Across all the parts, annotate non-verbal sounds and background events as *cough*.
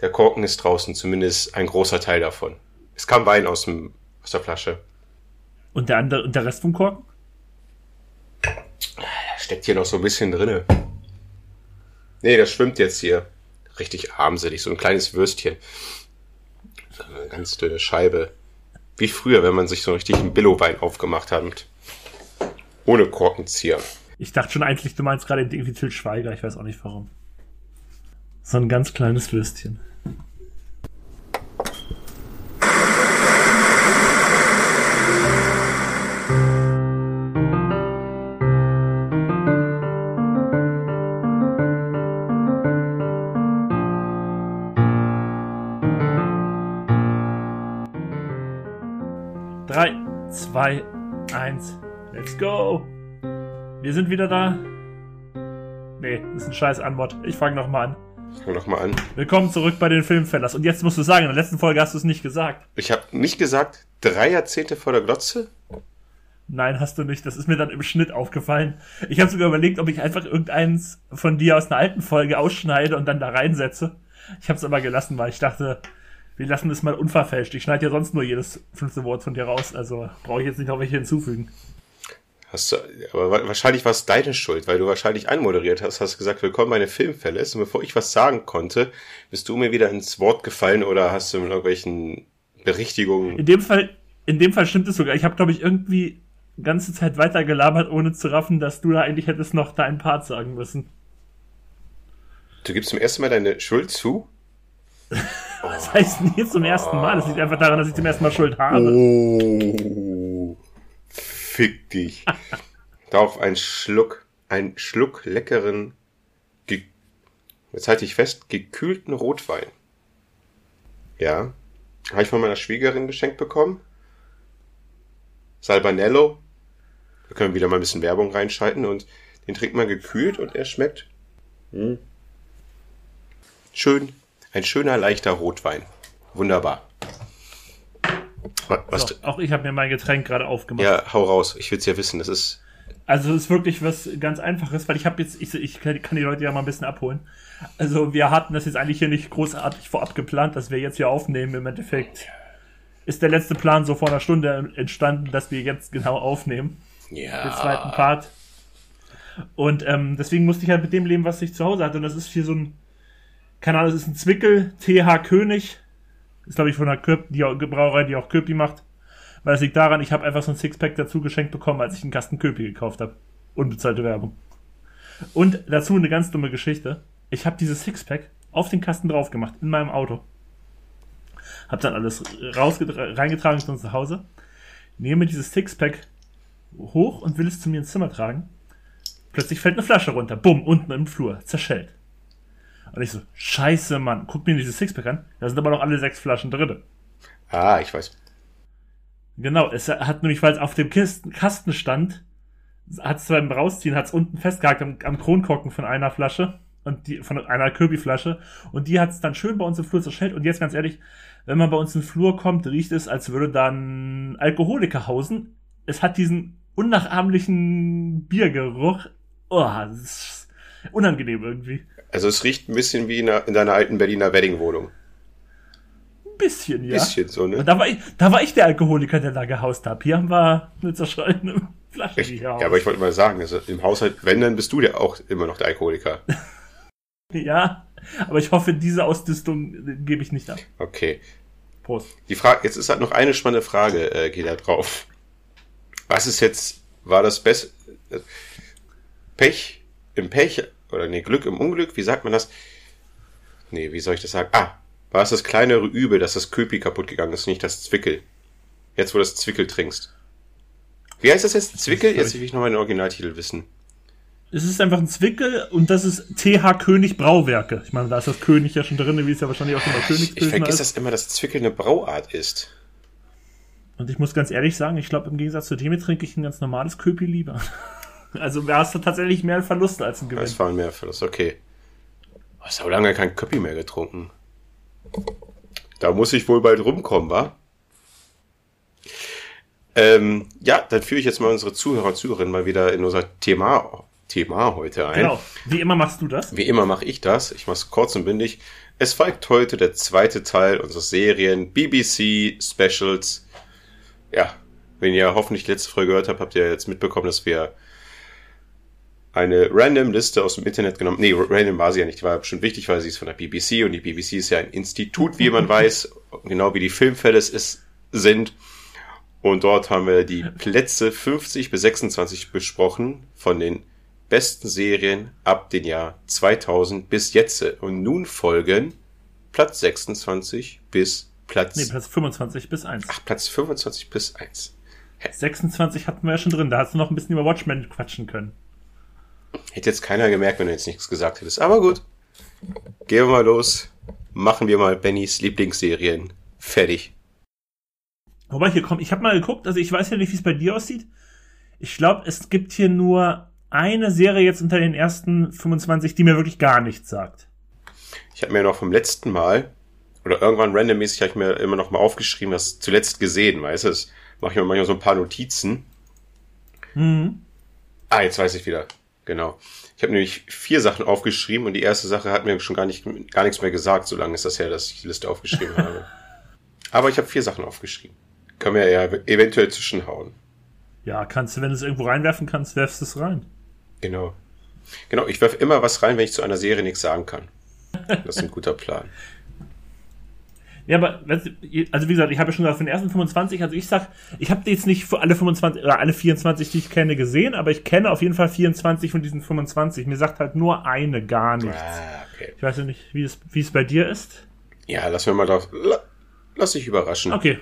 Der Korken ist draußen, zumindest ein großer Teil davon. Es kam Wein aus, dem, aus der Flasche. Und der, andere, und der Rest vom Korken? Steckt hier noch so ein bisschen drinne. Nee, das schwimmt jetzt hier. Richtig armselig, so ein kleines Würstchen. So eine ganz dünne Scheibe. Wie früher, wenn man sich so richtig einen Billo-Wein aufgemacht hat. Ohne Korkenzieher. Ich dachte schon eigentlich, du meinst gerade irgendwie Til Schweiger, ich weiß auch nicht warum. So ein ganz kleines Würstchen. Drei, zwei, eins, let's go! Wir sind wieder da. Nee, ist ein scheiß Anmod. Ich fange nochmal an. Fang doch mal an. Willkommen zurück bei den Filmfellers. Und jetzt musst du sagen, in der letzten Folge hast du es nicht gesagt. Ich habe nicht gesagt, drei Jahrzehnte vor der Glotze? Nein, hast du nicht. Das ist mir dann im Schnitt aufgefallen. Ich habe sogar überlegt, ob ich einfach irgendeins von dir aus einer alten Folge ausschneide und dann da reinsetze. Ich habe es aber gelassen, weil ich dachte, wir lassen es mal unverfälscht. Ich schneide ja sonst nur jedes fünfte Wort von dir raus, also brauche ich jetzt nicht noch welche hinzufügen. Hast du, aber wahrscheinlich war es deine Schuld, weil du wahrscheinlich anmoderiert hast, hast gesagt, willkommen meine Filmfälle. Und bevor ich was sagen konnte, bist du mir wieder ins Wort gefallen oder hast du mit irgendwelchen Berichtigungen. In dem Fall, in dem Fall stimmt es sogar. Ich habe, glaube ich, irgendwie ganze Zeit weiter gelabert, ohne zu raffen, dass du da eigentlich hättest noch deinen Part sagen müssen. Du gibst zum ersten Mal deine Schuld zu? *laughs* Das heißt nie zum ersten Mal. Das liegt einfach daran, dass ich zum ersten Mal Schuld habe. Oh. Fick dich. Darauf ein Schluck, ein Schluck leckeren, ge jetzt halte ich fest, gekühlten Rotwein. Ja. Habe ich von meiner Schwiegerin geschenkt bekommen. Salbanello. Wir können wieder mal ein bisschen Werbung reinschalten und den trinkt man gekühlt und er schmeckt hm, schön. Ein schöner, leichter Rotwein. Wunderbar. Was, So, auch ich habe mir mein Getränk gerade aufgemacht. ja, hau raus. Ich will's ja wissen. Das ist Also es ist wirklich was ganz Einfaches, weil ich habe jetzt, ich, ich kann kann die Leute ja mal ein bisschen abholen. Also wir hatten das jetzt eigentlich hier nicht großartig vorab geplant, dass wir jetzt hier aufnehmen. Im Endeffekt ist der letzte Plan so vor einer Stunde entstanden, dass wir jetzt genau aufnehmen, ja. den zweiten Part. Und ähm, deswegen musste ich halt mit dem leben, was ich zu Hause hatte. Und das ist hier so ein, keine Ahnung, das ist ein Zwickel, TH König. Ist glaube ich von der Köp die auch- Brauerei, die auch Köpi macht. Weil es liegt daran, ich habe einfach so ein Sixpack dazu geschenkt bekommen, als ich einen Kasten Köpi gekauft habe. Unbezahlte Werbung. Und dazu eine ganz dumme Geschichte. Ich habe dieses Sixpack auf den Kasten drauf gemacht, in meinem Auto. Hab dann alles reingetragen zu uns nach Hause. Nehme dieses Sixpack hoch und will es zu mir ins Zimmer tragen. Plötzlich fällt eine Flasche runter. Bumm, unten im Flur. Zerschellt. Und ich so, scheiße, Mann. Guck mir dieses Sixpack an. Da sind aber noch alle sechs Flaschen drin. Ah, ich weiß. Genau, es hat nämlich, weil es auf dem Kisten, Kasten stand, hat es beim Rausziehen, hat es unten festgehakt am, am Kronkorken von einer Flasche und die von einer Kirby-Flasche und die hat es dann schön bei uns im Flur zerschellt und jetzt ganz ehrlich, wenn man bei uns in den Flur kommt, riecht es, als würde dann Alkoholiker hausen. Es hat diesen unnachahmlichen Biergeruch. Oh, das ist unangenehm irgendwie. Also es riecht ein bisschen wie in, einer, in deiner alten Berliner Weddingwohnung. Ein bisschen, ja. Bisschen so, ne? Und da war, ich, da war ich der Alkoholiker, der da gehaust hat. Hier haben wir eine zerschallene *laughs* Flasche. Ich, ja, aber ich wollte mal sagen, also im Haushalt, wenn, dann bist du ja auch immer noch der Alkoholiker. *laughs* Ja, aber ich hoffe, diese Ausdüstung äh, gebe ich nicht ab. Okay. Prost. Die Frage, jetzt ist halt noch eine spannende Frage, äh, geht da drauf. Was ist jetzt, war das Best, äh, Pech im Pech, oder nee, Glück im Unglück, wie sagt man das? Nee, wie soll ich das sagen? Ah, war es das kleinere Übel, dass das Köpi kaputt gegangen ist, nicht das Zwickel? Jetzt, wo du das Zwickel trinkst. Wie heißt das jetzt? Zwickel? Jetzt will ich noch mal den Originaltitel wissen. Es ist einfach ein Zwickel und das ist TH König Brauwerke. Ich meine, da ist das König ja schon drin, wie es ja wahrscheinlich auch schon bei Ich Königspilsner vergesse ist. das immer, dass Zwickel eine Brauart ist. Und ich muss ganz ehrlich sagen, ich glaube, im Gegensatz zu dem trinke ich ein ganz normales Köpi lieber. Also da hast du tatsächlich mehr Verluste als ein Gewinn. Das war ein Mehrverlust, okay. Du hast auch lange kein Köppi mehr getrunken. Da muss ich wohl bald rumkommen, wa? Ähm, ja, dann führe ich jetzt mal unsere Zuhörer und Zuhörerinnen mal wieder in unser Thema, Thema heute ein. Genau. Wie immer machst du das. Wie immer mache ich das. Ich mache es kurz und bündig. Es folgt heute der zweite Teil unserer Serien BBC Specials. Ja, wenn ihr hoffentlich letzte Folge gehört habt, habt ihr jetzt mitbekommen, dass wir eine random Liste aus dem Internet genommen. Nee, random war sie ja nicht. Die war bestimmt wichtig, weil sie ist von der BBC und die BBC ist ja ein Institut, wie man *laughs* weiß, genau wie die Filmfälle es sind. Und dort haben wir die Plätze 50 bis 26 besprochen von den besten Serien ab dem Jahr 2000 bis jetzt. Und nun folgen Platz 26 bis Platz... Nee, Platz 25 bis 1. Ach, Platz 25 bis 1. 26 hatten wir ja schon drin, da hast du noch ein bisschen über Watchmen quatschen können. Hätte jetzt keiner gemerkt, wenn du jetzt nichts gesagt hättest. Aber gut. Gehen wir mal los. Machen wir mal Bennys Lieblingsserien. Fertig. Wobei, hier kommt, ich habe mal geguckt, also ich weiß ja nicht, wie es bei dir aussieht. Ich glaube, es gibt hier nur eine Serie jetzt unter den ersten 25, die mir wirklich gar nichts sagt. Ich habe mir noch vom letzten Mal, oder irgendwann randommäßig, habe ich mir immer noch mal aufgeschrieben, was zuletzt gesehen, weißt du? Das mache ich mir manchmal so ein paar Notizen. Mhm. Ah, jetzt weiß ich wieder. Genau. Ich habe nämlich vier Sachen aufgeschrieben und die erste Sache hat mir schon gar, nicht, gar nichts mehr gesagt, solange ist das her, dass ich die Liste aufgeschrieben *laughs* habe. Aber ich habe vier Sachen aufgeschrieben. Können wir ja eventuell zwischenhauen. Ja, kannst du, wenn du es irgendwo reinwerfen kannst, werfst du es rein. Genau. Genau, ich werfe immer was rein, wenn ich zu einer Serie nichts sagen kann. *laughs* Das ist ein guter Plan. Ja, aber, also wie gesagt, ich habe ja schon gesagt, von den ersten 25, also ich sag, ich habe jetzt nicht für alle 25 oder alle 24, die ich kenne, gesehen, aber ich kenne auf jeden Fall 24 von diesen 25. Mir sagt halt nur eine gar nichts. Ah, okay. Ich weiß ja nicht, wie es, wie es bei dir ist. Ja, lass mir mal drauf. Lass dich überraschen. Okay.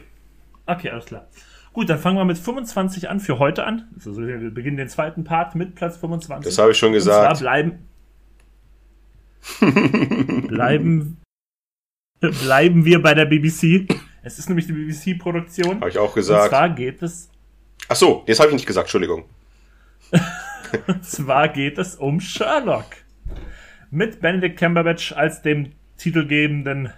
Okay, alles klar. Gut, dann fangen wir mit 25 an für heute an. Also wir beginnen den zweiten Part mit Platz 25. Das habe ich schon gesagt. Und zwar bleiben, *laughs* bleiben *laughs* bleiben wir bei der BBC. Es ist nämlich die BBC-Produktion. Habe ich auch gesagt. Und zwar geht es. Ach so, jetzt habe ich nicht gesagt, Entschuldigung. *laughs* und zwar geht es um Sherlock. Mit Benedict Cumberbatch als dem titelgebenden,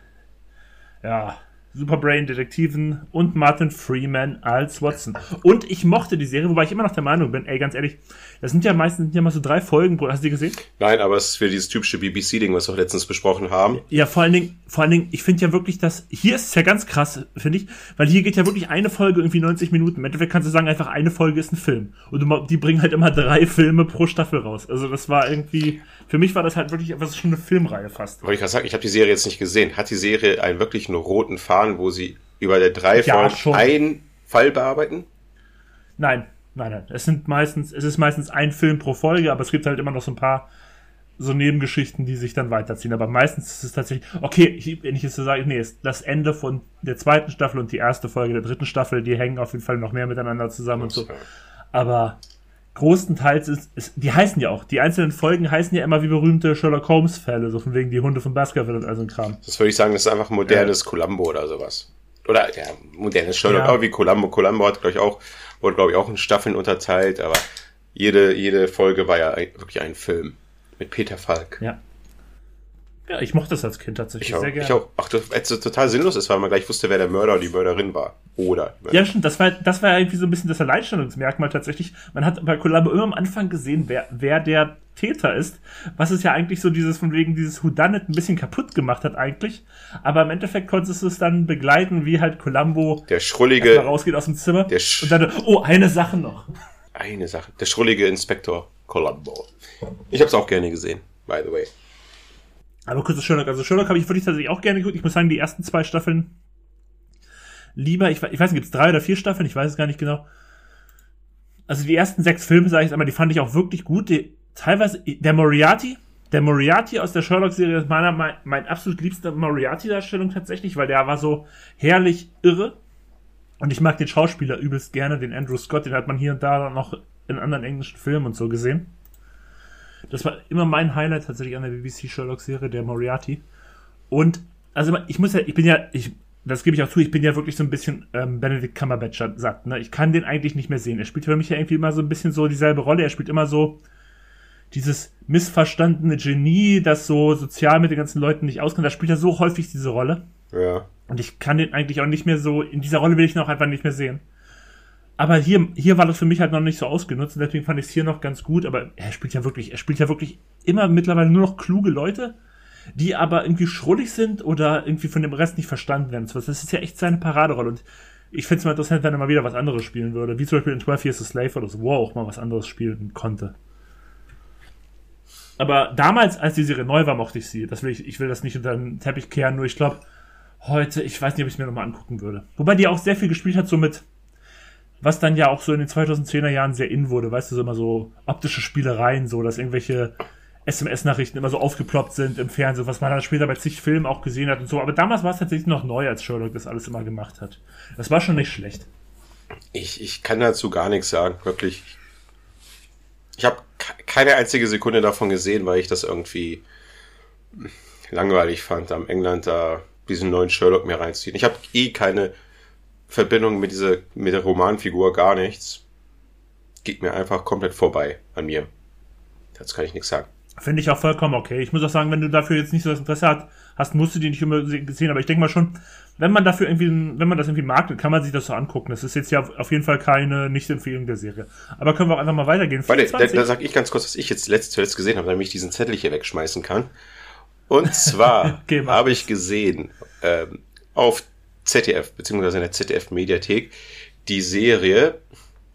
ja, Superbrain-Detektiven und Martin Freeman als Watson. Und ich mochte die Serie, wobei ich immer noch der Meinung bin, ey, ganz ehrlich, das sind ja meistens sind ja mal so drei Folgen. Hast du die gesehen? Nein, aber es ist für dieses typische BBC-Ding, was wir auch letztens besprochen haben. Ja, vor allen Dingen, vor allen Dingen, ich finde ja wirklich, dass, hier ist es ja ganz krass, finde ich, weil hier geht ja wirklich eine Folge irgendwie 90 Minuten. Im Endeffekt kannst du sagen, einfach eine Folge ist ein Film. Und die bringen halt immer drei Filme pro Staffel raus. Also das war irgendwie, für mich war das halt wirklich was schon eine Filmreihe fast. Wollte ich gerade sagen, ich habe die Serie jetzt nicht gesehen. Hat die Serie einen wirklichen roten Faden, wo sie über der drei ja, Folgen einen Fall bearbeiten? Nein, nein, nein. Es sind meistens, es ist meistens ein Film pro Folge, aber es gibt halt immer noch so ein paar so Nebengeschichten, die sich dann weiterziehen. Aber meistens ist es tatsächlich, okay, ich, wenn ich jetzt so sage, nee, das Ende von der zweiten Staffel und die erste Folge der dritten Staffel, die hängen auf jeden Fall noch mehr miteinander zusammen und so. Aber großenteils ist, ist, die heißen ja auch, die einzelnen Folgen heißen ja immer wie berühmte Sherlock Holmes Fälle, so von wegen die Hunde von Baskerville und all so ein Kram. Das würde ich sagen, das ist einfach modernes ja. Columbo oder sowas. Oder, ja, modernes Sherlock, ja. auch wie Columbo. Columbo hat, glaube ich, auch, wurde, glaube ich, auch in Staffeln unterteilt, aber jede, jede Folge war ja wirklich ein Film mit Peter Falk. Ja. Ja, ich mochte das als Kind tatsächlich ich auch, sehr gerne. Ich auch. Ach, das, als es total sinnlos ist, weil man gleich wusste, wer der Mörder oder die Mörderin war. Oder. Ja, stimmt. Das war, das war irgendwie so ein bisschen das Alleinstellungsmerkmal tatsächlich. Man hat bei Columbo immer am Anfang gesehen, wer, wer der Täter ist. Was es ja eigentlich so dieses, von wegen dieses Whodunit ein bisschen kaputt gemacht hat eigentlich. Aber im Endeffekt konntest du es dann begleiten, wie halt Columbo der schrullige rausgeht aus dem Zimmer. Der und dann, oh, eine Sache noch. Eine Sache. Der schrullige Inspektor Columbo. Ich habe es auch gerne gesehen, by the way. Aber kurz zu Sherlock. Also Sherlock habe ich wirklich tatsächlich auch gerne geguckt. Ich muss sagen, die ersten zwei Staffeln lieber, ich, ich weiß nicht, gibt es drei oder vier Staffeln? Ich weiß es gar nicht genau. Also die ersten sechs Filme, sage ich einmal, die fand ich auch wirklich gut. Die, teilweise, der Moriarty, der Moriarty aus der Sherlock-Serie ist meiner, mein, mein absolut liebster Moriarty-Darstellung tatsächlich, weil der war so herrlich irre. Und ich mag den Schauspieler übelst gerne, den Andrew Scott, den hat man hier und da noch in anderen englischen Filmen und so gesehen. Das war immer mein Highlight tatsächlich an der BBC Sherlock-Serie, der Moriarty. Und, also ich muss ja, ich bin ja, ich, das gebe ich auch zu, ich bin ja wirklich so ein bisschen ähm, Benedict Cumberbatch sagt, ne? Ich kann den eigentlich nicht mehr sehen. Er spielt für mich ja irgendwie immer so ein bisschen so dieselbe Rolle. Er spielt immer so dieses missverstandene Genie, das so sozial mit den ganzen Leuten nicht auskommt. Da spielt er so häufig diese Rolle. Ja. Und ich kann den eigentlich auch nicht mehr so, in dieser Rolle will ich ihn auch einfach nicht mehr sehen. Aber hier, hier war das für mich halt noch nicht so ausgenutzt und deswegen fand ich es hier noch ganz gut. Aber er spielt ja wirklich, er spielt ja wirklich immer mittlerweile nur noch kluge Leute. die aber irgendwie schrullig sind oder irgendwie von dem Rest nicht verstanden werden. Das ist ja echt seine Paraderolle und ich finde es mal interessant, wenn er mal wieder was anderes spielen würde, wie zum Beispiel in 12 Years a Slave oder so, wo er auch mal was anderes spielen konnte. Aber damals, als die Serie neu war, mochte ich sie. Das will ich, ich will das nicht unter den Teppich kehren, nur ich glaube, heute, ich weiß nicht, ob ich es mir nochmal angucken würde. Wobei die auch sehr viel gespielt hat, so mit, was dann ja auch so in den 2010er Jahren sehr in wurde, weißt du, so immer so optische Spielereien, so, dass irgendwelche SMS-Nachrichten immer so aufgeploppt sind im Fernsehen, was man dann später bei zig Filmen auch gesehen hat und so. Aber damals war es tatsächlich noch neu, als Sherlock das alles immer gemacht hat. Das war schon nicht schlecht. Ich, ich kann dazu gar nichts sagen, wirklich. Ich habe keine einzige Sekunde davon gesehen, weil ich das irgendwie langweilig fand, am England da diesen neuen Sherlock mir reinziehen. Ich habe eh keine Verbindung mit dieser mit der Romanfigur, gar nichts. Geht mir einfach komplett vorbei an mir. Dazu kann ich nichts sagen. Finde ich auch vollkommen okay. Ich muss auch sagen, wenn du dafür jetzt nicht so das Interesse hast, musst du die nicht immer sehen. Aber ich denke mal schon, wenn man dafür irgendwie, wenn man das irgendwie mag, dann kann man sich das so angucken. Das ist jetzt ja auf jeden Fall keine Nicht-Empfehlung der Serie. Aber können wir auch einfach mal weitergehen. Warte, da, da sag ich ganz kurz, was ich jetzt letzt, zuletzt gesehen habe, damit ich diesen Zettel hier wegschmeißen kann. Und zwar *laughs* okay, habe ich gesehen ähm, auf ZDF, beziehungsweise in der ZDF-Mediathek, die Serie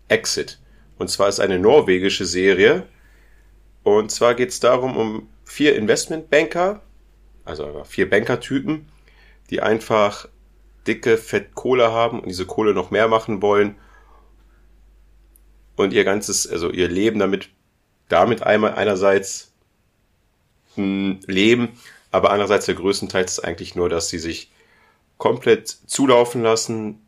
Exit. Und zwar ist eine norwegische Serie. Und zwar geht es darum, um vier Investmentbanker, also vier Bankertypen, die einfach dicke, fett Kohle haben und diese Kohle noch mehr machen wollen und ihr ganzes, also ihr Leben damit, damit einmal einerseits mh, hm, leben, aber andererseits der größtenteils ist eigentlich nur, dass sie sich komplett zulaufen lassen,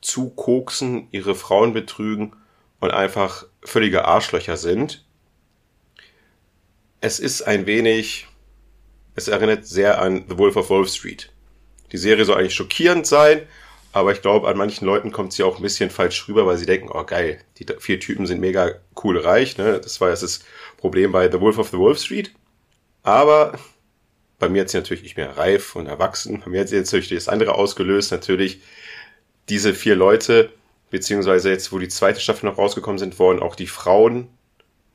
zukoksen, ihre Frauen betrügen und einfach völlige Arschlöcher sind. Es ist ein wenig, es erinnert sehr an The Wolf of Wall Street. Die Serie soll eigentlich schockierend sein, aber ich glaube, an manchen Leuten kommt sie auch ein bisschen falsch rüber, weil sie denken, oh geil, die vier Typen sind mega cool reich. Ne? Das war jetzt das Problem bei The Wolf of the Wall Street. Aber bei mir hat sie natürlich, ich bin reif und erwachsen, bei mir hat sie jetzt natürlich das andere ausgelöst, natürlich diese vier Leute, beziehungsweise jetzt, wo die zweite Staffel noch rausgekommen sind, wurden auch die Frauen,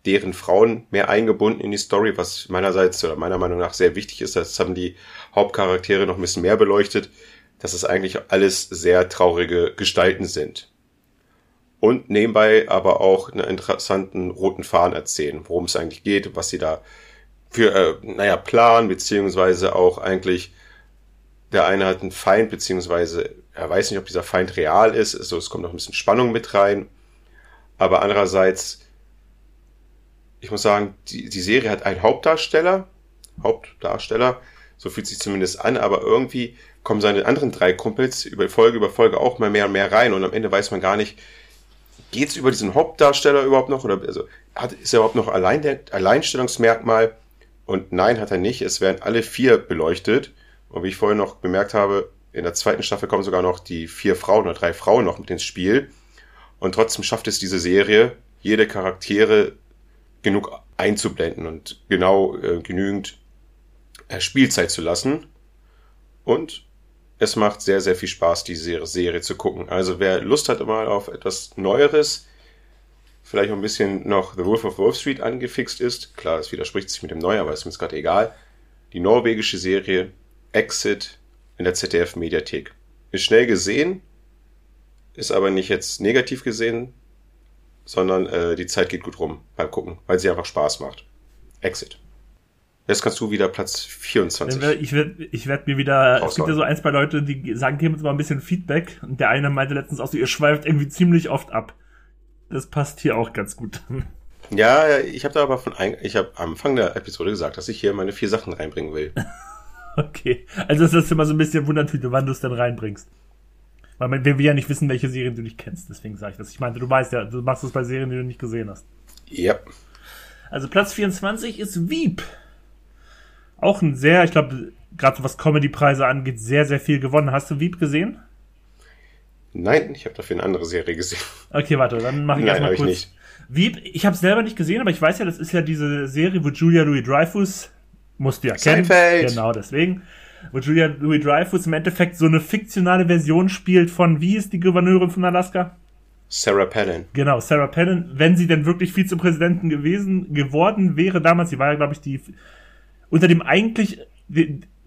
deren Frauen mehr eingebunden in die Story, was meinerseits oder meiner Meinung nach sehr wichtig ist. Das haben die Hauptcharaktere noch ein bisschen mehr beleuchtet, dass es eigentlich alles sehr traurige Gestalten sind. Und nebenbei aber auch einen interessanten roten Faden erzählen, worum es eigentlich geht, was sie da für, äh, naja, Plan, beziehungsweise auch eigentlich, der eine hat einen Feind, beziehungsweise er weiß nicht, ob dieser Feind real ist, also es kommt noch ein bisschen Spannung mit rein. Aber andererseits, ich muss sagen, die, die Serie hat einen Hauptdarsteller, Hauptdarsteller, so fühlt sich zumindest an, aber irgendwie kommen seine anderen drei Kumpels über Folge über Folge auch mal mehr und mehr rein und am Ende weiß man gar nicht, geht's über diesen Hauptdarsteller überhaupt noch oder also hat, ist er überhaupt noch allein der Alleinstellungsmerkmal? Und nein, hat er nicht. Es werden alle vier beleuchtet. Und wie ich vorhin noch bemerkt habe, in der zweiten Staffel kommen sogar noch die vier Frauen oder drei Frauen noch mit ins Spiel. Und trotzdem schafft es diese Serie, jede Charaktere genug einzublenden und genau äh, genügend äh, Spielzeit zu lassen. Und es macht sehr, sehr viel Spaß, die Serie zu gucken. Also wer Lust hat mal auf etwas Neueres, vielleicht noch ein bisschen noch The Wolf of Wall Street angefixt ist, klar, es widerspricht sich mit dem Neuen, aber ist mir gerade egal. Die norwegische Serie Exit in der ZDF Mediathek. Ist schnell gesehen, ist aber nicht jetzt negativ gesehen, sondern äh, die Zeit geht gut rum beim Gucken, weil sie einfach Spaß macht. Exit. Jetzt kannst du wieder Platz 24. Ich werde ich werd mir wieder, es gibt ja so ein, zwei Leute, die sagen, geben uns mal ein bisschen Feedback. Und der eine meinte letztens auch so, ihr schweift irgendwie ziemlich oft ab. Das passt hier auch ganz gut. Ja, ich habe da aber von, ich habe am Anfang der Episode gesagt, dass ich hier meine vier Sachen reinbringen will. *laughs* okay. Also das ist immer so ein bisschen Wundertüte, wann du es denn reinbringst. Weil wir will ja nicht wissen, welche Serien du nicht kennst, deswegen sage ich das. Ich meinte, du weißt ja, du machst es bei Serien, die du nicht gesehen hast. Ja. Yep. Also Platz 24 ist Wieb auch ein sehr, ich glaube, gerade was Comedy-Preise angeht, sehr, sehr viel gewonnen. Hast du Wieb gesehen? Nein, ich habe dafür eine andere Serie gesehen. Okay, warte, dann mache ich erstmal kurz. Ich nicht. Wieb, ich habe es selber nicht gesehen, aber ich weiß ja, das ist ja diese Serie, wo Julia Louis Dreyfus, musst du ja kennen. Seinfeld. Genau, deswegen. Wo Julia Louis Dreyfus im Endeffekt so eine fiktionale Version spielt von, wie ist die Gouverneurin von Alaska? Sarah Palin. Genau, Sarah Palin, wenn sie denn wirklich Vizepräsidentin gewesen, geworden wäre damals, sie war ja, glaube ich, die unter dem eigentlich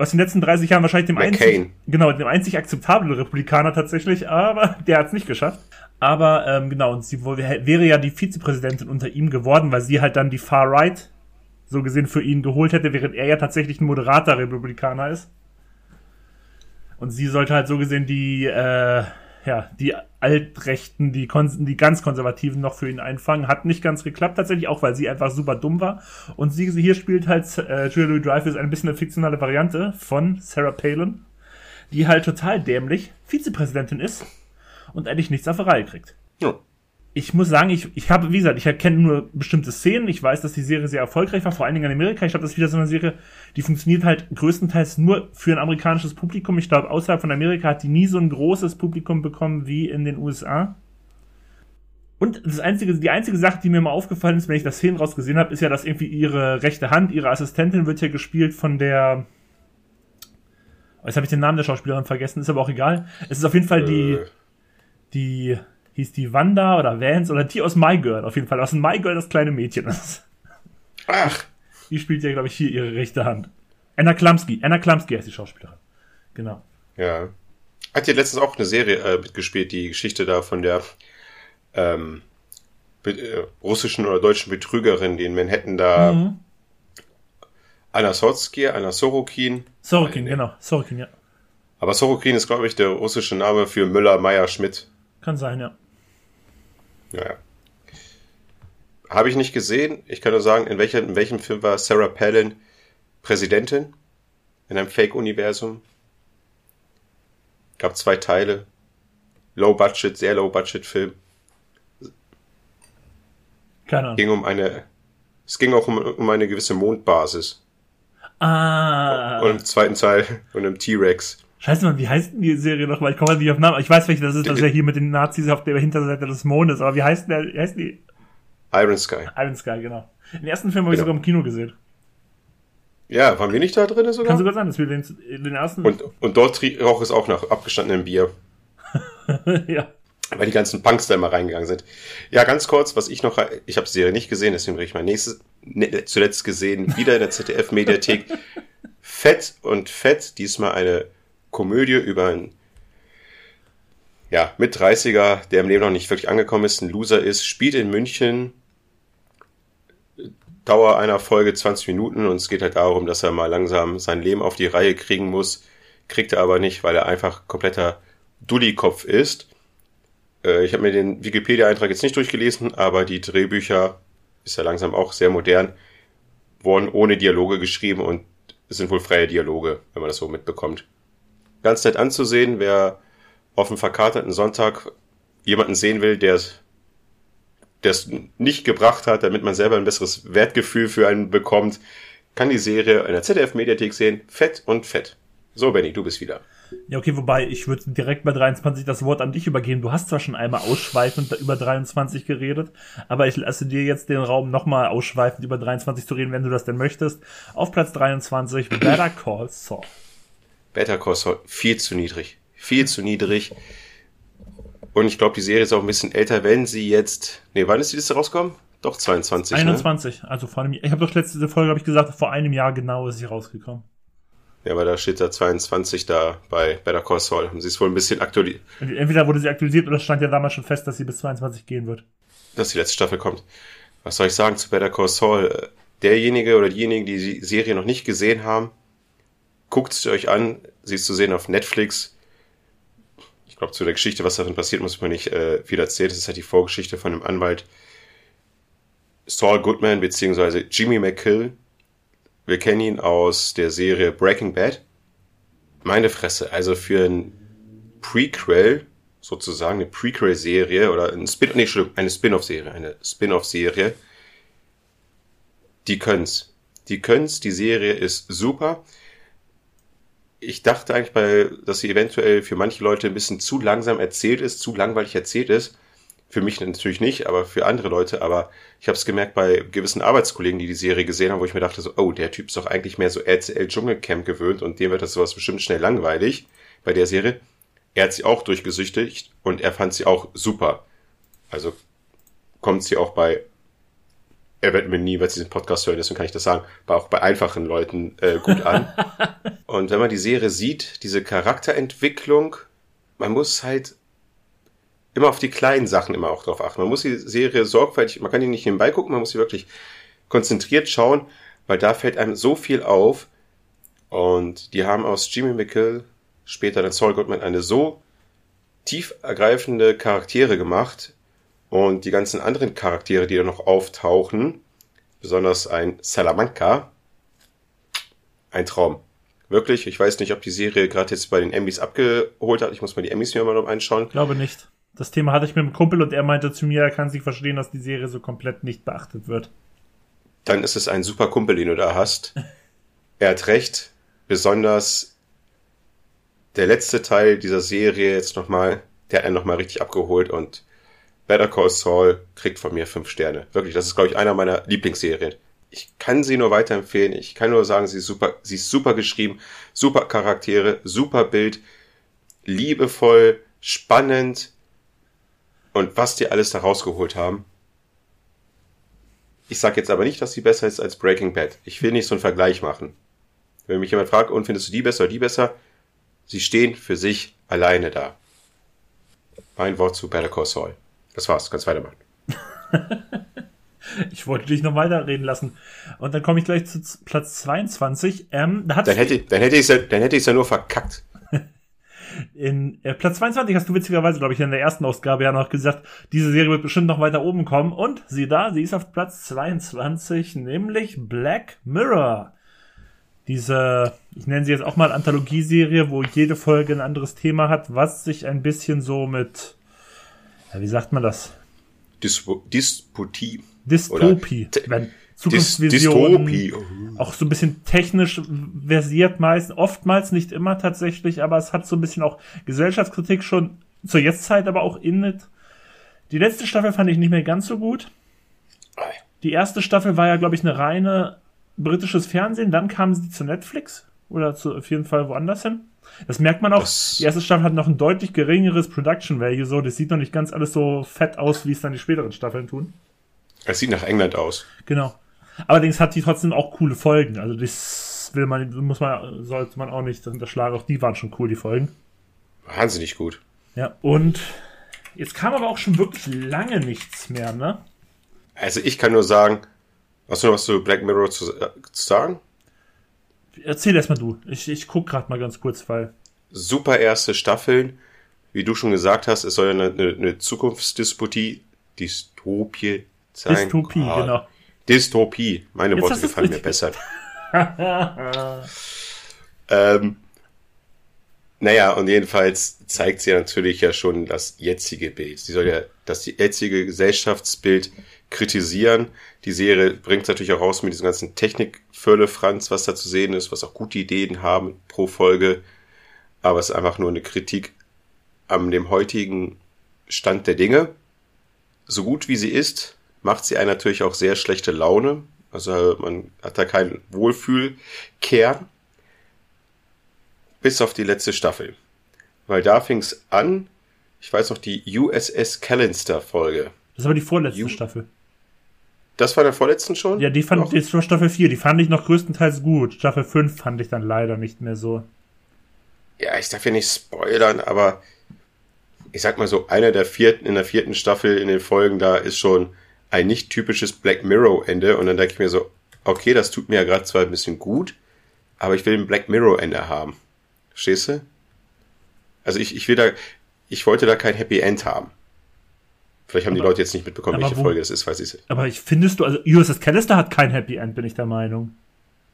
aus den letzten 30 Jahren wahrscheinlich dem einzig, genau, dem einzig akzeptablen Republikaner tatsächlich, aber *laughs* der hat es nicht geschafft. Aber ähm, genau, und sie wäre ja die Vizepräsidentin unter ihm geworden, weil sie halt dann die Far Right so gesehen für ihn geholt hätte, während er ja tatsächlich ein moderater Republikaner ist. Und sie sollte halt so gesehen die, äh, ja, die Altrechten, die, die ganz Konservativen noch für ihn einfangen. Hat nicht ganz geklappt tatsächlich, auch weil sie einfach super dumm war. Und sie, sie hier spielt halt äh, Julia Louis Dreyfus ein bisschen eine fiktionale Variante von Sarah Palin, die halt total dämlich Vizepräsidentin ist und eigentlich nichts auf Reihe kriegt. Ja ich muss sagen, ich, ich habe, wie gesagt, ich kenne nur bestimmte Szenen. Ich weiß, dass die Serie sehr erfolgreich war, vor allen Dingen in Amerika. Ich glaube, das ist wieder so eine Serie, die funktioniert halt größtenteils nur für ein amerikanisches Publikum. Ich glaube, außerhalb von Amerika hat die nie so ein großes Publikum bekommen wie in den USA. Und das einzige, die einzige Sache, die mir mal aufgefallen ist, wenn ich das Szenen rausgesehen habe, ist ja, dass irgendwie ihre rechte Hand, ihre Assistentin wird ja gespielt von der, jetzt habe ich den Namen der Schauspielerin vergessen, ist aber auch egal. Es ist auf jeden Fall die, äh. die, hieß die Wanda oder Vance oder die aus My Girl auf jeden Fall. Was in My Girl das kleine Mädchen ist. Ach. Die spielt ja, glaube ich, hier ihre rechte Hand. Anna Klamski. Anna Klamski heißt die Schauspielerin. Genau. Ja. Hat ja letztens auch eine Serie äh, mitgespielt, die Geschichte da von der ähm, äh, russischen oder deutschen Betrügerin, die in Manhattan da mhm. Anna Sotsky, Anna Sorokin. Sorokin, genau. Sorokin, ja. Aber Sorokin ist, glaube ich, der russische Name für Müller, Meyer, Schmidt. Kann sein, ja. Ja. Habe ich nicht gesehen. Ich kann nur sagen, in, welcher, in welchem Film war Sarah Palin Präsidentin? In einem Fake-Universum. Gab zwei Teile. Low Budget, sehr Low Budget Film. Keine Ahnung. Ging um eine, es ging auch um, um eine gewisse Mondbasis. Ah. Und im zweiten Teil und im T-Rex. Scheiße, Mann, wie heißt denn die Serie nochmal? Ich komme halt nicht auf Namen. Ich weiß, welche das ist, das ist ja hier mit den Nazis auf der Hinterseite des Mondes. Aber wie heißt der? Wie heißt die? Iron Sky. Iron Sky, genau. Den ersten Film habe ich genau. sogar im Kino gesehen. Ja, waren wir nicht da drin sogar? Kann sogar sein, dass wir den, den ersten. Und, und dort roch es auch nach abgestandenem Bier. *laughs* ja. Weil die ganzen Punks da immer reingegangen sind. Ja, ganz kurz, was ich noch, ich habe die Serie nicht gesehen, deswegen bringe ich mein nächstes, ne, zuletzt gesehen, wieder in der ZDF-Mediathek. *laughs* Fett und Fett, diesmal eine Komödie über einen ja, mit 30er, der im Leben noch nicht wirklich angekommen ist, ein Loser ist, spielt in München, Dauer einer Folge 20 Minuten und es geht halt darum, dass er mal langsam sein Leben auf die Reihe kriegen muss, kriegt er aber nicht, weil er einfach kompletter Dulli-Kopf ist. Äh, ich habe mir den Wikipedia-Eintrag jetzt nicht durchgelesen, aber die Drehbücher, ist ja langsam auch sehr modern, wurden ohne Dialoge geschrieben und es sind wohl freie Dialoge, wenn man das so mitbekommt ganz nett anzusehen, wer auf dem verkaterten Sonntag jemanden sehen will, der es nicht gebracht hat, damit man selber ein besseres Wertgefühl für einen bekommt, kann die Serie in der ZDF-Mediathek sehen. Fett und fett. So, Benny, du bist wieder. Ja, okay, wobei ich würde direkt bei 23 das Wort an dich übergeben. Du hast zwar schon einmal ausschweifend über 23 geredet, aber ich lasse dir jetzt den Raum nochmal ausschweifend über 23 zu reden, wenn du das denn möchtest. Auf Platz 23 Better Call Saul. Better Call Saul viel zu niedrig. Viel zu niedrig. Und ich glaube, die Serie ist auch ein bisschen älter, wenn sie jetzt. Nee, wann ist die Liste rausgekommen? Doch 22. 21, ne? also vor einem Jahr. Ich habe doch letzte Folge, habe ich gesagt, vor einem Jahr genau ist sie rausgekommen. Ja, aber da steht da 22 da bei Better Call Saul. Haben sie es wohl ein bisschen aktualisiert. Entweder wurde sie aktualisiert oder stand ja damals schon fest, dass sie bis 22 gehen wird. Dass die letzte Staffel kommt. Was soll ich sagen zu Better Call Saul? Derjenige oder diejenigen, die die Serie noch nicht gesehen haben, guckt es euch an, sie ist zu sehen auf Netflix. Ich glaube, zu der Geschichte, was darin passiert, muss man nicht äh, viel erzählen. Das ist halt die Vorgeschichte von dem Anwalt Saul Goodman beziehungsweise Jimmy McKill. Wir kennen ihn aus der Serie Breaking Bad. Meine Fresse, also für ein Prequel, sozusagen eine Prequel-Serie oder ein Spin, nee, eine Spin-off-Serie, eine Spin-off-Serie. Die können's. Die können's, die Serie ist super ich dachte eigentlich, bei, dass sie eventuell für manche Leute ein bisschen zu langsam erzählt ist, zu langweilig erzählt ist. Für mich natürlich nicht, aber für andere Leute. Aber ich habe es gemerkt bei gewissen Arbeitskollegen, die die Serie gesehen haben, wo ich mir dachte so, oh, der Typ ist doch eigentlich mehr so RCL Dschungelcamp gewöhnt und dem wird das sowas bestimmt schnell langweilig bei der Serie. Er hat sie auch durchgesüchtigt und er fand sie auch super. Also kommt sie auch bei er wird mir niemals diesen Podcast hören, deswegen kann ich das sagen, aber auch bei einfachen Leuten äh, gut an. *laughs* und wenn man die Serie sieht, diese Charakterentwicklung, man muss halt immer auf die kleinen Sachen immer auch drauf achten. Man muss die Serie sorgfältig, man kann die nicht nebenbei gucken, man muss sie wirklich konzentriert schauen, weil da fällt einem so viel auf. Und die haben aus Jimmy McKill, später dann Saul Goodman, eine so tief ergreifende Charaktere gemacht, und die ganzen anderen Charaktere, die da noch auftauchen, besonders ein Salamanca, ein Traum. Wirklich, ich weiß nicht, ob die Serie gerade jetzt bei den Emmys abgeholt hat. Ich muss mal die Emmys mir mal noch einschauen. Glaube nicht. Das Thema hatte ich mit einem Kumpel und er meinte zu mir, er kann sich verstehen, dass die Serie so komplett nicht beachtet wird. Dann ist es ein super Kumpel, den du da hast. er hat recht. Besonders der letzte Teil dieser Serie jetzt nochmal, der hat einen nochmal richtig abgeholt und Better Call Saul kriegt von mir fünf Sterne. Wirklich, das ist, glaube ich, einer meiner Lieblingsserien. Ich kann sie nur weiterempfehlen. Ich kann nur sagen, sie ist super, sie ist super geschrieben, super Charaktere, super Bild, liebevoll, spannend und was die alles da rausgeholt haben. Ich sage jetzt aber nicht, dass sie besser ist als Breaking Bad. Ich will nicht so einen Vergleich machen. Wenn mich jemand fragt, und findest du die besser oder die besser? Sie stehen für sich alleine da. Mein Wort zu Better Call Saul. Das war's, kannst weitermachen. *laughs* ich wollte dich noch weiterreden lassen. Und dann komme ich gleich zu Platz 22. Ähm, da dann, hätte, dann hätte ich ja, dann hätte ich ja nur verkackt. *laughs* In äh, Platz 22 hast du witzigerweise, glaube ich, in der ersten Ausgabe ja noch gesagt, diese Serie wird bestimmt noch weiter oben kommen. Und sieh da, sie ist auf Platz 22, nämlich Black Mirror. Diese, ich nenne sie jetzt auch mal Anthologieserie, wo jede Folge ein anderes Thema hat, was sich ein bisschen so mit ja, wie sagt man das? Dispo Disputie. Dystopie. Wenn Zukunftsvisionen Dystopie. auch so ein bisschen technisch versiert meist, oftmals nicht immer tatsächlich, aber es hat so ein bisschen auch Gesellschaftskritik schon zur Jetztzeit, aber auch in Die letzte Staffel fand ich nicht mehr ganz so gut. Die erste Staffel war ja, glaube ich, eine reine britisches Fernsehen, dann kamen sie zu Netflix oder zu, auf jeden Fall woanders hin. Das merkt man auch. Das die erste Staffel hat noch ein deutlich geringeres Production Value, so. Das sieht noch nicht ganz alles so fett aus, wie es dann die späteren Staffeln tun. Es sieht nach England aus. Genau. Allerdings hat die trotzdem auch coole Folgen. Also das will man, muss man, sollte man auch nicht unterschlagen. Auch die waren schon cool, die Folgen. Wahnsinnig gut. Ja, und jetzt kam aber auch schon wirklich lange nichts mehr, ne? Also ich kann nur sagen, hast du noch was zu Black Mirror zu, äh, zu sagen? Erzähl erstmal du. Ich, ich guck gerade mal ganz kurz, weil. Super erste Staffeln. Wie du schon gesagt hast, es soll ja eine, eine, eine Zukunftsdystopie, Dystopie sein. Dystopie, oh, genau. Dystopie. Meine Jetzt Worte gefallen mir besser. *laughs* ähm, naja, und jedenfalls zeigt sie natürlich ja schon das jetzige Bild. Sie soll ja das jetzige Gesellschaftsbild kritisieren. Die Serie bringt es natürlich auch raus mit diesem ganzen Technik-Firle-Franz, was da zu sehen ist, was auch gute Ideen haben pro Folge. Aber es ist einfach nur eine Kritik an dem heutigen Stand der Dinge. So gut wie sie ist, macht sie einen natürlich auch sehr schlechte Laune. Also man hat da keinen Wohlfühlkern. Bis auf die letzte Staffel. Weil da fing es an, ich weiß noch, die USS Callister Folge. Das war die vorletzte U Staffel. Das war der vorletzten schon? Ja, die fand jetzt war Staffel 4, die fand ich noch größtenteils gut. Staffel 5 fand ich dann leider nicht mehr so. Ja, ich darf ja nicht spoilern, aber ich sag mal so, einer der vierten, in der vierten Staffel in den Folgen da ist schon ein nicht typisches Black Mirror Ende und dann denke ich mir so, okay, das tut mir ja gerade zwar ein bisschen gut, aber ich will ein Black Mirror Ende haben. Verstehst du? Also ich, ich will da, ich wollte da kein Happy End haben. Vielleicht haben aber, die Leute jetzt nicht mitbekommen, welche wo, Folge das ist, weiß ich nicht. Aber ich findest du, also USS Callister hat kein Happy End, bin ich der Meinung.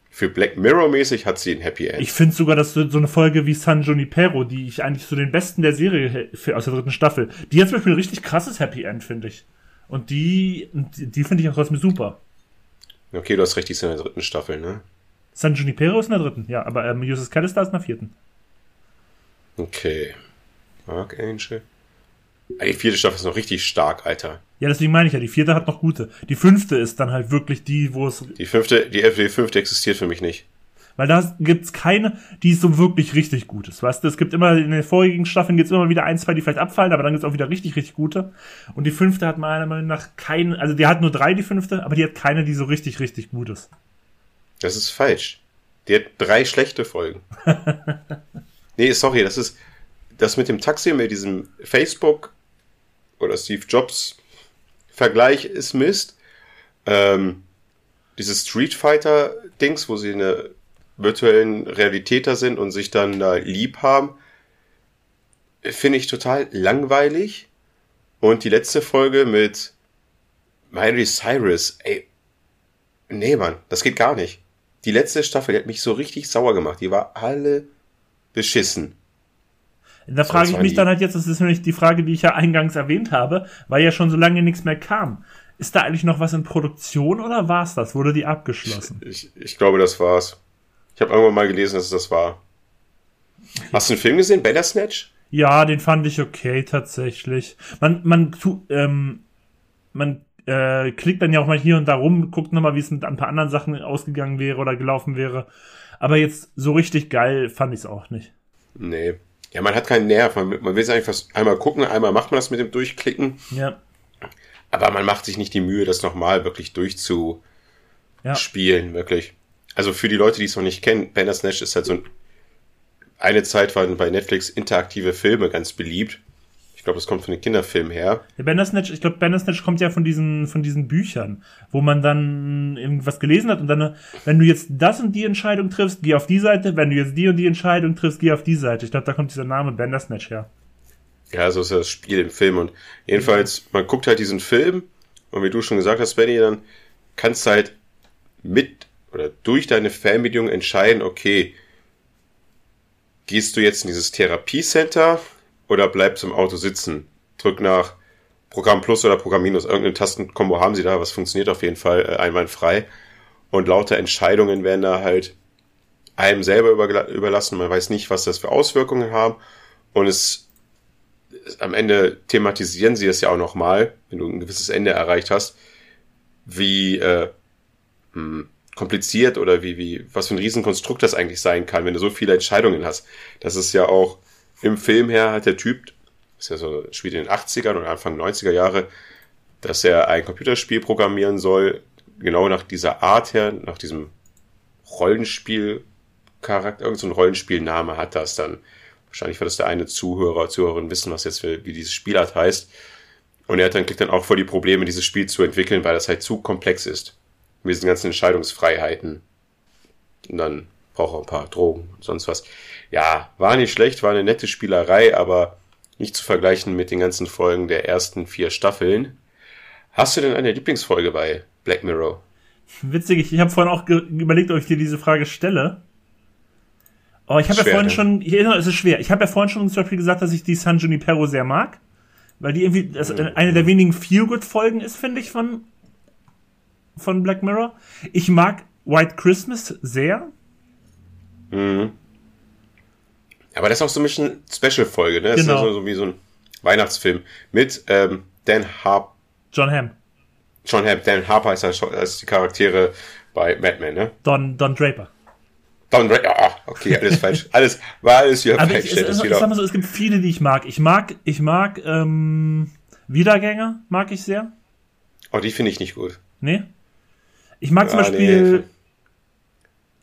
Für Black Mirror mäßig hat sie ein Happy End. Ich finde sogar, dass so, so eine Folge wie San Junipero, die ich eigentlich zu so den besten der Serie für, aus der dritten Staffel, die hat zum Beispiel ein richtig krasses Happy End, finde ich. Und die, die finde ich auch trotzdem super. Okay, du hast recht, die ist in der dritten Staffel, ne? San Junipero ist in der dritten, ja, aber ähm, USS Callister ist in der vierten. Okay. Archangel. Die vierte Staffel ist noch richtig stark, Alter. Ja, deswegen meine ich ja, die vierte hat noch gute. Die fünfte ist dann halt wirklich die, wo es. Die fünfte, die, die fünfte existiert für mich nicht. Weil da gibt's keine, die so wirklich richtig gut ist. Weißt du, es gibt immer, in den vorigen Staffeln gibt's immer wieder ein, zwei, die vielleicht abfallen, aber dann gibt's auch wieder richtig, richtig gute. Und die fünfte hat meiner Meinung nach keine, also die hat nur drei, die fünfte, aber die hat keine, die so richtig, richtig gut ist. Das ist falsch. Die hat drei schlechte Folgen. *laughs* nee, sorry, das ist, das mit dem Taxi, mit diesem Facebook oder Steve Jobs Vergleich ist Mist. Ähm, dieses Street Fighter Dings, wo sie in der virtuellen Realität da sind und sich dann da lieb haben, finde ich total langweilig. Und die letzte Folge mit Miley Cyrus, ey, nee, Mann, das geht gar nicht. Die letzte Staffel, die hat mich so richtig sauer gemacht. Die war alle beschissen. Da frage ich mich dann halt jetzt, das ist nämlich die Frage, die ich ja eingangs erwähnt habe, weil ja schon so lange nichts mehr kam. Ist da eigentlich noch was in Produktion oder war's das? Wurde die abgeschlossen? Ich, ich, ich glaube, das war's. Ich habe irgendwann mal gelesen, dass es das war. Hast du einen Film gesehen, Bandersnatch? Ja, den fand ich okay tatsächlich. Man, man, tu, ähm, man äh, klickt dann ja auch mal hier und da rum, guckt nochmal, wie es mit ein paar anderen Sachen ausgegangen wäre oder gelaufen wäre. Aber jetzt so richtig geil fand ich es auch nicht. Nee. Ja, man hat keinen Nerv. Man, man will es einfach einmal gucken, einmal macht man das mit dem Durchklicken. Ja. Aber man macht sich nicht die Mühe, das nochmal wirklich durchzuspielen, ja. wirklich. Also für die Leute, die es noch nicht kennen, Bandersnatch ist halt so ein, eine Zeit waren bei Netflix interaktive Filme ganz beliebt glaube, das kommt von den Kinderfilmen her. Ja, Bandersnatch, ich glaube, Bandersnatch kommt ja von diesen, von diesen Büchern, wo man dann irgendwas gelesen hat und dann, wenn du jetzt das und die Entscheidung triffst, geh auf die Seite, wenn du jetzt die und die Entscheidung triffst, geh auf die Seite. Ich glaube, da kommt dieser Name Bandersnatch her. Ja, so ist ja das Spiel im Film und jedenfalls, man guckt halt diesen Film und wie du schon gesagt hast, Benny, dann kannst du halt mit oder durch deine Fernbedienung entscheiden, okay, gehst du jetzt in dieses Therapiecenter oder bleibst im Auto sitzen. Drück nach Programm Plus oder Programm Minus. Irgendeine Tastenkombo haben sie da, was funktioniert auf jeden Fall äh, einwandfrei. Und lauter Entscheidungen werden da halt einem selber überlassen. Man weiß nicht, was das für Auswirkungen haben. Und es am Ende thematisieren sie es ja auch nochmal, wenn du ein gewisses Ende erreicht hast, wie äh, hm, kompliziert oder wie, wie, was für ein Riesenkonstrukt das eigentlich sein kann, wenn du so viele Entscheidungen hast. Das ist ja auch im Film her hat der Typ, ist ja so, spielt in den 80ern und Anfang 90er Jahre, dass er ein Computerspiel programmieren soll, genau nach dieser Art her, nach diesem Rollenspiel-Charakter, irgendein so Rollenspielname hat das dann. Wahrscheinlich wird das der eine Zuhörer, Zuhörerin wissen, was jetzt für, wie dieses Spielart heißt. Und er hat dann, kriegt dann auch vor die Probleme, dieses Spiel zu entwickeln, weil das halt zu komplex ist. Mit diesen ganzen Entscheidungsfreiheiten. Und dann braucht er ein paar Drogen und sonst was ja, war nicht schlecht, war eine nette Spielerei, aber nicht zu vergleichen mit den ganzen Folgen der ersten vier Staffeln. Hast du denn eine Lieblingsfolge bei Black Mirror? Witzig, ich habe vorhin auch überlegt, ob ich dir diese Frage stelle. Aber ich habe ja vorhin ne? schon, ich erinnere, es ist schwer. Ich habe ja vorhin schon zum Beispiel gesagt, dass ich die San Junipero sehr mag, weil die irgendwie das mhm. eine der wenigen Feel-Good-Folgen ist, finde ich, von, von Black Mirror. Ich mag White Christmas sehr. Mhm. Aber das ist auch so ein bisschen Special-Folge, ne? Das genau. ist ja so, so wie so ein Weihnachtsfilm mit ähm, Dan Harp. John Hamm. John Hamm. Dan Harper ist als, als die Charaktere bei Mad Men, ne? Don, Don Draper. Don Draper, ah, okay, alles *laughs* falsch. Alles, war alles wieder Aber falsch. Ich, es, ich sag mal so, es gibt viele, die ich mag. Ich mag, ich mag, ähm, Wiedergänger, mag ich sehr. Oh, die finde ich nicht gut. Nee? Ich mag ja, zum Beispiel, nee.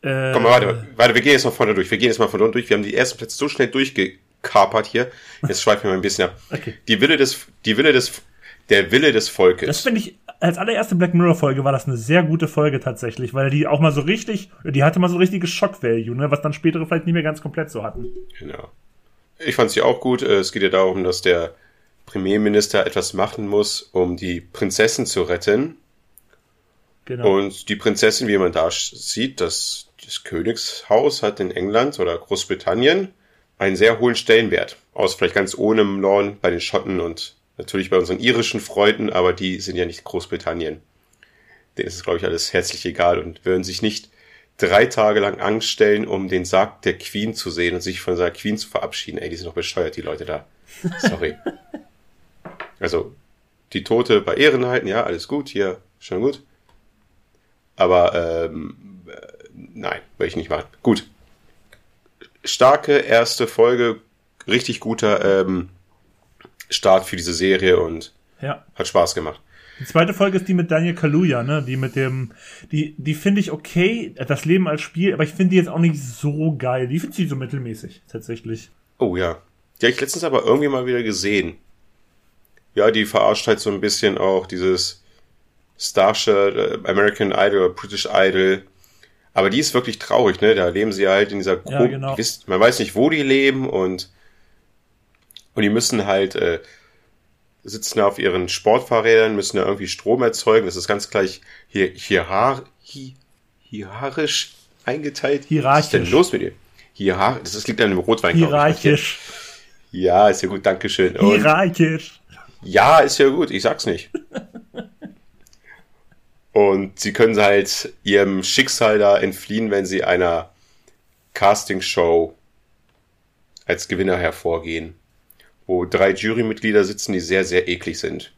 Äh, Komm mal, warte, warte, wir gehen jetzt mal vorne durch. Wir gehen jetzt mal von unten durch. Wir haben die ersten Plätze so schnell durchgekapert hier. Jetzt schweifen wir mal ein bisschen ab. Okay. Die Wille des, die Wille des, der Wille des Volkes. Das finde ich, als allererste Black Mirror Folge war das eine sehr gute Folge tatsächlich, weil die auch mal so richtig, die hatte mal so richtiges Shock-Value, ne, was dann spätere vielleicht nicht mehr ganz komplett so hatten. Genau. Ich fand sie auch gut. Es geht ja darum, dass der Premierminister etwas machen muss, um die Prinzessin zu retten. Genau. Und die Prinzessin, wie man da sieht, das das Königshaus hat in England oder Großbritannien einen sehr hohen Stellenwert. Aus vielleicht ganz ohne Norn bei den Schotten und natürlich bei unseren irischen Freunden, aber die sind ja nicht Großbritannien. Denen ist es, glaube ich, alles herzlich egal und würden sich nicht drei Tage lang Angst stellen, um den Sarg der Queen zu sehen und sich von seiner Queen zu verabschieden. Ey, die sind doch bescheuert, die Leute da. Sorry. *laughs* also, die Tote bei Ehrenheiten, ja, alles gut, hier, schon gut. Aber ähm, nein, will ich nicht machen. Gut. Starke erste Folge, richtig guter ähm, Start für diese Serie und Ja. hat Spaß gemacht. Die zweite Folge ist die mit Daniel Kaluuya, ne? Die mit dem, die, die finde ich okay, das Leben als Spiel, aber ich finde die jetzt auch nicht so geil. Die finde ich so mittelmäßig, tatsächlich. Oh ja. Die hab ich letztens aber irgendwie mal wieder gesehen. Ja, die verarscht halt so ein bisschen auch dieses Starship, äh, American Idol, British Idol. Aber die ist wirklich traurig, ne? Da leben sie halt in dieser Ja, Gro- genau. Man weiß nicht, wo die leben und und die müssen halt äh, sitzen da auf ihren Sportfahrrädern, müssen da irgendwie Strom erzeugen. Das ist ganz gleich hier hierar, hi, hierarchisch eingeteilt. Was ist Hierarchisch. denn los mit dir? Hierar, das ist, liegt an dem Rotwein. ich. Hierarchisch. Ja, ist ja gut, Dankeschön. Und Hierarchisch. ja, ist ja gut, ich sag's nicht. *laughs* Und sie können halt ihrem Schicksal da entfliehen, wenn sie einer Castingshow als Gewinner hervorgehen, wo drei Jurymitglieder sitzen, die sehr, sehr eklig sind.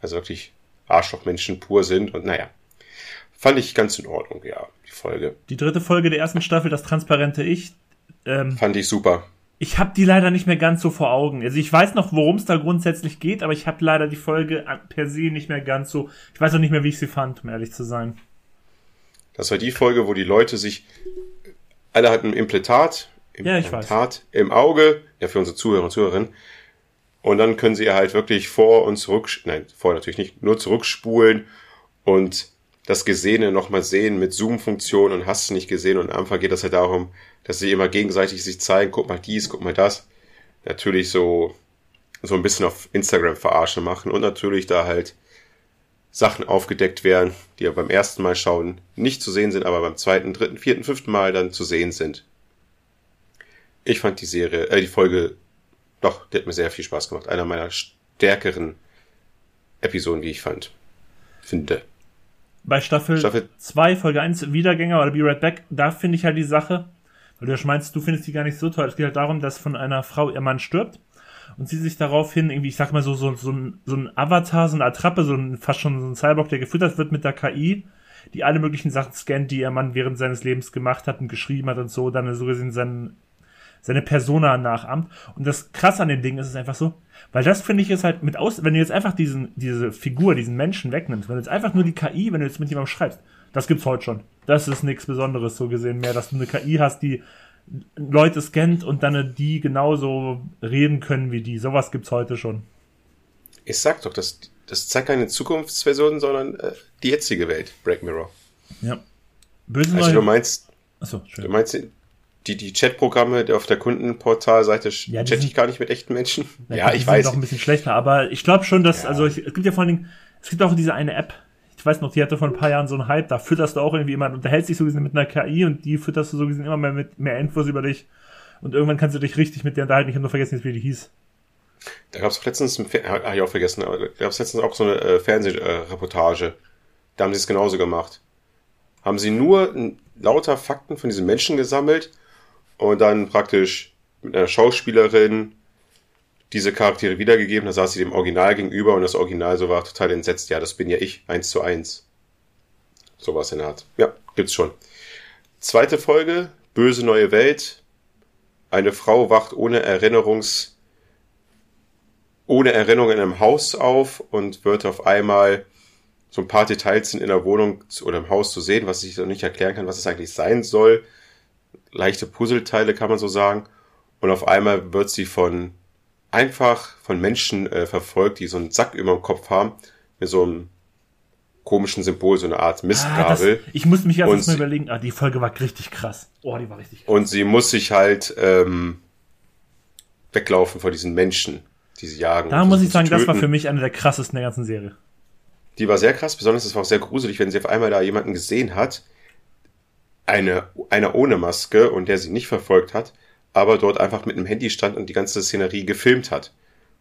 Also wirklich Arschlochmenschen pur sind und naja. Fand ich ganz in Ordnung, ja, die Folge. Die dritte Folge der ersten Staffel, das transparente Ich. Ähm, Fand ich super. Ich habe die leider nicht mehr ganz so vor Augen. Also ich weiß noch, worum es da grundsätzlich geht, aber ich habe leider die Folge per se nicht mehr ganz so. Ich weiß auch nicht mehr, wie ich sie fand, um ehrlich zu sein. Das war die Folge, wo die Leute sich, alle hatten ein Implantat, Ja. Implantat im Auge, ja für unsere Zuhörer und Zuhörerinnen. Und dann können sie halt wirklich vor und zurück, nein, vor natürlich nicht, nur zurückspulen und das Gesehene nochmal sehen mit Zoom-Funktion und hast du nicht gesehen. Und am Anfang geht das halt darum, dass sie immer gegenseitig sich zeigen, guck mal dies, guck mal das. Natürlich so, so ein bisschen auf Instagram verarsche machen und natürlich da halt Sachen aufgedeckt werden, die ja beim ersten Mal schauen nicht zu sehen sind, aber beim zweiten, dritten, vierten, fünften Mal dann zu sehen sind. Ich fand die Serie, äh, die Folge, doch, die hat mir sehr viel Spaß gemacht. Einer meiner stärkeren Episoden, wie ich fand. Finde. Bei Staffel Staffel- 2, Folge 1, Wiedergänger oder Be Right Back, da finde ich halt die Sache, weil du ja schon meinst, du findest die gar nicht so toll. Es geht halt darum, dass von einer Frau ihr Mann stirbt und sie sich daraufhin irgendwie, ich sag mal so, so, so, ein, so ein Avatar, so eine Attrappe, so ein, fast schon so ein Cyborg, der gefüttert wird mit der KI, die alle möglichen Sachen scannt, die ihr Mann während seines Lebens gemacht hat und geschrieben hat und so, dann so gesehen seinen, seine Persona nachahmt. Und das krass an dem Ding ist es einfach so, weil das finde ich ist halt mit aus, wenn du jetzt einfach diesen, diese Figur, diesen Menschen wegnimmst, wenn du jetzt einfach nur die KI, wenn du jetzt mit jemandem schreibst, das gibt's heute schon. Das ist nichts Besonderes so gesehen mehr, dass du eine KI hast, die Leute scannt und dann die genauso reden können wie die. Sowas gibt's heute schon. Ich sag doch, das, das zeigt keine Zukunftsversion, sondern äh, die jetzige Welt, Break Mirror. Ja. Böse Also du meinst, Achso, du meinst die, die Chatprogramme auf der Kundenportalseite Ja, chatte ich gar nicht mit echten Menschen? Ja, Ja, die ich sind weiß. Doch ein bisschen schlechter, aber ich glaube schon, dass, Ja. also ich, es gibt ja vor allen Dingen, es gibt auch diese eine App, weiß noch, die hatte vor ein paar Jahren so einen Hype, da fütterst du auch irgendwie jemand, unterhältst dich so gesehen mit einer KI und die fütterst du so gesehen immer mehr mit mehr Infos über dich und irgendwann kannst du dich richtig mit der unterhalten. Ich habe nur vergessen, wie die hieß. Da gab es letztens, ein Fer- hab ich auch vergessen, aber da gab es letztens auch so eine äh, Fernsehreportage. Da haben sie es genauso gemacht. Haben sie nur lauter Fakten von diesen Menschen gesammelt und dann praktisch mit einer Schauspielerin diese Charaktere wiedergegeben. Da saß sie dem Original gegenüber und das Original so war total entsetzt. Ja, das bin ja ich, eins zu eins. Sowas in der Art. Ja, gibt's schon. Zweite Folge, Böse neue Welt. Eine Frau wacht ohne Erinnerungs ohne Erinnerung in einem Haus auf und wird auf einmal so ein paar Details sind in der Wohnung oder im Haus zu sehen, was ich noch nicht erklären kann, was es eigentlich sein soll. Leichte Puzzleteile kann man so sagen. Und auf einmal wird sie von einfach von Menschen äh, verfolgt, die so einen Sack über dem Kopf haben, mit so einem komischen Symbol, so eine Art Ah, das, Mistgabel. ich musste mich erst Und mal sie- überlegen, ah, die Folge war richtig krass. Oh, die war richtig krass. Und sie muss sich halt ähm, weglaufen vor diesen Menschen, die sie jagen. Da muss ich sagen, das war für mich eine der krassesten der ganzen Serie. Die war sehr krass, besonders es war auch sehr gruselig, wenn sie auf einmal da jemanden gesehen hat, eine, einer ohne Maske und der sie nicht verfolgt hat, aber dort einfach mit einem Handy stand und die ganze Szenerie gefilmt hat.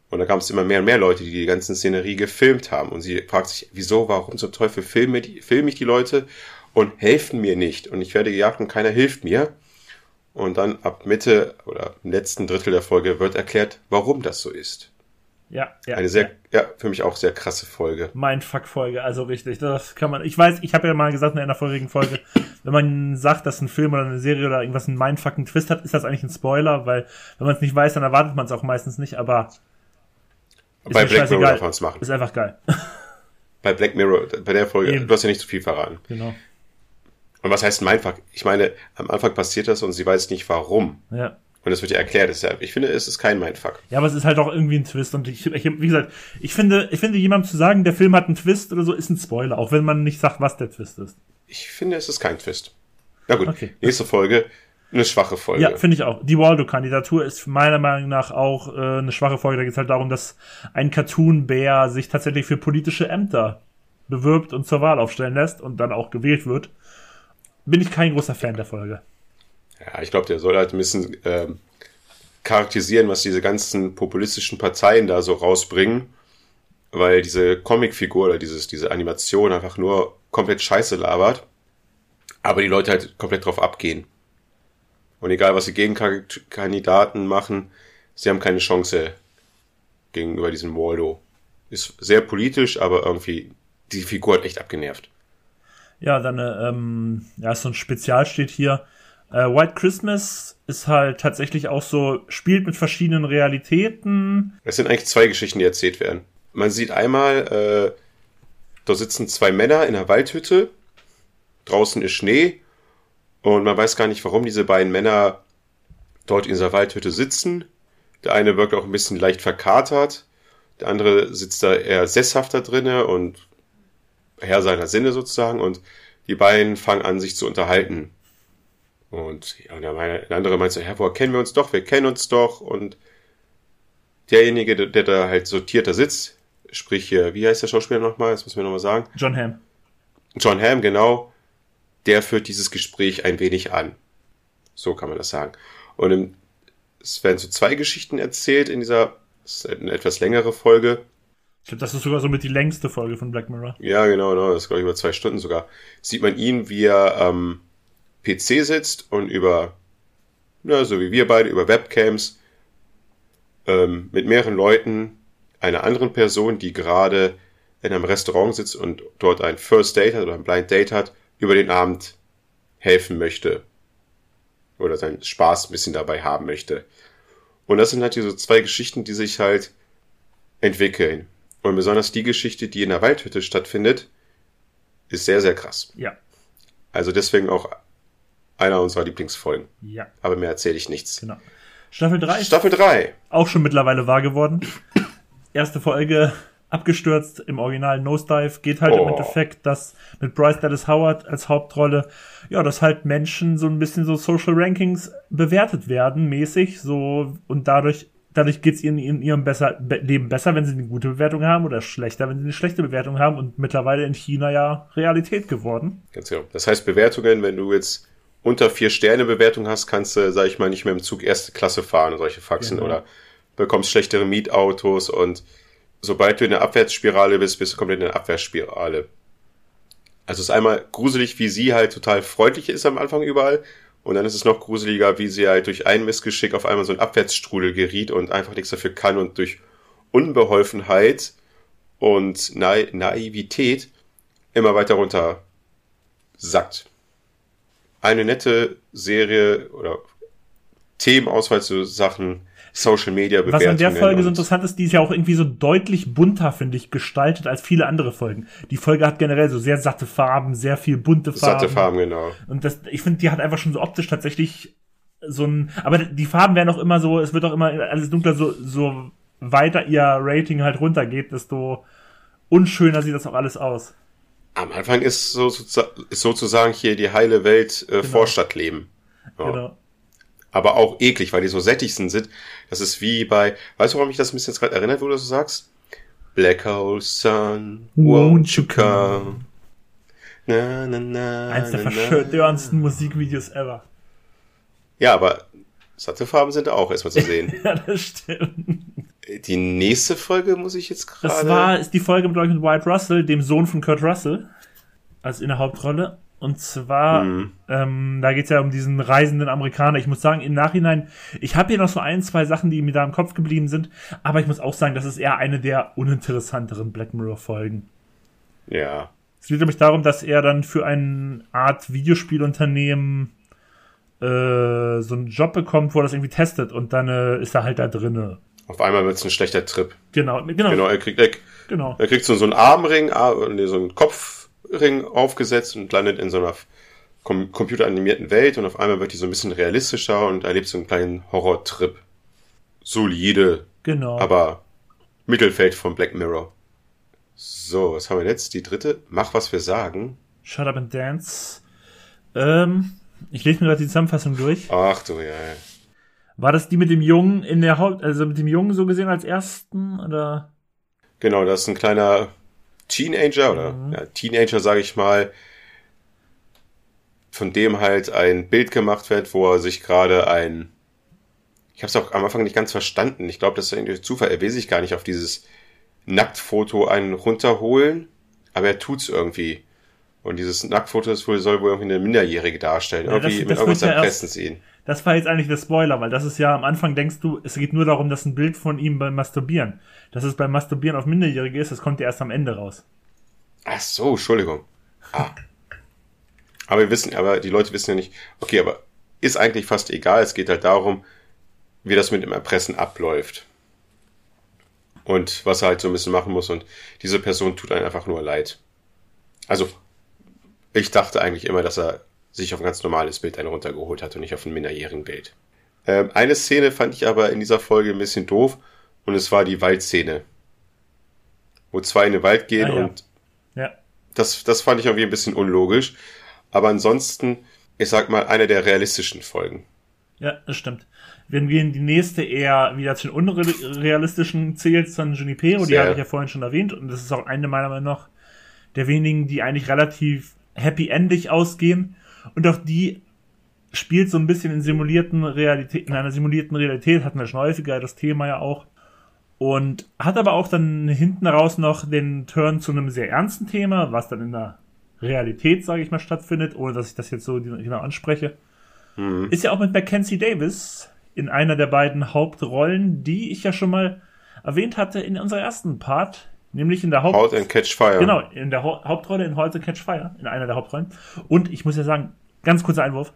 Und da gab es immer mehr und mehr Leute, die die ganze Szenerie gefilmt haben. Und sie fragt sich, wieso, warum zum Teufel filme, die, filme ich die Leute und helfen mir nicht. Und ich werde gejagt und keiner hilft mir. Und dann ab Mitte oder im letzten Drittel der Folge wird erklärt, warum das so ist. Ja, ja. Eine sehr, ja. ja, für mich auch sehr krasse Folge. Mindfuck-Folge, also richtig. Das kann man. Ich weiß, ich habe ja mal gesagt in einer vorigen Folge, wenn man sagt, dass ein Film oder eine Serie oder irgendwas einen mindfucking Twist hat, ist das eigentlich ein Spoiler, weil wenn man es nicht weiß, dann erwartet man es auch meistens nicht, aber bei Black Mirror darf man es machen. Ist einfach geil. *laughs* Bei Black Mirror, bei der Folge, Eben. du hast ja nicht zu viel verraten. Genau. Und was heißt Mindfuck? Ich meine, am Anfang passiert das und sie weiß nicht warum. Ja. Und es wird ja erklärt. Deshalb, ich finde, es ist kein Mindfuck. Ja, aber es ist halt auch irgendwie ein Twist. Und ich, ich wie gesagt, ich finde, ich finde, jemandem zu sagen, der Film hat einen Twist oder so, ist ein Spoiler, auch wenn man nicht sagt, was der Twist ist. Ich finde, es ist kein Twist. Na gut, okay. nächste Folge. Eine schwache Folge. Ja, finde ich auch. Die Waldo-Kandidatur ist meiner Meinung nach auch äh, eine schwache Folge. Da geht es halt darum, dass ein Cartoon-Bär sich tatsächlich für politische Ämter bewirbt und zur Wahl aufstellen lässt und dann auch gewählt wird. Bin ich kein großer Fan der Folge. Ja, ich glaube, der soll halt ein bisschen ähm, charakterisieren, was diese ganzen populistischen Parteien da so rausbringen, weil diese Comicfigur oder dieses, diese Animation einfach nur komplett scheiße labert, aber die Leute halt komplett drauf abgehen. Und egal, was die Gegenkandidaten machen, sie haben keine Chance gegenüber diesem Waldo. Ist sehr politisch, aber irgendwie, die Figur hat echt abgenervt. Ja, dann, ähm, ja, so ein Spezial steht hier. Äh, White Christmas ist halt tatsächlich auch so, spielt mit verschiedenen Realitäten. Es sind eigentlich zwei Geschichten, die erzählt werden. Man sieht einmal, äh, da sitzen zwei Männer in einer Waldhütte, draußen ist Schnee und man weiß gar nicht, warum diese beiden Männer dort in dieser Waldhütte sitzen. Der eine wirkt auch ein bisschen leicht verkatert, der andere sitzt da eher sesshafter drinne und Herr seiner Sinne sozusagen und die beiden fangen an, sich zu unterhalten. Und ja, der, meine, der andere meint so, ja, woher kennen wir uns doch? Wir kennen uns doch. Und derjenige, der, der da halt sortierter sitzt, sprich, wie heißt der Schauspieler nochmal? Das müssen wir nochmal sagen. John Hamm. John Hamm, genau. Der führt dieses Gespräch ein wenig an. So kann man das sagen. Und im, es werden so zwei Geschichten erzählt in dieser, eine etwas längere Folge. Ich glaube, das ist sogar so mit die längste Folge von Black Mirror. Ja, genau, genau. Das ist, glaube ich, über zwei Stunden sogar. Sieht man ihn, wie er am PC sitzt und über, ja, so wie wir beide, über Webcams ähm, mit mehreren Leuten, einer anderen Person, die gerade in einem Restaurant sitzt und dort ein First Date hat oder ein Blind Date hat, über den Abend helfen möchte. Oder seinen Spaß ein bisschen dabei haben möchte. Und das sind halt diese zwei Geschichten, die sich halt entwickeln. Und besonders die Geschichte, die in der Waldhütte stattfindet, ist sehr, sehr krass. Ja. Also deswegen auch einer unserer Lieblingsfolgen. Ja. Aber mehr erzähle ich nichts. Genau. Staffel 3. Staffel 3. Auch schon mittlerweile wahr geworden. Erste Folge abgestürzt im Original Nosedive. Geht halt oh. im Endeffekt, dass mit Bryce Dallas Howard als Hauptrolle, ja, dass halt Menschen so ein bisschen so Social Rankings bewertet werden, mäßig, so, und dadurch dadurch geht es ihnen in ihrem besser, Leben besser, wenn sie eine gute Bewertung haben oder schlechter, wenn sie eine schlechte Bewertung haben und mittlerweile in China ja Realität geworden. Ganz genau. Das heißt, Bewertungen, wenn du jetzt unter vier Sterne Bewertung hast, kannst du, sag ich mal, nicht mehr im Zug erste Klasse fahren und solche Faxen genau. oder bekommst schlechtere Mietautos und sobald du in der Abwärtsspirale bist, bist du komplett in der Abwärtsspirale. Also es ist einmal gruselig, wie sie halt total freundlich ist am Anfang überall und dann ist es noch gruseliger, wie sie halt durch ein Missgeschick auf einmal so ein Abwärtsstrudel geriet und einfach nichts dafür kann und durch Unbeholfenheit und Na Naivität immer weiter runter sackt. Eine nette Serie oder Themenauswahl zu Sachen Social Media Bewertungen. Was an der Folge so interessant ist, die ist ja auch irgendwie so deutlich bunter, finde ich, gestaltet als viele andere Folgen. Die Folge hat generell so sehr satte Farben, sehr viel bunte Farben. Satte Farben, genau. Und das, ich finde, die hat einfach schon so optisch tatsächlich so ein, aber die Farben werden auch immer so, es wird auch immer alles dunkler, so, so weiter ihr Rating halt runtergeht, desto unschöner sieht das auch alles aus. Am Anfang ist, so, ist sozusagen hier die heile Welt äh, genau. Vorstadtleben. Ja. Genau aber auch eklig, weil die so sättigsten sind. Das ist wie bei, weißt du, warum mich das ein bisschen jetzt gerade erinnert, wo du das so sagst? Black Hole Sun, won't you come? Na, na, na, Eins der verstörendsten Musikvideos ever. Ja, aber satte Farben sind auch erstmal zu *laughs* sehen. ja, das stimmt. Die nächste Folge muss ich jetzt gerade. Das war, ist die Folge mit mit White Russell, dem Sohn von Kurt Russell, als in der Hauptrolle. Und zwar, mhm. ähm, da geht es ja um diesen reisenden Amerikaner. Ich muss sagen, im Nachhinein, ich habe hier noch so ein, zwei Sachen, die mir da im Kopf geblieben sind, aber ich muss auch sagen, das ist eher eine der uninteressanteren Black Mirror-Folgen. Ja. Es geht nämlich darum, dass er dann für eine Art Videospielunternehmen äh, so einen Job bekommt, wo er das irgendwie testet und dann äh, ist er halt da drinne. Auf einmal wird es ein schlechter Trip. Genau, genau. Genau, er kriegt, er, genau. er kriegt so, so einen Armring, Ar- nee, so einen Kopfring aufgesetzt und landet in so einer com computeranimierten Welt und auf einmal wird die so ein bisschen realistischer und erlebt so einen kleinen Horrortrip. Solide, Genau. aber Mittelfeld von Black Mirror. So, was haben wir jetzt? Die dritte. Mach, was wir sagen. Shut Up and Dance. Ähm, ich lese mir gerade die Zusammenfassung durch. Ach du, ja. War das die mit dem Jungen in der Haupt, also mit dem Jungen so gesehen als ersten oder? Genau, das ist ein kleiner Teenager oder Mhm. ja, Teenager, sage ich mal, von dem halt ein Bild gemacht wird, wo er sich gerade ein ich habe es auch am Anfang nicht ganz verstanden. Ich glaube, das ist irgendwie Zufall. Er will sich gar nicht auf dieses Nacktfoto einen runterholen, aber er tut's irgendwie. Und dieses Nacktfoto ist wohl, soll wohl irgendwie eine Minderjährige darstellen. Ja, das- irgendwie das mit irgendwas wird ja erpressen erst- sie ihn. Das war jetzt eigentlich der Spoiler, weil das ist ja am Anfang denkst du, es geht nur darum, dass ein Bild von ihm beim Masturbieren. Dass es beim Masturbieren auf Minderjährige ist, das kommt ja erst am Ende raus. Ach so, Entschuldigung. Ah. Aber wir wissen, aber die Leute wissen ja nicht, okay, aber ist eigentlich fast egal. Es geht halt darum, wie das mit dem Erpressen abläuft. Und was er halt so ein bisschen machen muss. Und diese Person tut einem einfach nur leid. Also, ich dachte eigentlich immer, dass er sich auf ein ganz normales Bild einen runtergeholt hat und nicht auf ein minderjährigen Bild. Ähm, eine Szene fand ich aber in dieser Folge ein bisschen doof. Und es war die Waldszene. Wo zwei in den Wald gehen Ah, ja. und Ja. das, das fand ich irgendwie ein bisschen unlogisch. Aber ansonsten, ich sag mal, eine der realistischen Folgen. Ja, das stimmt. Wenn wir in die nächste eher wieder zu den unrealistischen zählt, dann Junipero, die habe ich ja vorhin schon erwähnt, und das ist auch eine meiner Meinung nach der wenigen, die eigentlich relativ happy-endig ausgehen. Und auch die spielt so ein bisschen in simulierten Realität, in einer simulierten Realität, hatten wir schon häufiger das Thema ja auch. Und hat aber auch dann hinten raus noch den Turn zu einem sehr ernsten Thema, was dann in der Realität, sage ich mal, stattfindet, ohne dass ich das jetzt so genau anspreche. Ist ja auch mit Mackenzie Davis in einer der beiden Hauptrollen, die ich ja schon mal erwähnt hatte in unserer ersten Part, nämlich in der Haupt Out and Catch Fire. genau in der Hau- Hauptrolle in Halt and Catch Fire, in einer der Hauptrollen. Und ich muss ja sagen, ganz kurzer Einwurf,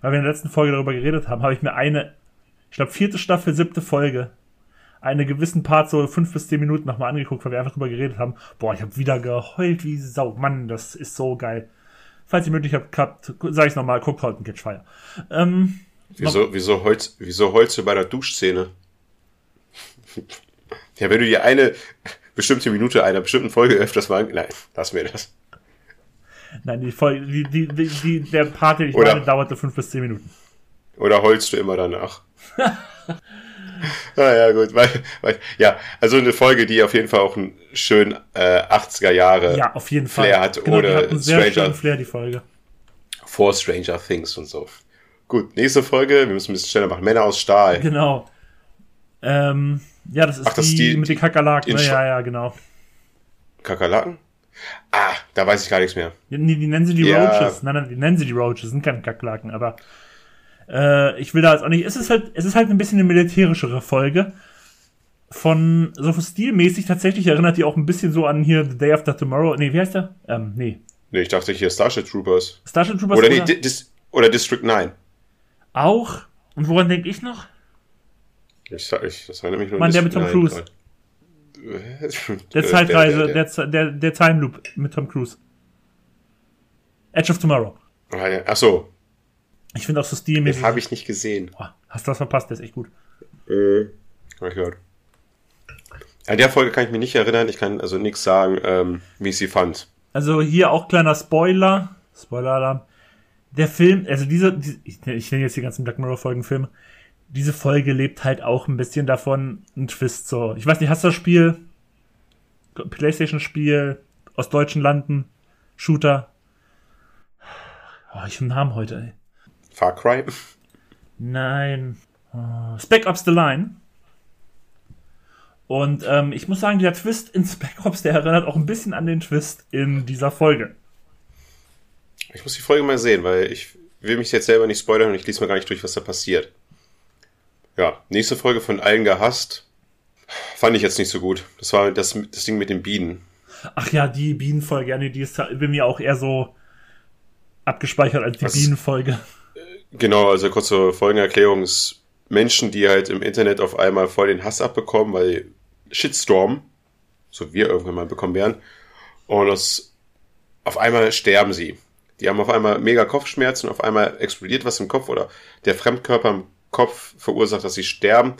weil wir in der letzten Folge darüber geredet haben, habe ich mir eine, ich glaube vierte Staffel, siebte Folge, eine gewissen Part so fünf bis zehn Minuten nochmal angeguckt, weil wir einfach drüber geredet haben. Boah, ich habe wieder geheult wie Sau. Mann, das ist so geil. Falls ihr möglich habt, sage ich nochmal, guckt Halt and Catch Fire. Ähm, Wieso, wieso, Holz, wieso heulst du bei der Duschszene? *laughs* ja, wenn du dir eine bestimmte Minute einer bestimmten Folge öfters mal... Nein, lass mir das. Nein, die Folge, die, die, die, die, der Part, den ich Oder- meine, dauerte fünf bis zehn Minuten. Oder heulst du immer danach? *laughs* naja, gut. Weil, weil, ja, also eine Folge, die auf jeden Fall auch einen schönen äh, 80er Jahre Ja, auf jeden Fall. Flair hat, genau, die ohne hat einen sehr Stranger- schönen Flair, die Folge. vor Stranger Things und so. Gut, nächste Folge. Wir müssen ein bisschen schneller machen. Männer aus Stahl. Genau. Ähm, ja, das ist, Ach, das die, ist die- mit den Kakerlaken. Ne? Ja, ja, genau. Kakerlaken? Ah, da weiß ich gar nichts mehr. Die, die nennen sie die Ja. Roaches. Nein, nein, die nennen sie die Roaches, sind keine Kakerlaken, aber äh, ich will da jetzt auch nicht. Es ist halt, es ist halt ein bisschen eine militärischere Folge. Von so stilmäßig tatsächlich erinnert die auch ein bisschen so an hier The Day After Tomorrow. Nee, wie heißt der? Ähm, nee. Nee, ich dachte hier Starship Troopers. Starship Troopers Oder, nee, Di- Dis oder District 9. auch. Und woran denke ich noch? Ich, ich, das erinnert mich nur an Mann, der mit Tom District Cruise. 9. *laughs* Der Äh, Zeitreise, der- der, der, der, der Time Loop mit Tom Cruise. Edge of Tomorrow. Ah. Ach so, Ich finde auch so das stilmäßig. habe ich nicht gesehen. Boah, hast du was verpasst, der ist echt gut. Äh, hab ich gehört. An der Folge kann ich mich nicht erinnern. Ich kann also nichts sagen, ähm, wie ich sie fand. Also hier auch kleiner Spoiler. Spoiler-Alarm. Der Film, also diese, die, ich, ich nenne jetzt die ganzen Black Mirror-Folgen Filme. Diese Folge lebt halt auch ein bisschen davon, ein Twist so. Ich weiß nicht, hast du das Spiel? Playstation-Spiel aus deutschen Landen? Shooter? Oh, ich hab einen Namen heute, ey. Far Cry? Nein. Uh, Spec Ops The Line. Und ähm, ich muss sagen, der Twist in Spec Ops, der erinnert auch ein bisschen an den Twist in dieser Folge. Ich muss die Folge mal sehen, weil ich will mich jetzt selber nicht spoilern und ich lese mal gar nicht durch, was da passiert. Ja, nächste Folge von allen gehasst. Fand ich jetzt nicht so gut. Das war das, das Ding mit den Bienen. Ach ja, die Bienenfolge, ja, nee, die ist bei mir auch eher so abgespeichert als die Was? Bienenfolge. Genau, also kurze Folgenerklärung ist Menschen, die halt im Internet auf einmal voll den Hass abbekommen, weil Shitstorm, so wir irgendwann mal bekommen werden, und das, auf einmal sterben sie. Die haben auf einmal mega Kopfschmerzen, auf einmal explodiert was im Kopf oder der Fremdkörper im Kopf verursacht, dass sie sterben.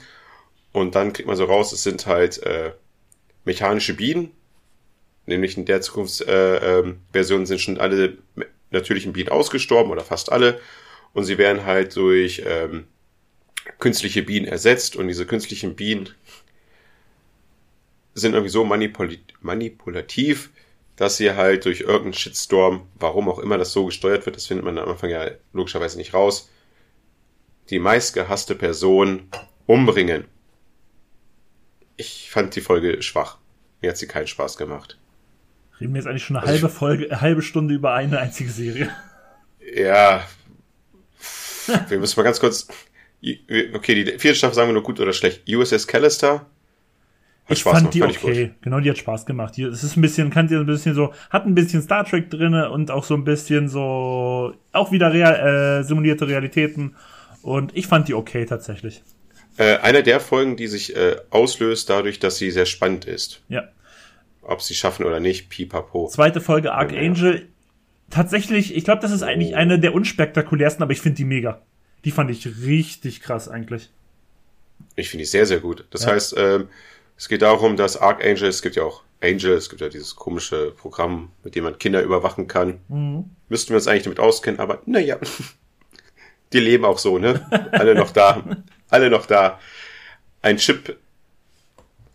Und dann kriegt man so raus, es sind halt äh, mechanische Bienen. Nämlich in der Zukunftsversion äh, Version sind schon alle natürlichen Bienen ausgestorben oder fast alle. Und sie werden halt durch ähm, künstliche Bienen ersetzt. Und diese künstlichen Bienen sind irgendwie so manipuli manipulativ, dass sie halt durch irgendeinen Shitstorm, warum auch immer das so gesteuert wird, das findet man am Anfang ja logischerweise nicht raus, die meistgehasste Person umbringen. Ich fand die Folge schwach. Mir hat sie keinen Spaß gemacht. Reden wir jetzt eigentlich schon eine Also halbe Folge, eine halbe Stunde über eine einzige Serie. Ja. wir müssen mal ganz kurz. Okay, die vierte Staffel sagen wir nur gut oder schlecht. USS Callister. Hat Ich fand die okay. Genau, die hat Spaß gemacht. Die, es ist ein bisschen, kann dir ein bisschen so, hat ein bisschen Star Trek drinne und auch so ein bisschen so, auch wieder real, äh, simulierte Realitäten. Und ich fand die okay tatsächlich. Äh, einer der Folgen, die sich äh, auslöst dadurch, dass sie sehr spannend ist. Ja. Ob sie schaffen oder nicht, pipapo. Zweite Folge Archangel. Tatsächlich, ich glaube, das ist eigentlich eine der unspektakulärsten, aber ich finde die mega. Die fand ich richtig krass eigentlich. Ich finde die sehr, sehr gut. Das Ja. heißt, ähm, es geht darum, dass Archangel, es gibt ja auch Angel, es gibt ja dieses komische Programm, mit dem man Kinder überwachen kann. Müssten wir uns eigentlich damit auskennen, aber naja. *laughs* Die leben auch so, ne? Alle noch da. *laughs* Alle noch da. Ein Chip,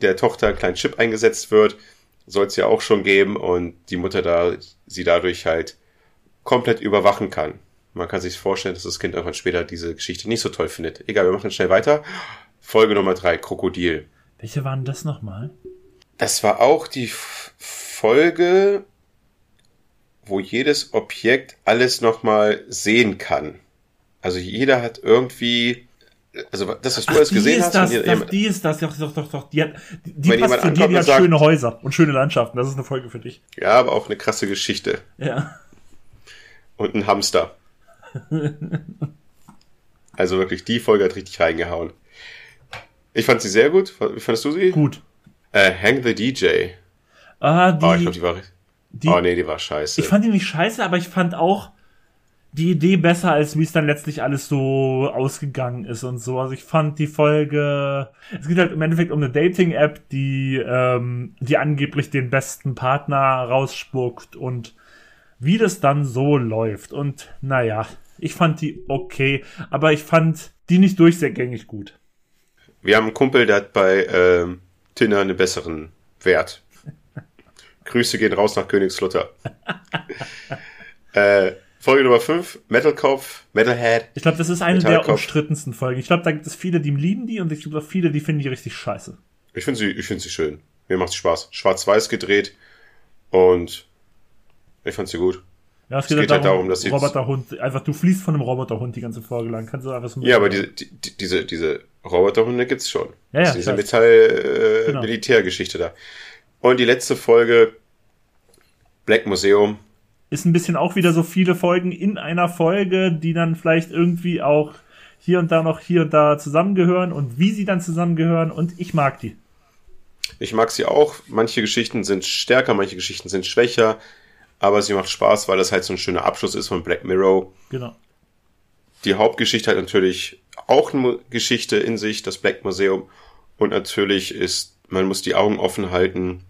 der Tochter ein kleinen Chip eingesetzt wird, soll es ja auch schon geben und die Mutter da sie dadurch halt komplett überwachen kann. Man kann sich vorstellen, dass das Kind irgendwann später diese Geschichte nicht so toll findet. Egal, wir machen schnell weiter. Folge Nummer drei, Krokodil. Welche waren das nochmal? Das war auch die Folge, wo jedes Objekt alles nochmal sehen kann. Also jeder hat irgendwie, also das, was du alles die gesehen ist hast, das, das, jemand- die ist das, doch, doch, doch, doch. Die, hat, die, die passt zu dir, die hat sagt- schöne Häuser und schöne Landschaften. Das ist eine Folge für dich. ja, aber auch eine krasse Geschichte. Ja. Und ein Hamster. *laughs* also wirklich, die Folge hat richtig reingehauen. Ich fand sie sehr gut. Wie fandest du sie? Gut. Äh, Hang the DJ. Ah, die, Oh, ich glaube, die war. die, oh nee, die war scheiße. ich fand die nicht scheiße, aber ich fand auch die Idee besser, als wie es dann letztlich alles so ausgegangen ist und so. Also ich fand die Folge, es geht halt im Endeffekt um eine Dating-App, die, ähm, die angeblich den besten Partner rausspuckt und wie das dann so läuft. Und naja, ich fand die okay, aber ich fand die nicht durchgängig gut. Wir haben einen Kumpel, der hat bei ähm, Tinder einen besseren Wert. *laughs* Grüße gehen raus nach Königslutter. äh, Folge Nummer 5, Metalkopf, Metalhead. Ich glaube, das ist eine der Metallkopf. umstrittensten Folgen. Ich glaube, da gibt es viele, die lieben die und ich glaube auch viele, die finden die richtig scheiße. Ich finde sie, ich finde sie schön. Mir macht sie Spaß. Schwarz-Weiß gedreht und ich fand sie gut. Ja, es Es geht, halt darum, darum, dass sie- Roboterhund, einfach du fließt von einem Roboterhund die ganze Folge lang. Kannst du einfach so Ja, aber diese, die, die- diese, diese Roboterhunde gibt's schon. Ja, ja, Also diese. Metall, äh, Genau. Militärgeschichte da. Und die letzte Folge, Black Museum. Ist ein bisschen auch wieder so viele Folgen in einer Folge, die dann vielleicht irgendwie auch hier und da noch hier und da zusammengehören und wie sie dann zusammengehören und ich mag die. Ich mag sie auch. Manche Geschichten sind stärker, manche Geschichten sind schwächer. Aber sie macht Spaß, weil das halt so ein schöner Abschluss ist von Black Mirror. Genau. Die Hauptgeschichte hat natürlich auch eine Geschichte in sich, das Black Museum. Und natürlich ist, man muss die Augen offen halten,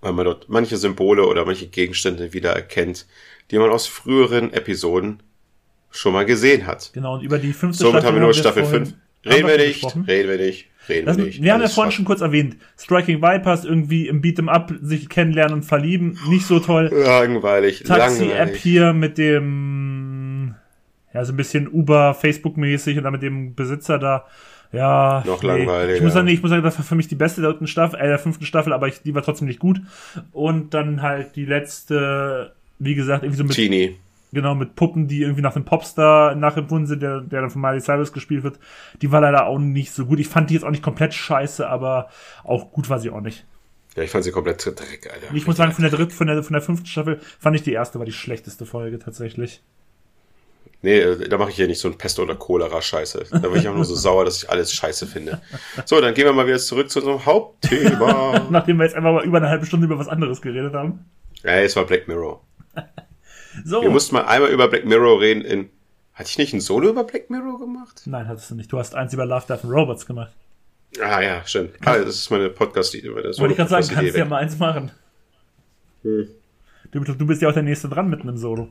weil man dort manche Symbole oder manche Gegenstände wieder erkennt, die man aus früheren Episoden schon mal gesehen hat. Genau, und über die fünfte Somit haben wir nur Staffel vorhin- 5. haben Reden wir nicht, reden wir nicht, reden wir nicht. wir haben ja vorhin schon kurz erwähnt, Striking Vipers irgendwie im Beat'em Up sich kennenlernen und verlieben, nicht so toll. *laughs* Langweilig, Taxi-App hier mit dem, ja, so ein bisschen Uber, Facebook-mäßig und dann mit dem Besitzer da. Ja, Noch langweiliger. Ich muss sagen, nee, ich muss sagen, das war für mich die beste der Staffel, äh, der fünften Staffel, aber ich, die war trotzdem nicht gut. Und dann halt die letzte, wie gesagt, irgendwie so mit, Genie. genau, mit Puppen, die irgendwie nach dem Popstar nachempfunden sind, der, der dann von Miley Cyrus gespielt wird. Die war leider auch nicht so gut. Ich fand die jetzt auch nicht komplett scheiße, aber auch gut war sie auch nicht. Ja, ich fand sie komplett Dreck, Alter. Ich muss sagen, von der dritten, von der, von der fünften Staffel fand ich die erste war die schlechteste Folge tatsächlich. Nee, äh, da mache ich hier nicht so ein Pest- oder Cholera-Scheiße. Da bin ich auch nur so *laughs* sauer, dass ich alles scheiße finde. So, dann gehen wir mal wieder zurück zu unserem Hauptthema. *laughs* Nachdem wir jetzt einfach mal über eine halbe Stunde über was anderes geredet haben. ja, es war Black Mirror. *laughs* So. Wir mussten mal einmal über Black Mirror reden in. Hatte ich nicht ein Solo über Black Mirror gemacht? Nein, hattest du nicht. Du hast eins über Love, Death and Robots gemacht. Ah ja, stimmt. Ah, das ist meine Podcast-Idee. Wollte ich gerade sagen, kannst du ja mal eins machen. Hm. Du, du bist ja auch der Nächste dran mit einem Solo.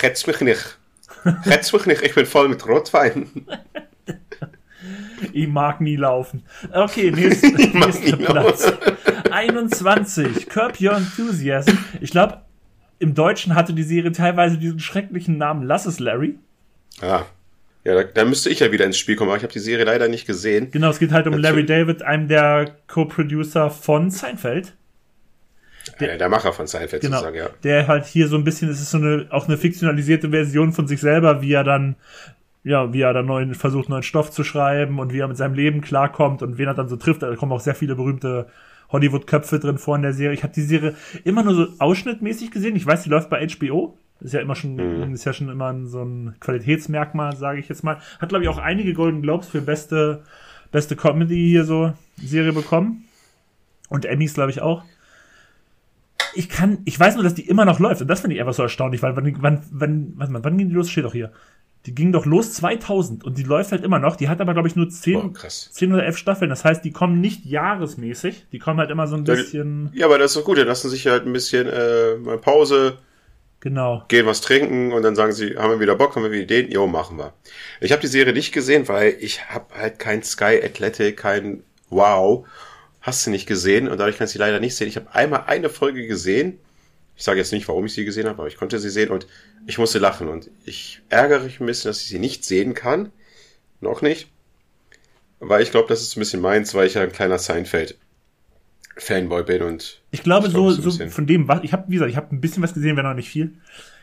Retz mich nicht. Retz mich nicht, ich bin voll mit Rotwein. *laughs* Ich mag nie laufen. Okay, *laughs* nächster nie Platz. 21. Curb Your Enthusiasm. Ich glaube, im Deutschen hatte die Serie teilweise diesen schrecklichen Namen Lass es Larry. Ah. Ja, da, da müsste ich ja wieder ins Spiel kommen, aber ich habe die Serie leider nicht gesehen. Genau, es geht halt um Natürlich. Larry David, einem der Co-Producer von Seinfeld. Der, der Macher von Seinfeld Genau. sozusagen, ja. Der halt hier so ein bisschen, es ist so eine, auch eine fiktionalisierte Version von sich selber, wie er dann, ja, wie er dann neuen, versucht, neuen Stoff zu schreiben und wie er mit seinem Leben klarkommt und wen er dann so trifft. Da kommen auch sehr viele berühmte Hollywood-Köpfe drin vor in der Serie. Ich habe die Serie immer nur so ausschnittmäßig gesehen. Ich weiß, die läuft bei HBO. Ist ja immer schon, Mhm. ist ja schon immer so ein Qualitätsmerkmal, sage ich jetzt mal. Hat, glaube ich, auch einige Golden Globes für beste, beste Comedy hier so Serie bekommen. Und Emmys, glaube ich, auch ich kann, ich weiß nur, dass die immer noch läuft. Und das finde ich einfach so erstaunlich, weil wann, wann, wann, mal, wann ging die los? Steht doch hier. Die ging doch los 2000 und die läuft halt immer noch. Die hat aber, glaube ich, nur 10, Boah, krass. 10 oder 11 Staffeln. Das heißt, die kommen nicht jahresmäßig. Die kommen halt immer so ein bisschen, Ja, aber das ist doch gut, dann lassen sich halt ein bisschen äh, mal Pause, genau. gehen was trinken und dann sagen sie, haben wir wieder Bock, haben wir wieder Ideen? Jo, machen wir. Ich habe die Serie nicht gesehen, weil ich habe halt kein Sky Athletic, kein Wow. Hast du nicht gesehen und dadurch kann ich sie leider nicht sehen. Ich habe einmal eine Folge gesehen. Ich sage jetzt nicht, warum ich sie gesehen habe, aber ich konnte sie sehen und ich musste lachen und ich ärgere mich ein bisschen, dass ich sie nicht sehen kann. Noch nicht. Weil ich glaube, das ist ein bisschen meins, weil ich ja ein kleiner Seinfeld-Fanboy bin und Ich glaube, Ich glaub, so, so von dem, was, ich habe, wie gesagt, ich habe ein bisschen was gesehen, wenn noch nicht viel.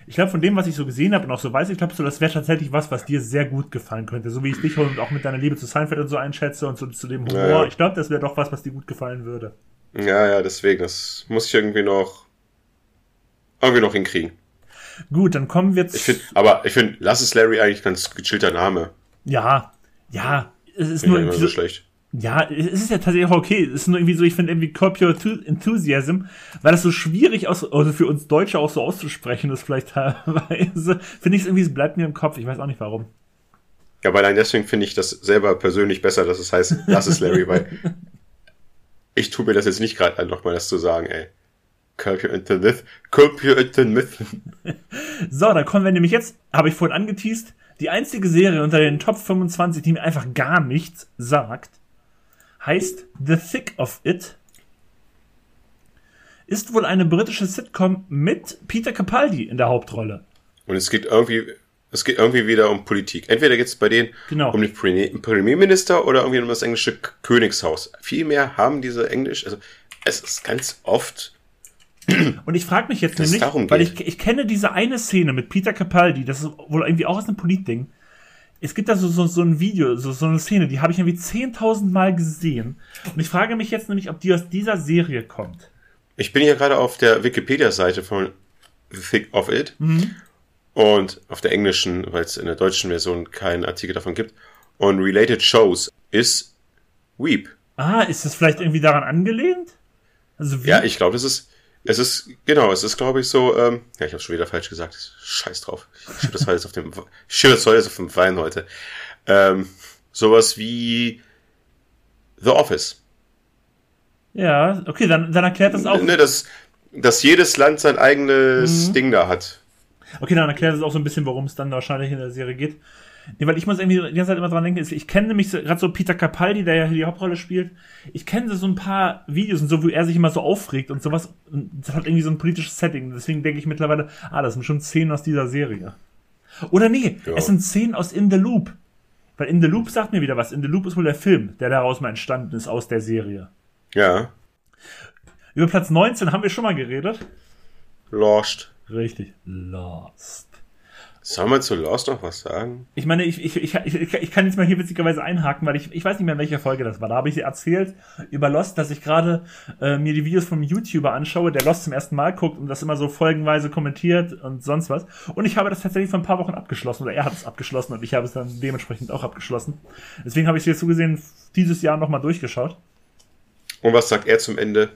Ich glaube, von dem, was ich so gesehen habe und auch so weiß, ich glaube, so, das wäre tatsächlich was, was dir sehr gut gefallen könnte. So wie ich dich und auch mit deiner Liebe zu Seinfeld und so einschätze und so zu dem Humor. Ja, ja. Ich glaube, das wäre doch was, was dir gut gefallen würde. Ja, ja, deswegen, das muss ich irgendwie noch irgendwie noch hinkriegen. Gut, dann kommen wir zu. Ich finde, aber ich finde, lass es Larry eigentlich ganz gechillter Name. Ja, ja, es ist Finde nur ich immer so, schlecht. Ja, es ist ja tatsächlich auch okay. Es ist nur irgendwie so, ich finde irgendwie Curb Your Enthu- Enthusiasm, weil das so schwierig aus, also für uns Deutsche auch so auszusprechen ist vielleicht teilweise, *laughs* finde ich es irgendwie, es bleibt mir im Kopf. Ich weiß auch nicht warum. Ja, aber allein deswegen finde ich das selber persönlich besser, dass es heißt, lass es Larry, weil ich tue mir das jetzt nicht gerade an, nochmal das zu sagen, ey. Curb your curb your. So, dann kommen wir nämlich jetzt, habe ich vorhin angeteased, die einzige Serie unter den Top 25, die mir einfach gar nichts sagt, heißt The Thick of It. Ist wohl eine britische Sitcom mit Peter Capaldi in der Hauptrolle. Und es geht irgendwie, es geht irgendwie wieder um Politik. Entweder geht es bei denen Genau. um den Premi- Premierminister oder irgendwie um das englische Königshaus. Vielmehr haben diese Englisch, also es ist ganz oft, *clears throat* Und ich frage mich jetzt nämlich, weil ich, ich kenne diese eine Szene mit Peter Capaldi, das ist wohl irgendwie auch aus einem Politding. Es gibt da so, so, so ein Video, so, so eine Szene, die habe ich irgendwie 10.000 Mal gesehen. Und ich frage mich jetzt nämlich, ob die aus dieser Serie kommt. ich bin hier gerade auf der Wikipedia-Seite von The Thick of It. Mhm. Und auf der englischen, weil es in der deutschen Version keinen Artikel davon gibt. Und Related Shows ist Weep. Ah, ist das vielleicht irgendwie daran angelehnt? Also? Ja, ich glaube, das ist, es ist, genau, es ist, glaube ich, so, ähm, ja, ich habe schon wieder falsch gesagt. Scheiß drauf. Ich schiebe das heute auf dem, ich schiebe das heute auf dem Wein heute. Ähm, sowas wie The Office. Ja, okay, dann, dann erklärt das auch. Ne, dass, dass jedes Land sein eigenes Mhm. Ding da hat. Okay, dann erklärt das auch so ein bisschen, worum es dann wahrscheinlich in der Serie geht. Nee, weil ich muss irgendwie die ganze Zeit immer dran denken, ich kenne nämlich so, gerade so Peter Capaldi, der ja hier die Hauptrolle spielt. Ich kenne so ein paar Videos und so, wo er sich immer so aufregt und sowas. Und das hat irgendwie so ein politisches Setting. Deswegen denke ich mittlerweile, ah, das sind schon Szenen aus dieser Serie. Oder nee, Ja. es sind Szenen aus In the Loop. Weil In the Loop sagt mir wieder was. In the Loop ist wohl der Film, der daraus mal entstanden ist aus der Serie. Ja. Über Platz 19 haben wir schon mal geredet. Lost. Richtig. Lost. Soll man zu Lost noch was sagen? Ich meine, ich, ich, ich, ich, ich kann jetzt mal hier witzigerweise einhaken, weil ich, ich weiß nicht mehr, in welcher Folge das war. Da habe ich erzählt über Lost, dass ich gerade äh, mir die Videos vom YouTuber anschaue, der Lost zum ersten Mal guckt und das immer so folgenweise kommentiert und sonst was. Und ich habe das tatsächlich vor ein paar Wochen abgeschlossen, oder er hat es abgeschlossen und ich habe es dann dementsprechend auch abgeschlossen. Deswegen habe ich es jetzt so gesehen dieses Jahr nochmal durchgeschaut. Und was sagt er zum Ende?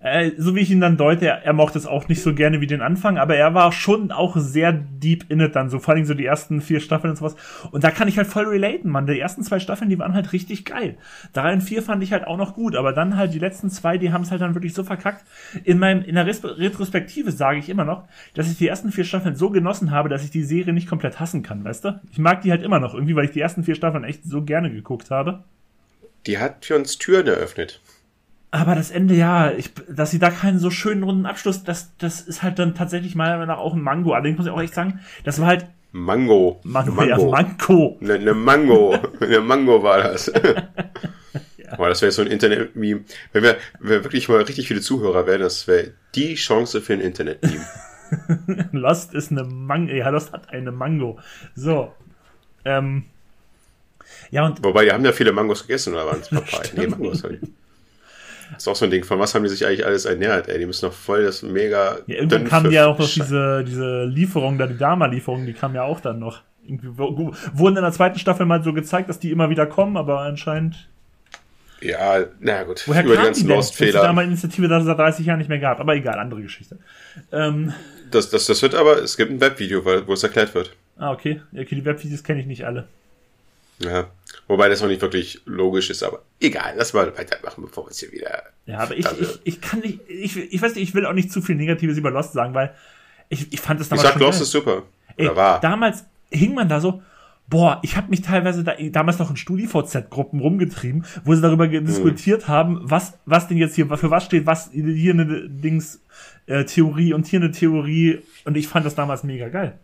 Äh, so wie ich ihn dann deute, er, er mochte es auch nicht so gerne wie den Anfang, aber er war schon auch sehr deep in it dann, so vor allem so die ersten vier Staffeln und sowas. Und da kann ich halt voll relaten, man. Die ersten zwei Staffeln, die waren halt richtig geil. Drei und vier fand ich halt auch noch gut, aber dann halt die letzten zwei, die haben es halt dann wirklich so verkackt. In meinem, in der Retrospektive sage ich immer noch, dass ich die ersten vier Staffeln so genossen habe, dass ich die Serie nicht komplett hassen kann, weißt du? Ich mag die halt immer noch irgendwie, weil ich die ersten vier Staffeln echt so gerne geguckt habe. Die hat für uns Türen eröffnet. Aber das Ende, ja, ich, dass sie da keinen so schönen runden Abschluss, das, das ist halt dann tatsächlich meiner Meinung nach auch ein Mango. Allerdings muss ich auch echt sagen, das war halt. Mango. Mango, Mango. ja, Mango. Eine ne Mango. Eine *laughs* Mango war das. *laughs* ja. Aber das wäre so ein Internet-Meme. Wenn wir, wenn wir wirklich mal richtig viele Zuhörer wären, das wäre die Chance für ein Internet-Meme. *laughs* Lost ist eine Mango. Ja, Lost hat eine Mango. So. Ähm. Ja, und. Wobei, die haben ja viele Mangos gegessen, oder waren es Papayen? nee, Mangos. Halt. Das ist auch so ein Ding, von was haben die sich eigentlich alles ernährt, ey? Die müssen noch voll das mega. Ja, irgendwann kamen ja auch noch diese, diese Lieferung, da die Dama-Lieferung, die kam ja auch dann noch. Irgendwie wurden in der zweiten Staffel mal so gezeigt, dass die immer wieder kommen, aber anscheinend. Ja, na gut. Woher über die ganzen Lost-Fehler. da mal Initiative, dass es seit 30 Jahren nicht mehr gab. Aber egal, andere Geschichte. Ähm, das, das, das wird aber, es gibt ein Webvideo, wo es erklärt wird. Ah, okay. Okay, die Webvideos kenne ich nicht alle. Ja. Wobei das noch nicht wirklich logisch ist, aber egal, lass mal weitermachen, bevor wir uns hier wieder. Ja, aber ich, ich, ich kann nicht, ich, ich weiß nicht, ich will auch nicht zu viel Negatives über Lost sagen, weil ich, ich fand das damals. Ich sag, Lost geil. ist super. Ey, war. Damals hing man da so, boah, ich habe mich teilweise da, damals noch in StudiVZ-Gruppen rumgetrieben, wo sie darüber hm. diskutiert haben, was, was denn jetzt hier, für was steht, was hier eine Dings, äh, Theorie und hier eine Theorie und ich fand das damals mega geil.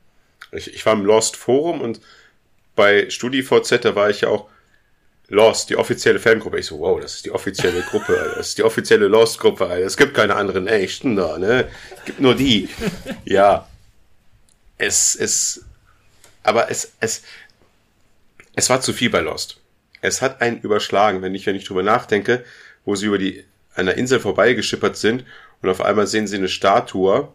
Ich, ich war im Lost Forum und bei StudiVZ, da war ich ja auch Lost, die offizielle Fangruppe. Ich so, wow, das ist die offizielle Gruppe, Alter. das ist die offizielle Lost-Gruppe. Es gibt keine anderen echten da, ne? Es gibt nur die. *laughs* Ja. Es, es, aber es, es, es war zu viel bei Lost. Es hat einen überschlagen, wenn ich, wenn ich drüber nachdenke, wo sie über die, an der Insel vorbeigeschippert sind und auf einmal sehen sie eine Statue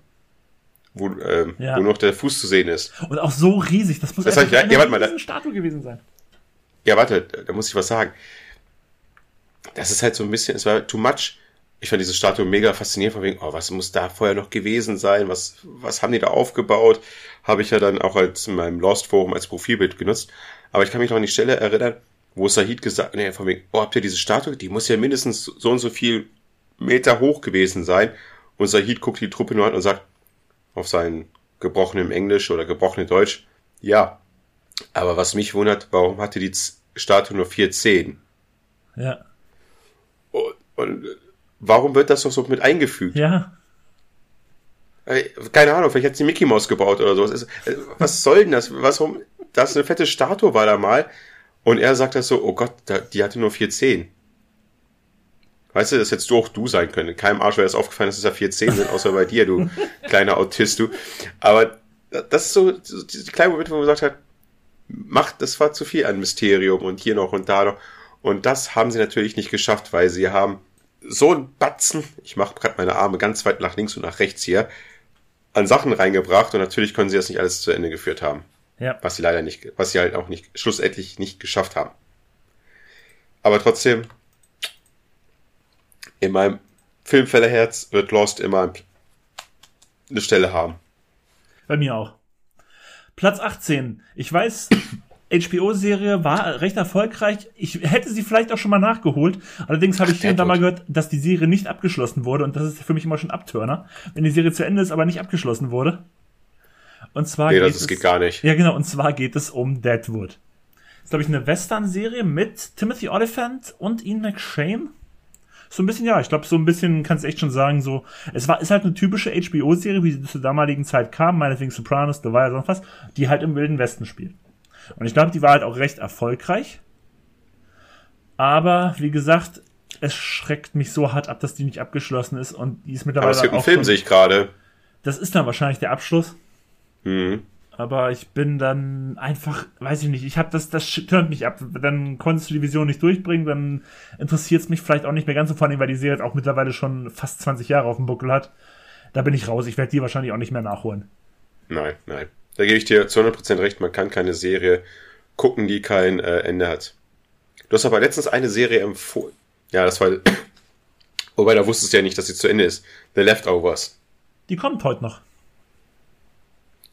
wo, ähm, ja. wo noch der Fuß zu sehen ist. Und auch so riesig, das muss das eine, ja, warte mal, da, Statue gewesen sein. Ja, warte, da muss ich was sagen. Das ist halt so ein bisschen, es war too much. Ich fand diese Statue mega faszinierend, von wegen, oh, was muss da vorher noch gewesen sein? Was, was haben die da aufgebaut? Habe ich ja dann auch als in meinem Lost Forum als Profilbild genutzt. Aber ich kann mich noch an die Stelle erinnern, wo Sahid gesagt, nee, von wegen, oh, habt ihr diese Statue? Die muss ja mindestens so und so viel Meter hoch gewesen sein. Und Sahid guckt die Truppe nur an und sagt, auf sein gebrochenem Englisch oder gebrochene Deutsch. Ja. Aber was mich wundert, warum hatte die Statue nur vier Zehen? Ja. Und, und warum wird das doch so mit eingefügt? Ja. Keine Ahnung, vielleicht hat sie Mickey Mouse gebaut oder so. Was soll denn das? Was, warum, das ist eine fette Statue war da mal. Und er sagt das so, oh Gott, die hatte nur vier Zehen. Weißt du, das hättest du auch du sein können. Keinem Arsch wäre das aufgefallen, dass es ja vier Zehen sind, außer bei dir, du *laughs* kleiner Autist, du. Aber das ist so, so diese kleine Moment, wo man gesagt hat, macht, das war zu viel ein Mysterium und hier noch und da noch. Und das haben sie natürlich nicht geschafft, weil sie haben so ein Batzen, ich mache gerade meine Arme ganz weit nach links und nach rechts hier, an Sachen reingebracht und natürlich können sie das nicht alles zu Ende geführt haben. Ja. Was sie leider nicht, was sie halt auch nicht, schlussendlich nicht geschafft haben. Aber trotzdem, in meinem Filmfellerherz wird Lost immer eine Stelle haben. Bei mir auch. Platz 18. Ich weiß, *coughs* HBO-Serie war recht erfolgreich. Ich hätte sie vielleicht auch schon mal nachgeholt. Allerdings habe ich hier und da mal gehört, dass die Serie nicht abgeschlossen wurde. Und das ist für mich immer schon Abtörner. Wenn die Serie zu Ende ist, aber nicht abgeschlossen wurde. Und zwar nee, geht das es, geht gar nicht. Ja, genau. Und zwar geht es um Deadwood. Das ist, glaube ich, eine Western-Serie mit Timothy Oliphant und Ian McShane so ein bisschen, ja, ich glaube, so ein bisschen kannst du echt schon sagen, so, es war, ist halt eine typische HBO-Serie, wie sie zur damaligen Zeit kam, meinetwegen Sopranos, The Wire, sonst was, die halt im Wilden Westen spielt. Und ich glaube, die war halt auch recht erfolgreich. Aber, wie gesagt, es schreckt mich so hart ab, dass die nicht abgeschlossen ist und die ist mittlerweile. Aber es gibt einen Film, sehe ich gerade. Das ist dann wahrscheinlich der Abschluss. Mhm. Aber ich bin dann einfach, weiß ich nicht, ich habe das, das turnt mich ab. Dann konntest du die Vision nicht durchbringen, dann interessiert es mich vielleicht auch nicht mehr ganz so vor allem, weil die Serie jetzt auch mittlerweile schon fast 20 Jahre auf dem Buckel hat. Da bin ich raus. Ich werde die wahrscheinlich auch nicht mehr nachholen. Nein, nein. Da gebe ich dir zu 100% recht. Man kann keine Serie gucken, die kein äh, Ende hat. Du hast aber letztens eine Serie empfohlen. Ja, das war. *coughs* Wobei, da wusstest du ja nicht, dass sie zu Ende ist. The Leftovers. Die kommt heute noch.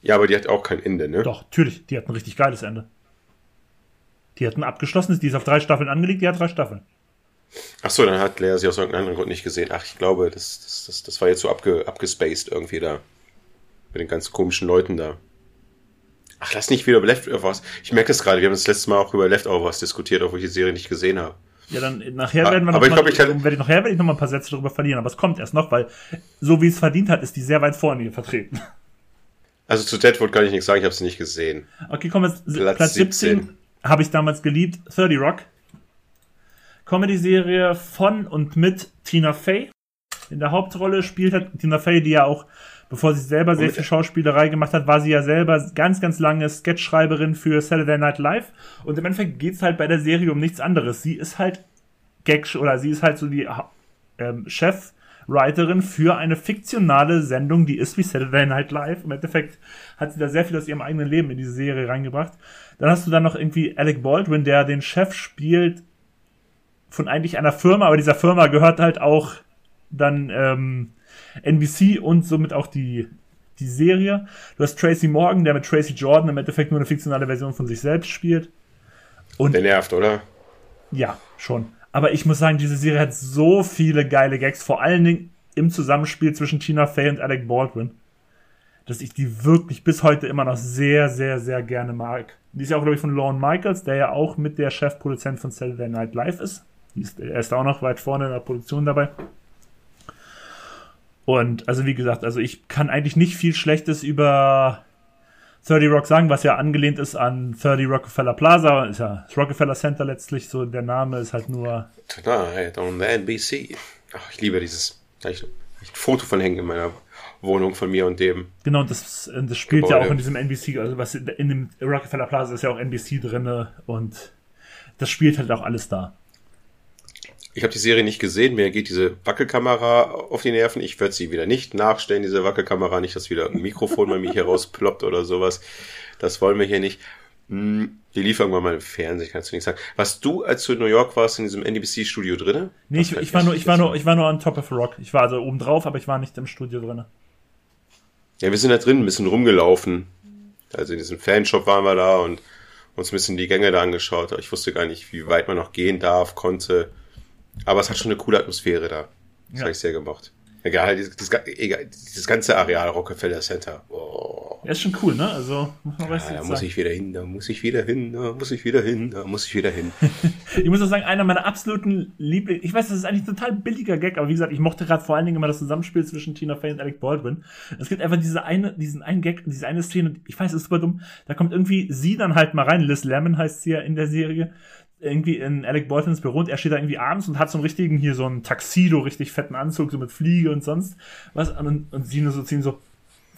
Ja, aber die hat auch kein Ende, ne? Doch, natürlich. Die hat ein richtig geiles Ende. Die hat ein abgeschlossenes, die ist auf drei Staffeln angelegt, die hat drei Staffeln. Ach so, dann hat Lea sie aus irgendeinem anderen Grund nicht gesehen. Ach, ich glaube, das, das, das, das war jetzt so abge, abgespaced irgendwie da. Mit den ganz komischen Leuten da. Ach, lass nicht wieder über Leftovers. Ich merke es gerade, wir haben das letzte Mal auch über Leftovers diskutiert, obwohl ich die Serie nicht gesehen habe. Ja, dann nachher Ah, werden wir noch aber ich mal, glaub, werde ich nachher werde ich noch mal ein paar Sätze darüber verlieren, aber es kommt erst noch, weil so wie es verdient hat, ist die sehr weit vorne hier vertreten. Also zu Deadwood kann ich nichts sagen, ich habe sie nicht gesehen. Okay, kommen wir jetzt Platz Platz 17. 17. Habe ich damals geliebt. 30 Rock. Comedy-Serie von und mit Tina Fey. In der Hauptrolle spielt hat Tina Fey, die ja auch, bevor sie selber sehr viel Schauspielerei gemacht hat, war sie ja selber ganz, ganz lange Sketchschreiberin für Saturday Night Live. Und im Endeffekt geht's halt bei der Serie um nichts anderes. Sie ist halt Gag oder sie ist halt so die ähm, Chefwriterin für eine fiktionale Sendung, die ist wie Saturday Night Live. Im Endeffekt hat sie da sehr viel aus ihrem eigenen Leben in diese Serie reingebracht. Dann hast du dann noch irgendwie Alec Baldwin, der den Chef spielt von eigentlich einer Firma, aber dieser Firma gehört halt auch dann ähm, NBC und somit auch die, die Serie. Du hast Tracy Morgan, der mit Tracy Jordan im Endeffekt nur eine fiktionale Version von sich selbst spielt. Der nervt, oder? Ja, schon. Aber ich muss sagen, diese Serie hat so viele geile Gags, vor allen Dingen im Zusammenspiel zwischen Tina Fey und Alec Baldwin, dass ich die wirklich bis heute immer noch sehr, sehr, sehr gerne mag. Die ist ja auch, glaube ich, von Lorne Michaels, der ja auch mit der Chefproduzent von Saturday Night Live ist. Ist. Er ist auch noch weit vorne in der Produktion dabei. Und also wie gesagt, also ich kann eigentlich nicht viel Schlechtes über 30 Rock sagen, was ja angelehnt ist an 30 Rockefeller Plaza, ist ja das Rockefeller Center letztlich, so der Name ist halt nur, Tonight on the NBC. Ach, ich liebe dieses. Da hab ich ein Foto von hängen in meiner Wohnung von mir und dem. genau, und das, das spielt ja Gebäude. auch in diesem NBC, also was in dem Rockefeller Plaza ist ja auch NBC drinne und das spielt halt auch alles da. Ich habe die Serie nicht gesehen, mir geht diese Wackelkamera auf die Nerven. Ich werde sie wieder nicht nachstellen, diese Wackelkamera, nicht, dass wieder ein Mikrofon bei mir hier rausploppt oder sowas. Das wollen wir hier nicht. Hm, Die lief irgendwann mal im Fernsehen, kannst du nicht sagen. Warst du, als du in New York warst, in diesem NBC-Studio drinne? Nee, ich, ich war nur, ich war nur, ich war nur on top of rock. Ich war also oben drauf, aber ich war nicht im Studio drinne. Ja, wir sind da drin ein bisschen rumgelaufen. Also in diesem Fanshop waren wir da und uns ein bisschen die Gänge da angeschaut. Ich wusste gar nicht, wie weit man noch gehen darf, konnte. Aber es hat schon eine coole Atmosphäre da. Das Ja. habe ich sehr gemocht. Egal, dieses, dieses, egal, dieses ganze Areal Rockefeller Center. Oh, Er ist schon cool, ne? Also, muss man ja, was da jetzt muss sagen. ich wieder hin, da muss ich wieder hin, da muss ich wieder hin, da muss ich wieder hin. *laughs* Ich muss auch sagen, einer meiner absoluten Lieblings. Ich weiß, das ist eigentlich ein total billiger Gag, aber wie gesagt, ich mochte gerade vor allen Dingen immer das Zusammenspiel zwischen Tina Fey und Alec Baldwin. Es gibt einfach diese eine, diesen einen Gag, diese eine Szene, ich weiß, es ist super dumm. Da kommt irgendwie sie dann halt mal rein. Liz Lemon heißt sie ja in der Serie. Irgendwie in Alec Baldwins Büro und er steht da irgendwie abends und hat so einen richtigen, hier so einen Taxido, richtig fetten Anzug, so mit Fliege und sonst was. Und, und sie nur so ziehen so,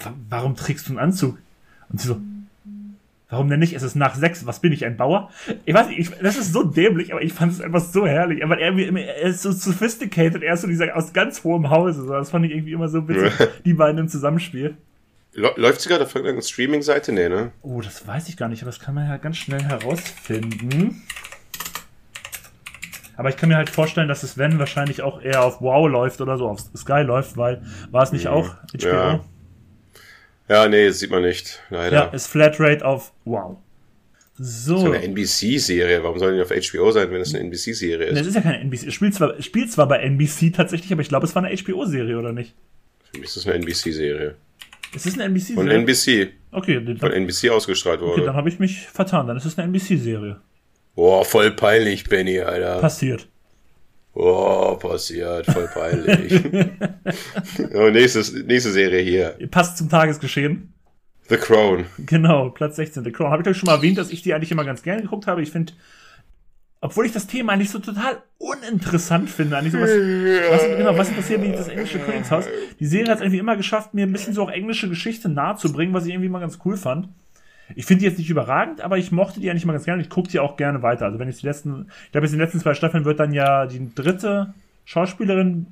"Wa- warum trägst du einen Anzug? Und sie so, Warum denn nicht? Es ist nach sechs. Was bin ich, ein Bauer? Ich weiß nicht, ich, das ist so dämlich, aber ich fand es einfach so herrlich. Aber er, er ist so sophisticated, er ist so dieser aus ganz hohem Hause. Das fand ich irgendwie immer so witzig, *laughs* die beiden im Zusammenspiel. Lä- Läuft sie gerade auf irgendeiner Streaming-Seite? Nee, ne? Oh, das weiß ich gar nicht, aber das kann man ja ganz schnell herausfinden. Aber ich kann mir halt vorstellen, dass es, wenn, wahrscheinlich auch eher auf Wow läuft oder so, auf Sky läuft, weil war es nicht auch HBO? Ja. Ja, nee, das sieht man nicht, leider. ja ist Flatrate auf Wow. So. So eine NBC-Serie, warum soll die auf HBO sein, wenn es eine NBC-Serie Das ist? ist ja keine NBC. Es spielt zwar, es spielt zwar bei NBC tatsächlich, aber ich glaube, es war eine HBO-Serie, oder nicht? Für mich ist das eine NBC-Serie. Es ist eine Von NBC-Serie. NBC. Okay, Von dann, NBC ausgestrahlt okay, wurde. dann habe ich mich vertan. Dann ist es eine NBC-Serie. Boah, voll peinlich, Benny, Alter. Passiert. Boah, passiert, voll peinlich. *laughs* oh, nächstes, nächste Serie hier. Passt zum Tagesgeschehen. The Crown. Genau, Platz 16. The Crown. Habe ich euch schon mal erwähnt, dass ich die eigentlich immer ganz gerne geguckt habe. Ich finde, obwohl ich das Thema eigentlich so total uninteressant finde, eigentlich so was, was, genau, was interessiert mich das englische Königshaus? Die Serie hat es irgendwie immer geschafft, mir ein bisschen so auch englische Geschichte nahe zu bringen, was ich irgendwie mal ganz cool fand. Ich finde die jetzt nicht überragend, aber ich mochte die eigentlich mal ganz gerne. Ich gucke die auch gerne weiter. Also wenn ich die letzten, ich glaube, jetzt in den letzten zwei Staffeln wird dann ja die dritte Schauspielerin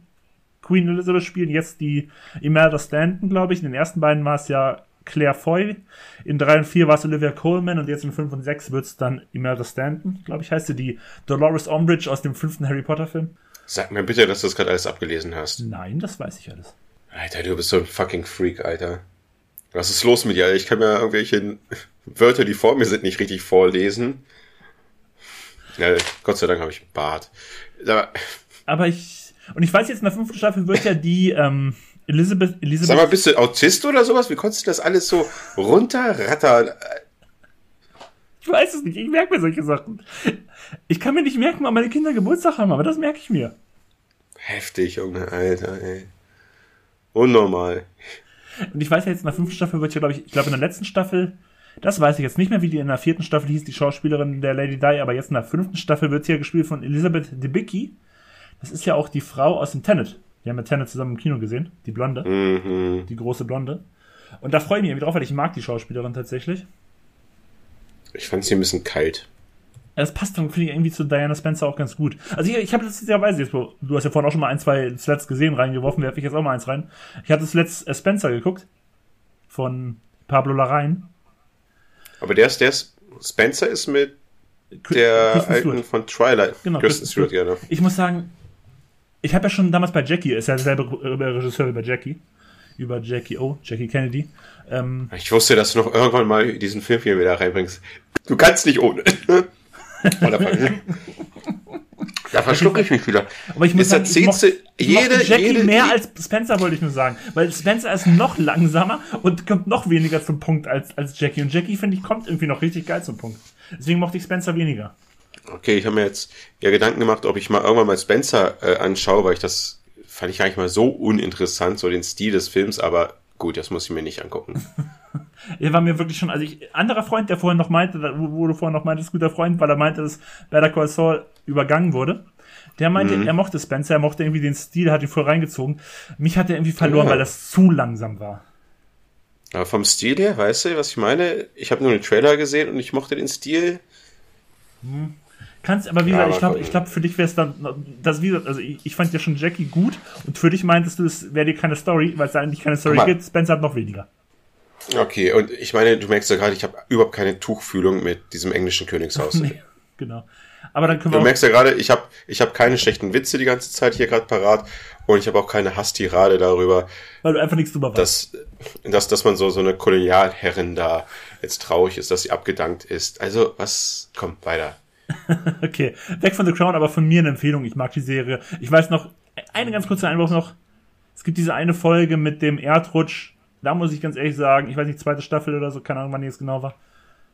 Queen Elizabeth spielen. Jetzt die Imelda Stanton, glaube ich. In den ersten beiden war es ja Claire Foy. In 3 und 4 war es Olivia Coleman und jetzt in 5 und 6 wird es dann Imelda Stanton, glaube ich, heißt sie, die Dolores Umbridge aus dem fünften Harry Potter Film. Sag mir bitte, dass du das gerade alles abgelesen hast. Nein, das weiß ich alles. Alter, du bist so ein fucking Freak, Alter. Was ist los mit dir? Ich kann mir irgendwelche Wörter, die vor mir sind, nicht richtig vorlesen. Ja, Gott sei Dank habe ich einen Bart. Aber, Aber ich. Und ich weiß jetzt, in der fünften Staffel wird ja die ähm, Elizabeth, Elizabeth. Sag mal, bist du Autist oder sowas? Wie konntest du das alles so runterrattern? Ich weiß es nicht, ich merke mir solche Sachen. Ich kann mir nicht merken, wann meine Kinder Geburtstag haben, aber das merke ich mir. Heftig, Junge, Alter, ey. Unnormal. Und ich weiß ja jetzt, in der fünften Staffel wird ja, glaube ich, ich glaube in der letzten Staffel, das weiß ich jetzt nicht mehr, wie die in der vierten Staffel hieß, die Schauspielerin der Lady Di, aber jetzt in der fünften Staffel wird sie ja gespielt von Elizabeth Debicki. Das ist ja auch die Frau aus dem Tenet. Die haben wir Tenet zusammen im Kino gesehen, die Blonde. Mhm. Die große Blonde. Und da freue ich mich irgendwie drauf, weil ich mag die Schauspielerin tatsächlich. Ich fand sie ein bisschen kalt. Das passt dann, finde ich, irgendwie zu Diana Spencer auch ganz gut. Also ich, ich habe weiß jetzt, du hast ja vorhin auch schon mal ein, zwei Slats gesehen, reingeworfen, werfe ich jetzt auch mal eins rein. Ich hatte zuletzt äh, Spencer geguckt. Von Pablo Larraín. Aber der ist, der ist, Spencer ist mit der Kristen alten Stewart. von Twilight. Genau, Kristen Stewart, ja. Ne? Ich muss sagen, ich habe ja schon damals bei Jackie, ist ja derselbe Regisseur wie bei Jackie, über Jackie O, Jackie Kennedy. Ähm, ich wusste, dass du noch irgendwann mal diesen Film hier wieder reinbringst. Du kannst nicht ohne. *laughs* da verschlucke ich mich wieder. Aber ich muss sagen, ich mochte, jede, Jackie jede, mehr als Spencer, wollte ich nur sagen. Weil Spencer ist noch langsamer und kommt noch weniger zum Punkt als, als Jackie. Und Jackie, finde ich, kommt irgendwie noch richtig geil zum Punkt. Deswegen mochte ich Spencer weniger. Okay, ich habe mir jetzt ja Gedanken gemacht, ob ich mal irgendwann mal Spencer äh, anschaue, weil ich das fand ich eigentlich mal so uninteressant, so den Stil des Films, aber gut, das muss ich mir nicht angucken. *laughs* *laughs* er war mir wirklich schon, also ich, anderer Freund, der vorhin noch meinte, wo, du vorhin noch meintest, guter Freund, weil er meinte, dass Better Call Saul übergangen wurde. Der meinte, mhm. er mochte Spencer, er mochte irgendwie den Stil, hat ihn voll reingezogen. Mich hat er irgendwie verloren, ja. weil das zu langsam war. Aber vom Stil her, weißt du, was ich meine? Ich habe nur den Trailer gesehen und ich mochte den Stil. Hm. Kannst, aber wie gesagt, ich glaube, ich glaube, für dich wäre es dann, das wie gesagt, also ich, ich, fand ja schon Jackie gut und für dich meintest du, es wäre dir keine Story, weil es eigentlich keine Story gibt. Spencer hat noch weniger. Okay, und ich meine, du merkst ja gerade, ich habe überhaupt keine Tuchfühlung mit diesem englischen Königshaus. *laughs* nee, genau. Aber dann können wir Du merkst ja gerade, ich habe ich hab keine schlechten Witze die ganze Zeit hier gerade parat und ich habe auch keine Hasstirade darüber. Weil du einfach nichts drüber weißt. Dass, dass, dass man so, so eine Kolonialherrin da jetzt traurig ist, dass sie abgedankt ist. Also, was, komm, weiter. *laughs* okay, weg von The Crown, aber von mir eine Empfehlung. Ich mag die Serie. Ich weiß noch, eine ganz kurze Einwurf noch. Es gibt diese eine Folge mit dem Erdrutsch. Da muss ich ganz ehrlich sagen, ich weiß nicht, zweite Staffel oder so, keine Ahnung, wann die jetzt genau war.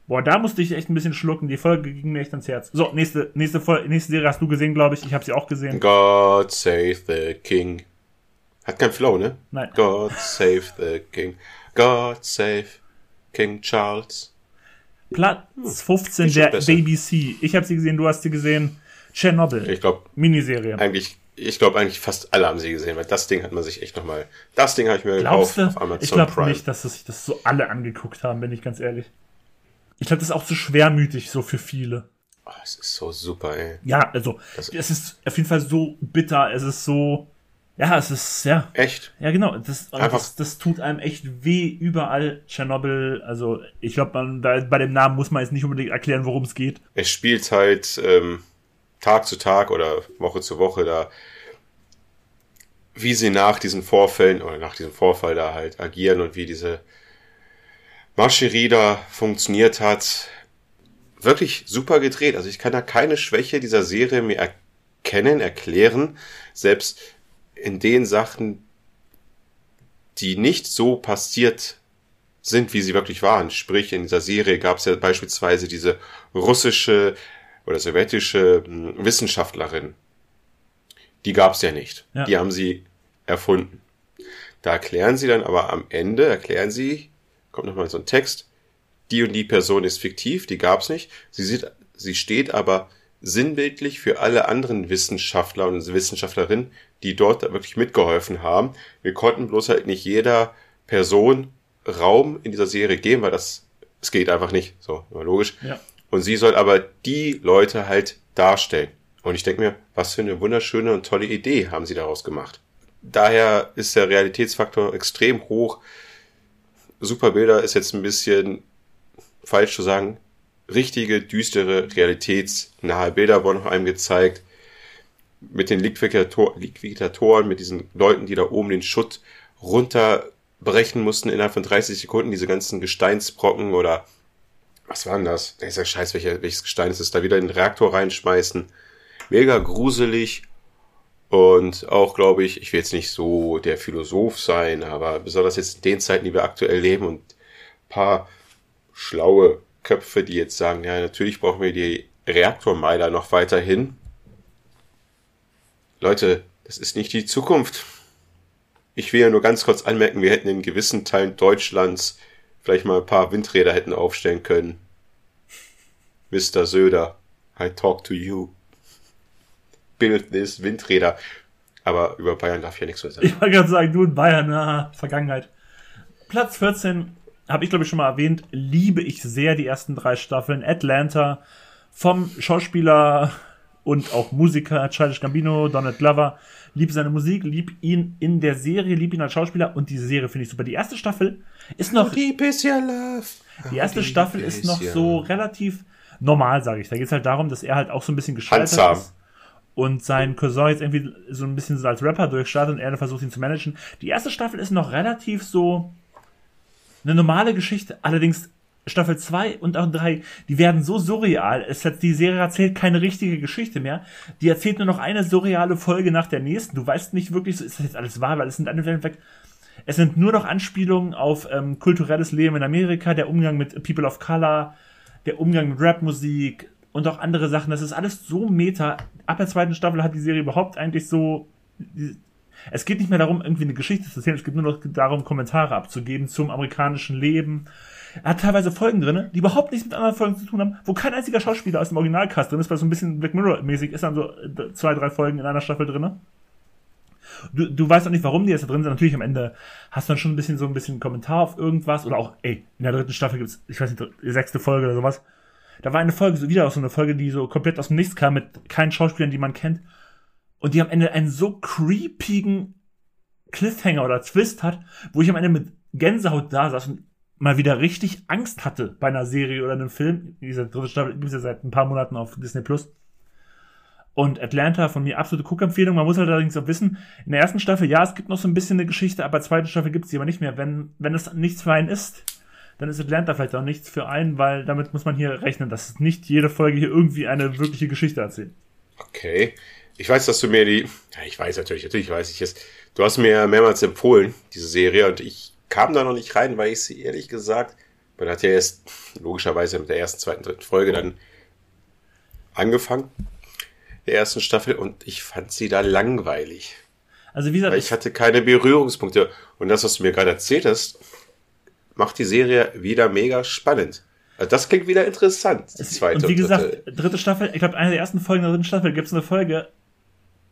Boah, da musste ich echt ein bisschen schlucken. Die Folge ging mir echt ans Herz. So, nächste, nächste, Folge, nächste Serie hast du gesehen, glaube ich. Ich habe sie auch gesehen. God save the King. Hat kein Flow, ne? Nein. God save the King. God save King Charles. Platz 15 hm, der BBC. Ich habe sie gesehen, du hast sie gesehen. Chernobyl. Ich glaube. Miniserie. Eigentlich, ich glaube eigentlich fast alle haben sie gesehen, weil das Ding hat man sich echt nochmal. Das Ding habe ich mir Glaubst gekauft du? auf Amazon Ich glaube nicht, dass sich das so alle angeguckt haben, bin ich ganz ehrlich. Ich glaube, das ist auch zu schwermütig so für viele. Oh, es ist so super, ey. Ja, also, das es ist auf jeden Fall so bitter, es ist so, ja, es ist, ja. Echt? Ja, genau. Das, das, das, tut einem echt weh überall. Tschernobyl, also ich glaube, bei dem Namen muss man jetzt nicht unbedingt erklären, worum es geht. Es spielt halt ähm, Tag zu Tag oder Woche zu Woche da, wie sie nach diesen Vorfällen oder nach diesem Vorfall da halt agieren und wie diese Mascherie da funktioniert hat. Wirklich super gedreht. Also ich kann da keine Schwäche dieser Serie mehr erkennen, erklären. Selbst in den Sachen, die nicht so passiert sind, wie sie wirklich waren. Sprich, in dieser Serie gab es ja beispielsweise diese russische oder sowjetische hm, Wissenschaftlerin. Die gab es ja nicht. Ja. Die haben sie erfunden. Da erklären sie dann aber am Ende, erklären sie, kommt nochmal so ein Text, die und die Person ist fiktiv, die gab es nicht. Sie, sieht, sie steht aber sinnbildlich für alle anderen Wissenschaftler und Wissenschaftlerinnen, die dort wirklich mitgeholfen haben. Wir konnten bloß halt nicht jeder Person Raum in dieser Serie geben, weil das Es geht einfach nicht. So, immer logisch. Ja. Und sie soll aber die Leute halt darstellen. Und ich denke mir, was für eine wunderschöne und tolle Idee haben sie daraus gemacht. Daher ist der Realitätsfaktor extrem hoch. Superbilder ist jetzt ein bisschen falsch zu sagen. Richtige, düstere, realitätsnahe Bilder wurden einem gezeigt. Mit den Liquidator Liquidatoren, mit diesen Leuten, die da oben den Schutt runterbrechen mussten innerhalb von 30 Sekunden, diese ganzen Gesteinsbrocken oder was war denn das? Da ist ja scheiß, welches Gestein ist es, da wieder in den Reaktor reinschmeißen. Mega gruselig. Und auch, glaube ich, ich will jetzt nicht so der Philosoph sein, aber besonders jetzt in den Zeiten, die wir aktuell leben und paar schlaue Köpfe, die jetzt sagen, ja, natürlich brauchen wir die Reaktormeiler noch weiterhin. Leute, das ist nicht die Zukunft. Ich will ja nur ganz kurz anmerken, wir hätten in gewissen Teilen Deutschlands vielleicht mal ein paar Windräder hätten aufstellen können. Mr. Söder, I talk to you. Bildnis, Windräder. Aber über Bayern darf ich ja nichts mehr sagen. Ich wollte gerade sagen, du in Bayern, na, Vergangenheit. Platz 14, habe ich glaube ich schon mal erwähnt, liebe ich sehr die ersten drei Staffeln. Atlanta vom Schauspieler und auch Musiker Childish Gambino, Donald Glover. Liebe seine Musik, lieb ihn in der Serie, lieb ihn als Schauspieler und diese Serie finde ich super. Die erste Staffel ist noch. Die erste Staffel ist noch so relativ normal, sage ich. Da geht es halt darum, dass er halt auch so ein bisschen gescheitert Handsam. ist und sein Cousin jetzt irgendwie so ein bisschen so als Rapper durchstartet und er versucht ihn zu managen. Die erste Staffel ist noch relativ so eine normale Geschichte. Allerdings Staffel 2 und auch 3, die werden so surreal. Es hat, die Serie erzählt keine richtige Geschichte mehr. Die erzählt nur noch eine surreale Folge nach der nächsten. Du weißt nicht wirklich, so ist das jetzt alles wahr, weil es sind alle weg. Es sind nur noch Anspielungen auf ähm, kulturelles Leben in Amerika, der Umgang mit People of Color, der Umgang mit Rapmusik und auch andere Sachen. Das ist alles so meta. Ab der zweiten Staffel hat die Serie überhaupt eigentlich so. Es geht nicht mehr darum, irgendwie eine Geschichte zu erzählen, es geht nur noch darum, Kommentare abzugeben zum amerikanischen Leben. Er hat teilweise Folgen drin, die überhaupt nichts mit anderen Folgen zu tun haben, wo kein einziger Schauspieler aus dem Originalcast drin ist, weil so ein bisschen Black Mirror-mäßig ist dann so äh, zwei, drei Folgen in einer Staffel drin. Du, du weißt auch nicht, warum die jetzt da drin sind. Natürlich am Ende hast du dann schon ein bisschen so ein bisschen Kommentar auf irgendwas. Oder auch, ey, in der dritten Staffel gibt's, ich weiß nicht, die sechste Folge oder sowas. Da war eine Folge, so wieder auch so eine Folge, die so komplett aus dem Nichts kam, mit keinen Schauspielern, die man kennt. Und die am Ende einen so creepigen Cliffhanger oder Twist hat, wo ich am Ende mit Gänsehaut da saß und mal wieder richtig Angst hatte bei einer Serie oder einem Film. Diese dritte Staffel gibt es ja seit ein paar Monaten auf Disney Plus. Und Atlanta von mir absolute Cook-Empfehlung. Man muss halt allerdings auch wissen, in der ersten Staffel, ja, es gibt noch so ein bisschen eine Geschichte, aber zweiten Staffel gibt es die aber nicht mehr. Wenn, wenn es nichts für einen ist, dann ist Atlanta vielleicht auch nichts für einen, weil damit muss man hier rechnen, dass nicht jede Folge hier irgendwie eine wirkliche Geschichte erzählt. Okay. Ich weiß, dass du mir die, ja, ich weiß natürlich, natürlich weiß ich es. Du hast mir mehrmals empfohlen, diese Serie, und ich kam da noch nicht rein, weil ich sie ehrlich gesagt, man hat ja erst logischerweise mit der ersten, zweiten, dritten Folge dann angefangen, der ersten Staffel, und ich fand sie da langweilig. Also wie gesagt, Weil ich hatte keine Berührungspunkte. Und das, was du mir gerade erzählt hast, macht die Serie wieder mega spannend. Also das klingt wieder interessant. Die zweite und wie gesagt, dritte. dritte Staffel, ich glaube, eine der ersten Folgen der dritten Staffel gibt es eine Folge,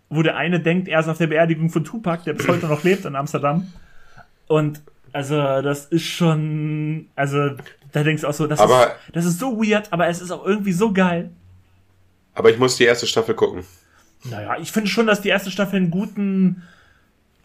wo der eine denkt, er ist auf der Beerdigung von Tupac, der bis heute noch lebt in Amsterdam. Und also, das ist schon, also, da denkst du auch so, das, Aber- ist, das ist so weird, aber es ist auch irgendwie so geil. Aber ich muss die erste Staffel gucken. Naja, ich finde schon, dass die erste Staffel einen guten,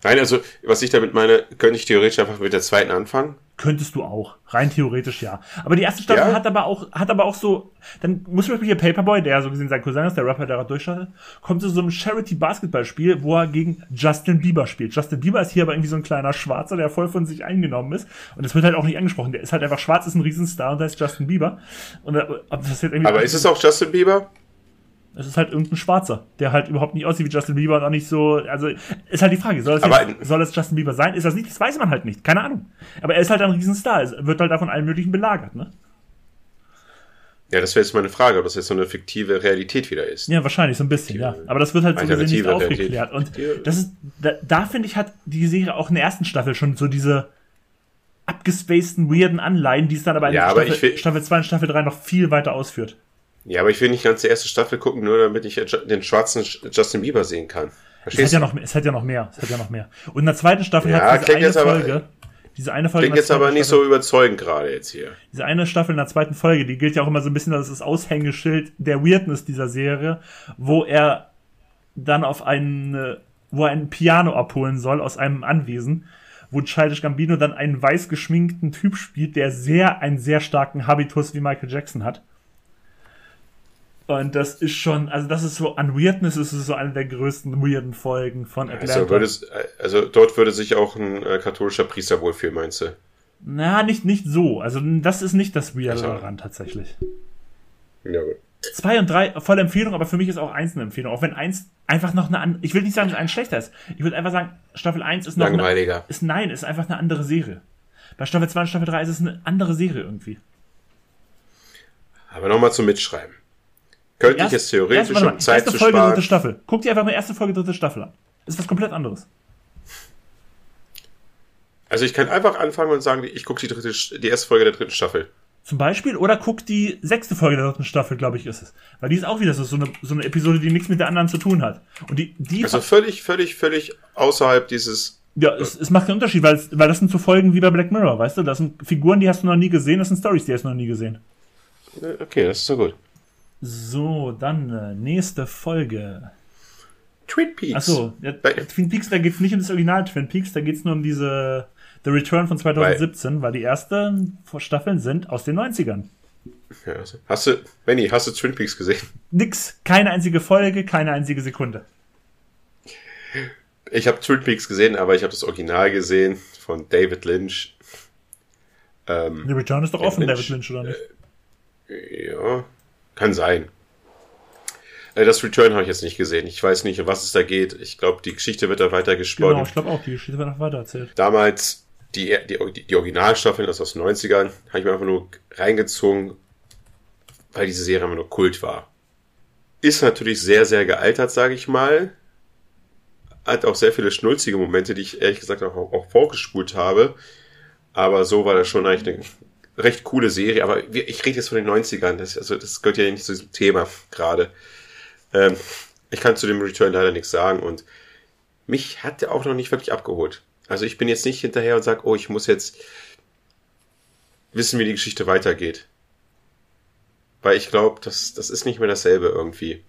Nein, also, was ich damit meine, könnte ich theoretisch einfach mit der zweiten anfangen. könntest du auch. Rein theoretisch ja. Aber die erste Staffel Ja? hat aber auch, hat aber auch so, dann muss man hier Paperboy, der so gesehen sein Cousin ist, der Rapper, der gerade durchstartet, kommt zu so einem Charity-Basketball-Spiel, wo er gegen Justin Bieber spielt. Justin Bieber ist hier aber irgendwie so ein kleiner Schwarzer, der voll von sich eingenommen ist. Und das wird halt auch nicht angesprochen. Der ist halt einfach schwarz, ist ein Riesenstar und der ist Justin Bieber. Und äh, das jetzt irgendwie Aber ist es auch Justin Bieber? Es ist halt irgendein Schwarzer, der halt überhaupt nicht aussieht wie Justin Bieber und auch nicht so, also ist halt die Frage, soll es, Aber- jetzt, soll es Justin Bieber sein? Ist das nicht? Das weiß man halt nicht. Keine Ahnung. Aber er ist halt ein Riesenstar, es wird halt davon allen möglichen belagert, ne? Ja, das wäre jetzt meine Frage, ob das jetzt so eine fiktive Realität wieder ist. Ja, wahrscheinlich so ein bisschen, ja. Aber das wird halt so gesehen nicht aufgeklärt. Und Realität. das ist, da, da finde ich, hat die Serie auch in der ersten Staffel schon so diese abgespaceden, weirden Anleihen, die es dann aber in Ja, aber Staffel 2 und Staffel 3 noch viel weiter ausführt. Ja, aber ich will nicht ganz die erste Staffel gucken, nur damit ich den schwarzen Justin Bieber sehen kann. Es hat, Verstehst ja noch, mehr- es hat ja noch mehr. Es hat ja noch mehr. Und in der zweiten Staffel Ja, hat diese eine jetzt aber- Folge, Diese eine Folge. Klingt jetzt aber nicht so überzeugend gerade jetzt hier. Diese eine Staffel in der zweiten Folge, die gilt ja auch immer so ein bisschen als das Aushängeschild der Weirdness dieser Serie, wo er dann auf einen, wo er ein Piano abholen soll aus einem Anwesen, wo Childish Gambino dann einen weiß geschminkten Typ spielt, der sehr, einen sehr starken Habitus wie Michael Jackson hat. Und das ist schon, also das ist so, an Weirdness ist es so eine der größten weirden Folgen von Atlanta. Also, würde es, also dort würde sich auch ein äh, katholischer Priester wohlfühlen, meinst du? Na, nicht, nicht so. Also das ist nicht das Weirde also. daran tatsächlich. Ja, gut. Zwei und drei, volle Empfehlung, aber für mich ist auch eins eine Empfehlung. Auch wenn eins einfach noch eine andere, ich will nicht sagen, dass eins schlechter ist. Ich würde einfach sagen, Staffel 1 ist noch Langweiliger. Eine, ist, nein, ist einfach eine andere Serie. Bei Staffel 2 und Staffel 3 ist es eine andere Serie irgendwie. Aber nochmal zum Mitschreiben. Könnte erst, ich jetzt theoretisch erst, um Zeit erste zu Folge, sparen. dritte Staffel. Guck dir einfach mal erste Folge, dritte Staffel an. Ist was komplett anderes. Also ich kann einfach anfangen und sagen, ich gucke die, dritte, die erste Folge der dritten Staffel. Zum Beispiel, oder guck die sechste Folge der dritten Staffel, glaube ich, ist es. Weil die ist auch wieder so, so, eine, so eine Episode, die nichts mit der anderen zu tun hat. Und die, die also völlig, völlig, völlig außerhalb dieses. Ja, es, es macht einen Unterschied, weil, weil das sind so Folgen wie bei Black Mirror, weißt du? Das sind Figuren, die hast du noch nie gesehen, das sind Stories, die hast du noch nie gesehen. Okay, das ist so gut. So, dann äh, nächste Folge. Twin Peaks. Achso, ja, Twin Peaks, da geht es nicht um das Original Twin Peaks, da geht es nur um diese The Return von 2017, weil, weil die ersten Staffeln sind aus den 90ern. Ja, also, hast du, Benny, hast du Twin Peaks gesehen? Nix, keine einzige Folge, keine einzige Sekunde. Ich habe Twin Peaks gesehen, aber ich habe das Original gesehen von David Lynch. Ähm, The Return ist doch offen, David Lynch, oder nicht? Äh, ja, kann sein. Äh, das Return habe ich jetzt nicht gesehen. Ich weiß nicht, um was es da geht. Ich glaube, die Geschichte wird da weiter gesponnen. Genau, ich glaube auch, die Geschichte wird noch weiter erzählt. Damals, die, die, die Originalstaffeln aus den 90ern, habe ich mir einfach nur reingezogen, weil diese Serie immer nur Kult war. Ist natürlich sehr, sehr gealtert, sage ich mal. Hat auch sehr viele schnulzige Momente, die ich ehrlich gesagt auch, auch vorgespult habe. Aber so war das schon eigentlich eine recht coole Serie, aber ich rede jetzt von den 90ern, das, also das gehört ja nicht zu diesem Thema gerade. Ähm, ich kann zu dem Return leider nichts sagen und mich hat der auch noch nicht wirklich abgeholt. Also ich bin jetzt nicht hinterher und sage, oh, ich muss jetzt wissen, wie die Geschichte weitergeht. Weil ich glaube, das, das ist nicht mehr dasselbe irgendwie.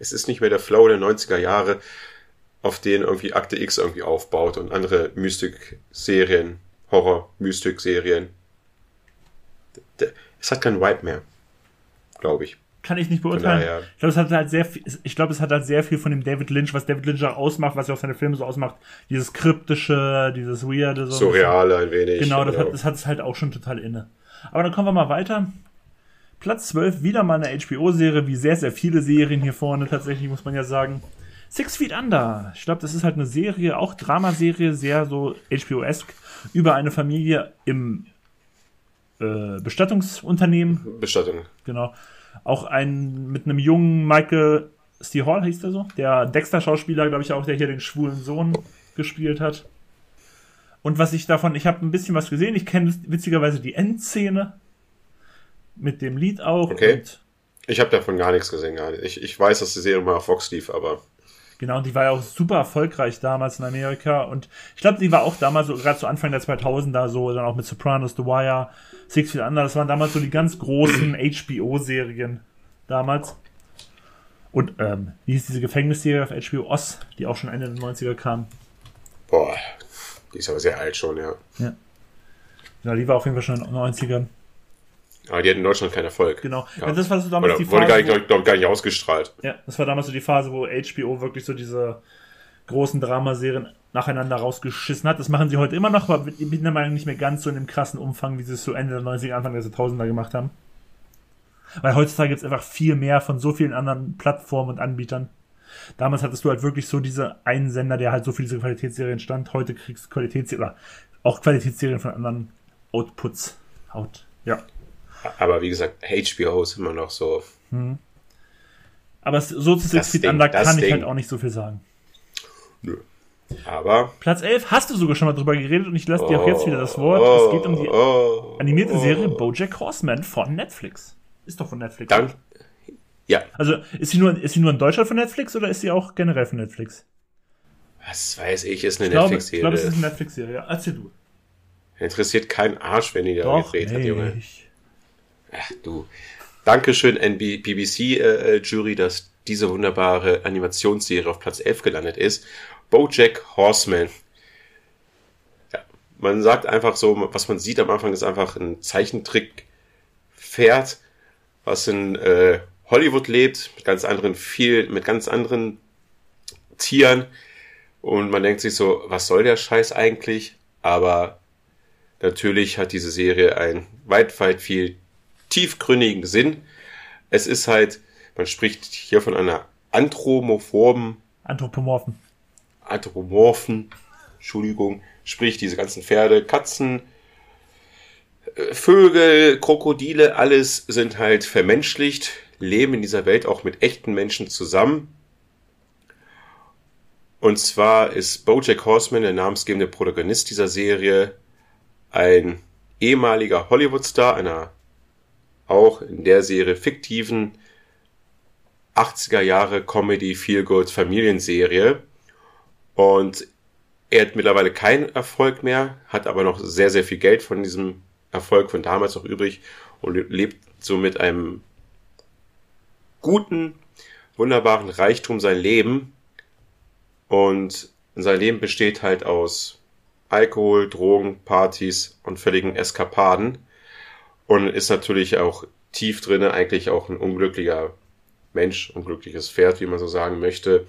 Es ist nicht mehr der Flow der 90er Jahre, auf den irgendwie Akte X irgendwie aufbaut und andere Mystik-Serien, Horror-Mystik-Serien es hat keinen Vibe mehr. Glaube ich. Kann ich nicht beurteilen. Daher, ich glaube, es hat halt sehr viel, ich glaube, es hat halt sehr viel von dem David Lynch, was David Lynch auch ausmacht, was ja auch seine Filme so ausmacht. Dieses kryptische, dieses weirde, so. Surreale ein wenig. Genau, das, genau. Hat, das hat es halt auch schon total inne. Aber dann kommen wir mal weiter. Platz 12, wieder mal eine HBO-Serie, wie sehr, sehr viele Serien hier vorne tatsächlich, muss man ja sagen. Six Feet Under. Ich glaube, das ist halt eine Serie, auch Dramaserie, sehr so HBO-esque, über eine Familie im äh, Bestattungsunternehmen. Bestattung. Genau. Auch ein mit einem jungen Michael Steve Hall hieß der so. Der Dexter-Schauspieler, glaube ich, auch, der hier den schwulen Sohn gespielt hat. Und was ich davon, ich habe ein bisschen was gesehen. Ich kenne witzigerweise die Endszene mit dem Lied auch. Okay. ich habe davon gar nichts gesehen. Gar nicht. Ich, ich weiß, dass die Serie mal auf Fox lief, aber Genau, und die war ja auch super erfolgreich damals in Amerika. Und ich glaube, die war auch damals so, gerade zu Anfang der 2000er, so, dann auch mit Sopranos, The Wire, Six Feet Under. Das waren damals so die ganz großen *clears throat* HBO-Serien damals. Und, ähm, wie hieß diese Gefängnisserie auf HBO Oz, die auch schon Ende der 90er kam? Boah, die ist aber sehr alt schon, ja. Ja. Ja, die war auf jeden Fall schon in den 90ern. Aber die hatten in Deutschland keinen Erfolg. Genau. Ja. das war so damals Oder die Phase. Wurde gar nicht, glaub, gar nicht ausgestrahlt. Ja, das war damals so die Phase, wo HBO wirklich so diese großen Dramaserien nacheinander rausgeschissen hat. Das machen sie heute immer noch, aber ich bin der Meinung nicht mehr ganz so in dem krassen Umfang, wie sie es so Ende der 90er, Anfang der 2000er gemacht haben. Weil heutzutage gibt es einfach viel mehr von so vielen anderen Plattformen und Anbietern. Damals hattest du halt wirklich so diese einen Sender, der halt so für diese Qualitätsserien stand. Heute kriegst du Qualitätsserien, oder auch Qualitätsserien von anderen Outputs. Out, ja. Aber wie gesagt, HBO ist immer noch so. Hm. Aber so zu Six Feet Under kann Ding. ich halt auch nicht so viel sagen. Aber. Platz 11 hast du sogar schon mal drüber geredet und ich lasse oh, dir auch jetzt wieder das Wort. Oh, es geht um die oh, animierte oh. Serie Bojack Horseman von Netflix. Ist doch von Netflix. Dank. Ja. Also ist sie, nur, ist sie nur in Deutschland von Netflix oder ist sie auch generell von Netflix? Was weiß ich, ist eine Netflix-Serie. Ich glaube, es ist eine Netflix-Serie. Erzähl du. Interessiert keinen Arsch, wenn die da Doch gedreht hat, Junge. Ach, du. Dankeschön, NB BBC-Jury, dass diese wunderbare Animationsserie auf Platz 11 gelandet ist. Bojack Horseman. Ja, man sagt einfach so, was man sieht am Anfang ist einfach ein Zeichentrick-Pferd, was in äh, Hollywood lebt, mit ganz anderen viel, mit ganz anderen Tieren. Und man denkt sich so, was soll der Scheiß eigentlich? Aber natürlich hat diese Serie einen weit, weit viel tiefgründigen Sinn. Es ist halt, man spricht hier von einer anthropomorphen, Anthropomorphen. Anthropomorphen, Entschuldigung, sprich diese ganzen Pferde, Katzen, äh, Vögel, Krokodile, alles sind halt vermenschlicht, leben in dieser Welt auch mit echten Menschen zusammen. Und zwar ist Bojack Horseman, der namensgebende Protagonist dieser Serie, ein ehemaliger Hollywood-Star einer auch in der Serie fiktiven 80er Jahre Comedy Feel Good Familienserie. Und er hat mittlerweile keinen Erfolg mehr, hat aber noch sehr, sehr viel Geld von diesem Erfolg von damals noch übrig und lebt so mit einem guten, wunderbaren Reichtum sein Leben. Und sein Leben besteht halt aus Alkohol, Drogen, Partys und völligen Eskapaden. Und ist natürlich auch tief drinne eigentlich auch ein unglücklicher Mensch, unglückliches Pferd, wie man so sagen möchte.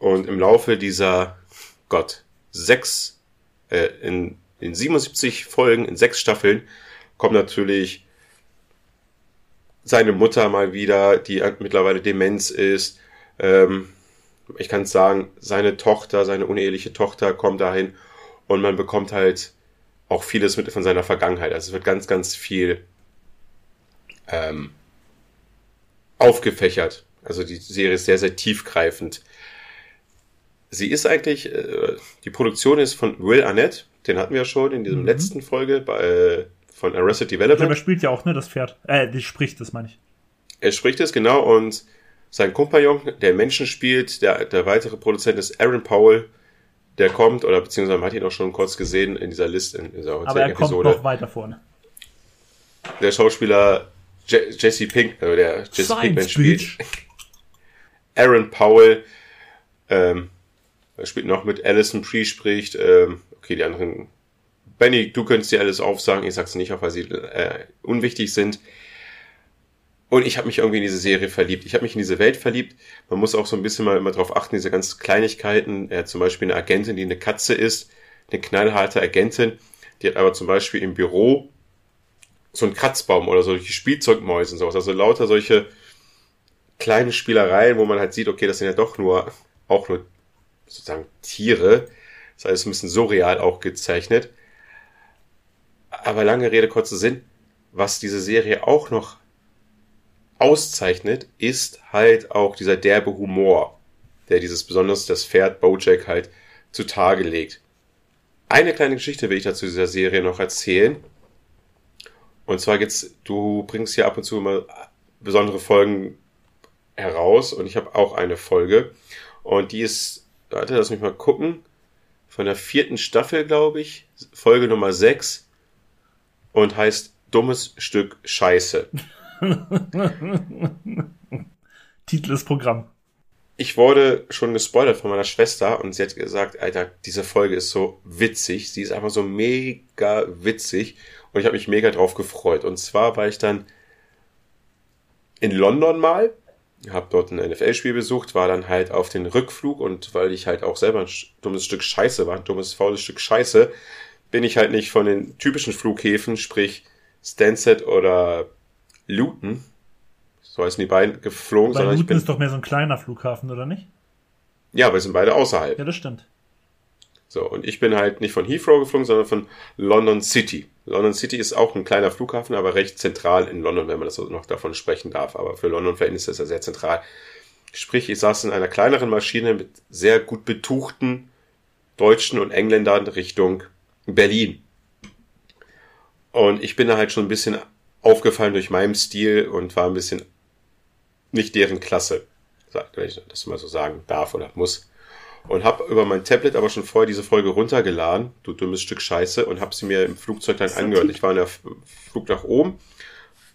Und im Laufe dieser, Gott, sechs, äh, in, in 77 Folgen, in sechs Staffeln, kommt natürlich seine Mutter mal wieder, die mittlerweile Demenz ist. Ähm, ich kann sagen, seine Tochter, seine uneheliche Tochter kommt dahin und man bekommt halt auch vieles mit von seiner Vergangenheit. Also es wird ganz, ganz viel ähm, aufgefächert. Also die Serie ist sehr, sehr tiefgreifend. Sie ist eigentlich, äh, die Produktion ist von Will Arnett, den hatten wir ja schon in diesem Mhm. letzten Folge bei, äh, von Arrested Ich glaube, er Development. spielt ja auch, ne, das Pferd. Äh, die spricht, das meine ich. Er spricht es genau und sein Kompagnon, der Menschen spielt, der, der weitere Produzent ist Aaron Powell, der kommt, oder beziehungsweise man hat ihn auch schon kurz gesehen in dieser Liste, in dieser Aber er kommt Episode. noch weiter vorne. Der Schauspieler Je Jesse Pink, äh, der Jesse Pinkman spielt. *laughs* Aaron Powell, ähm, spielt noch mit Alison Brie spricht, ähm, okay, die anderen, Benny, du könntest dir alles aufsagen, ich sag's nicht auf, weil sie äh, unwichtig sind. Und ich habe mich irgendwie in diese Serie verliebt. Ich habe mich in diese Welt verliebt. Man muss auch so ein bisschen mal immer drauf achten, diese ganz Kleinigkeiten. Hat zum Beispiel eine Agentin, die eine Katze ist, eine knallharte Agentin, die hat aber zum Beispiel im Büro so einen Kratzbaum oder solche Spielzeugmäuse und sowas. Also lauter solche kleine Spielereien, wo man halt sieht, okay, das sind ja doch nur, auch nur sozusagen Tiere. Das heißt, ein bisschen surreal auch gezeichnet. Aber lange Rede, kurzer Sinn. Was diese Serie auch noch auszeichnet, ist halt auch dieser derbe Humor, der dieses besonders das Pferd Bojack halt zutage legt. Eine kleine Geschichte will ich dazu dieser Serie noch erzählen. Und zwar geht's, du bringst hier ab und zu immer besondere Folgen heraus und ich habe auch eine Folge und die ist, warte, lass mich mal gucken, von der vierten Staffel, glaube ich, Folge Nummer 6 und heißt Dummes Stück Scheiße. *laughs* Titel ist Programm. Ich wurde schon gespoilert von meiner Schwester und sie hat gesagt, Alter, diese Folge ist so witzig. Sie ist einfach so mega witzig und ich habe mich mega drauf gefreut. Und zwar war ich dann in London mal, habe dort ein NFL-Spiel besucht, war dann halt auf den Rückflug und weil ich halt auch selber ein dummes Stück Scheiße war, ein dummes, faules Stück Scheiße, bin ich halt nicht von den typischen Flughäfen, sprich Stansted oder Luton, so heißen die beiden, geflogen, Weil sondern ich Luton bin ist doch mehr so ein kleiner Flughafen, oder nicht? Ja, aber wir sind beide außerhalb. Ja, das stimmt. So, und ich bin halt nicht von Heathrow geflogen, sondern von London City. London City ist auch ein kleiner Flughafen, aber recht zentral in London, wenn man das noch davon sprechen darf. Aber für London-Verhältnisse ist er sehr zentral. Sprich, ich saß in einer kleineren Maschine mit sehr gut betuchten Deutschen und Engländern Richtung Berlin. Und ich bin da halt schon ein bisschen aufgefallen durch meinen Stil und war ein bisschen nicht deren Klasse, wenn ich das mal so sagen darf oder muss. Und habe über mein Tablet aber schon vorher diese Folge runtergeladen, du dummes Stück Scheiße, und habe sie mir im Flugzeug dann angehört. Ich war in der Flug nach oben,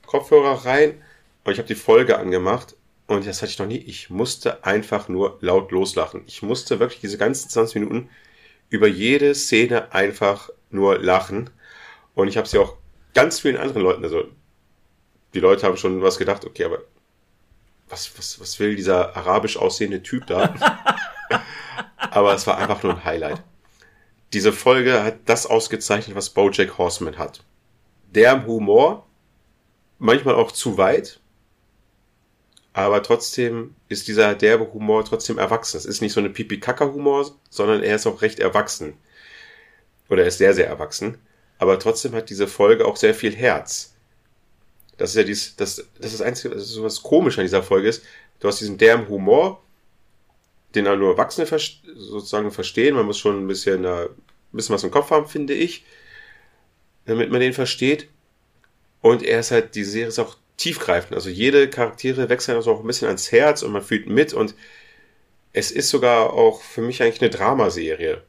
Kopfhörer rein und ich habe die Folge angemacht und das hatte ich noch nie. Ich musste einfach nur laut loslachen. Ich musste wirklich diese ganzen 20 Minuten über jede Szene einfach nur lachen. Und ich habe sie auch ganz vielen anderen Leuten, also die Leute haben schon was gedacht, okay, aber was, was, was will dieser arabisch aussehende Typ da? *laughs* aber es war einfach nur ein Highlight. Diese Folge hat das ausgezeichnet, was Bojack Horseman hat. Der Humor, manchmal auch zu weit, aber trotzdem ist dieser derbe Humor trotzdem erwachsen. Es ist nicht so eine Pipi-Kaka-Humor, sondern er ist auch recht erwachsen. Oder er ist sehr, sehr erwachsen. Aber trotzdem hat diese Folge auch sehr viel Herz. Das ist ja dies, das, das ist das Einzige, ist so was komisch an dieser Folge ist. Du hast diesen derben Humor, den auch nur Erwachsene sozusagen verstehen. Man muss schon ein bisschen, ein bisschen was im Kopf haben, finde ich, damit man den versteht. Und er ist halt, die Serie ist auch tiefgreifend. Also jede Charaktere wechseln also auch ein bisschen ans Herz und man fühlt mit und es ist sogar auch für mich eigentlich eine Dramaserie.